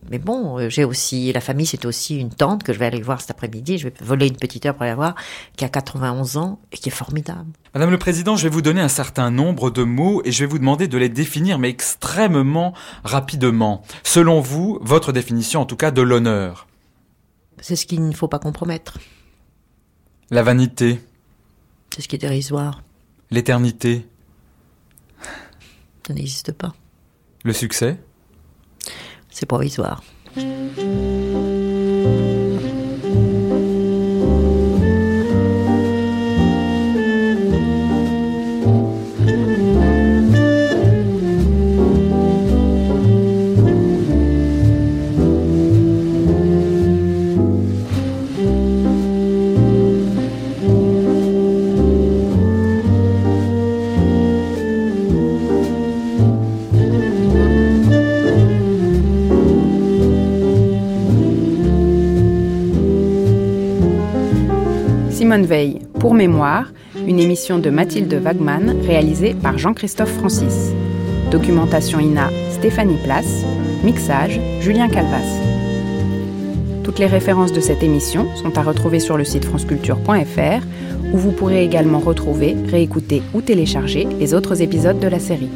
mais bon, euh, j'ai aussi, la famille, c'est aussi une tante que je vais aller voir cet après-midi. Je vais voler une petite heure pour aller voir, qui a 91 ans et qui est formidable. Madame le Président, je vais vous donner un certain nombre de mots et je vais vous demander de les définir, mais extrêmement rapidement. Selon vous, votre définition en tout cas de l'honneur. C'est ce qu'il ne faut pas compromettre. La vanité. C'est ce qui est dérisoire. L'éternité. Ça n'existe pas. Le succès c'est provisoire. Pour mémoire, une émission de Mathilde Wagman réalisée par Jean-Christophe Francis. Documentation INA Stéphanie Place, mixage Julien Calvas. Toutes les références de cette émission sont à retrouver sur le site franceculture.fr où vous pourrez également retrouver, réécouter ou télécharger les autres épisodes de la série.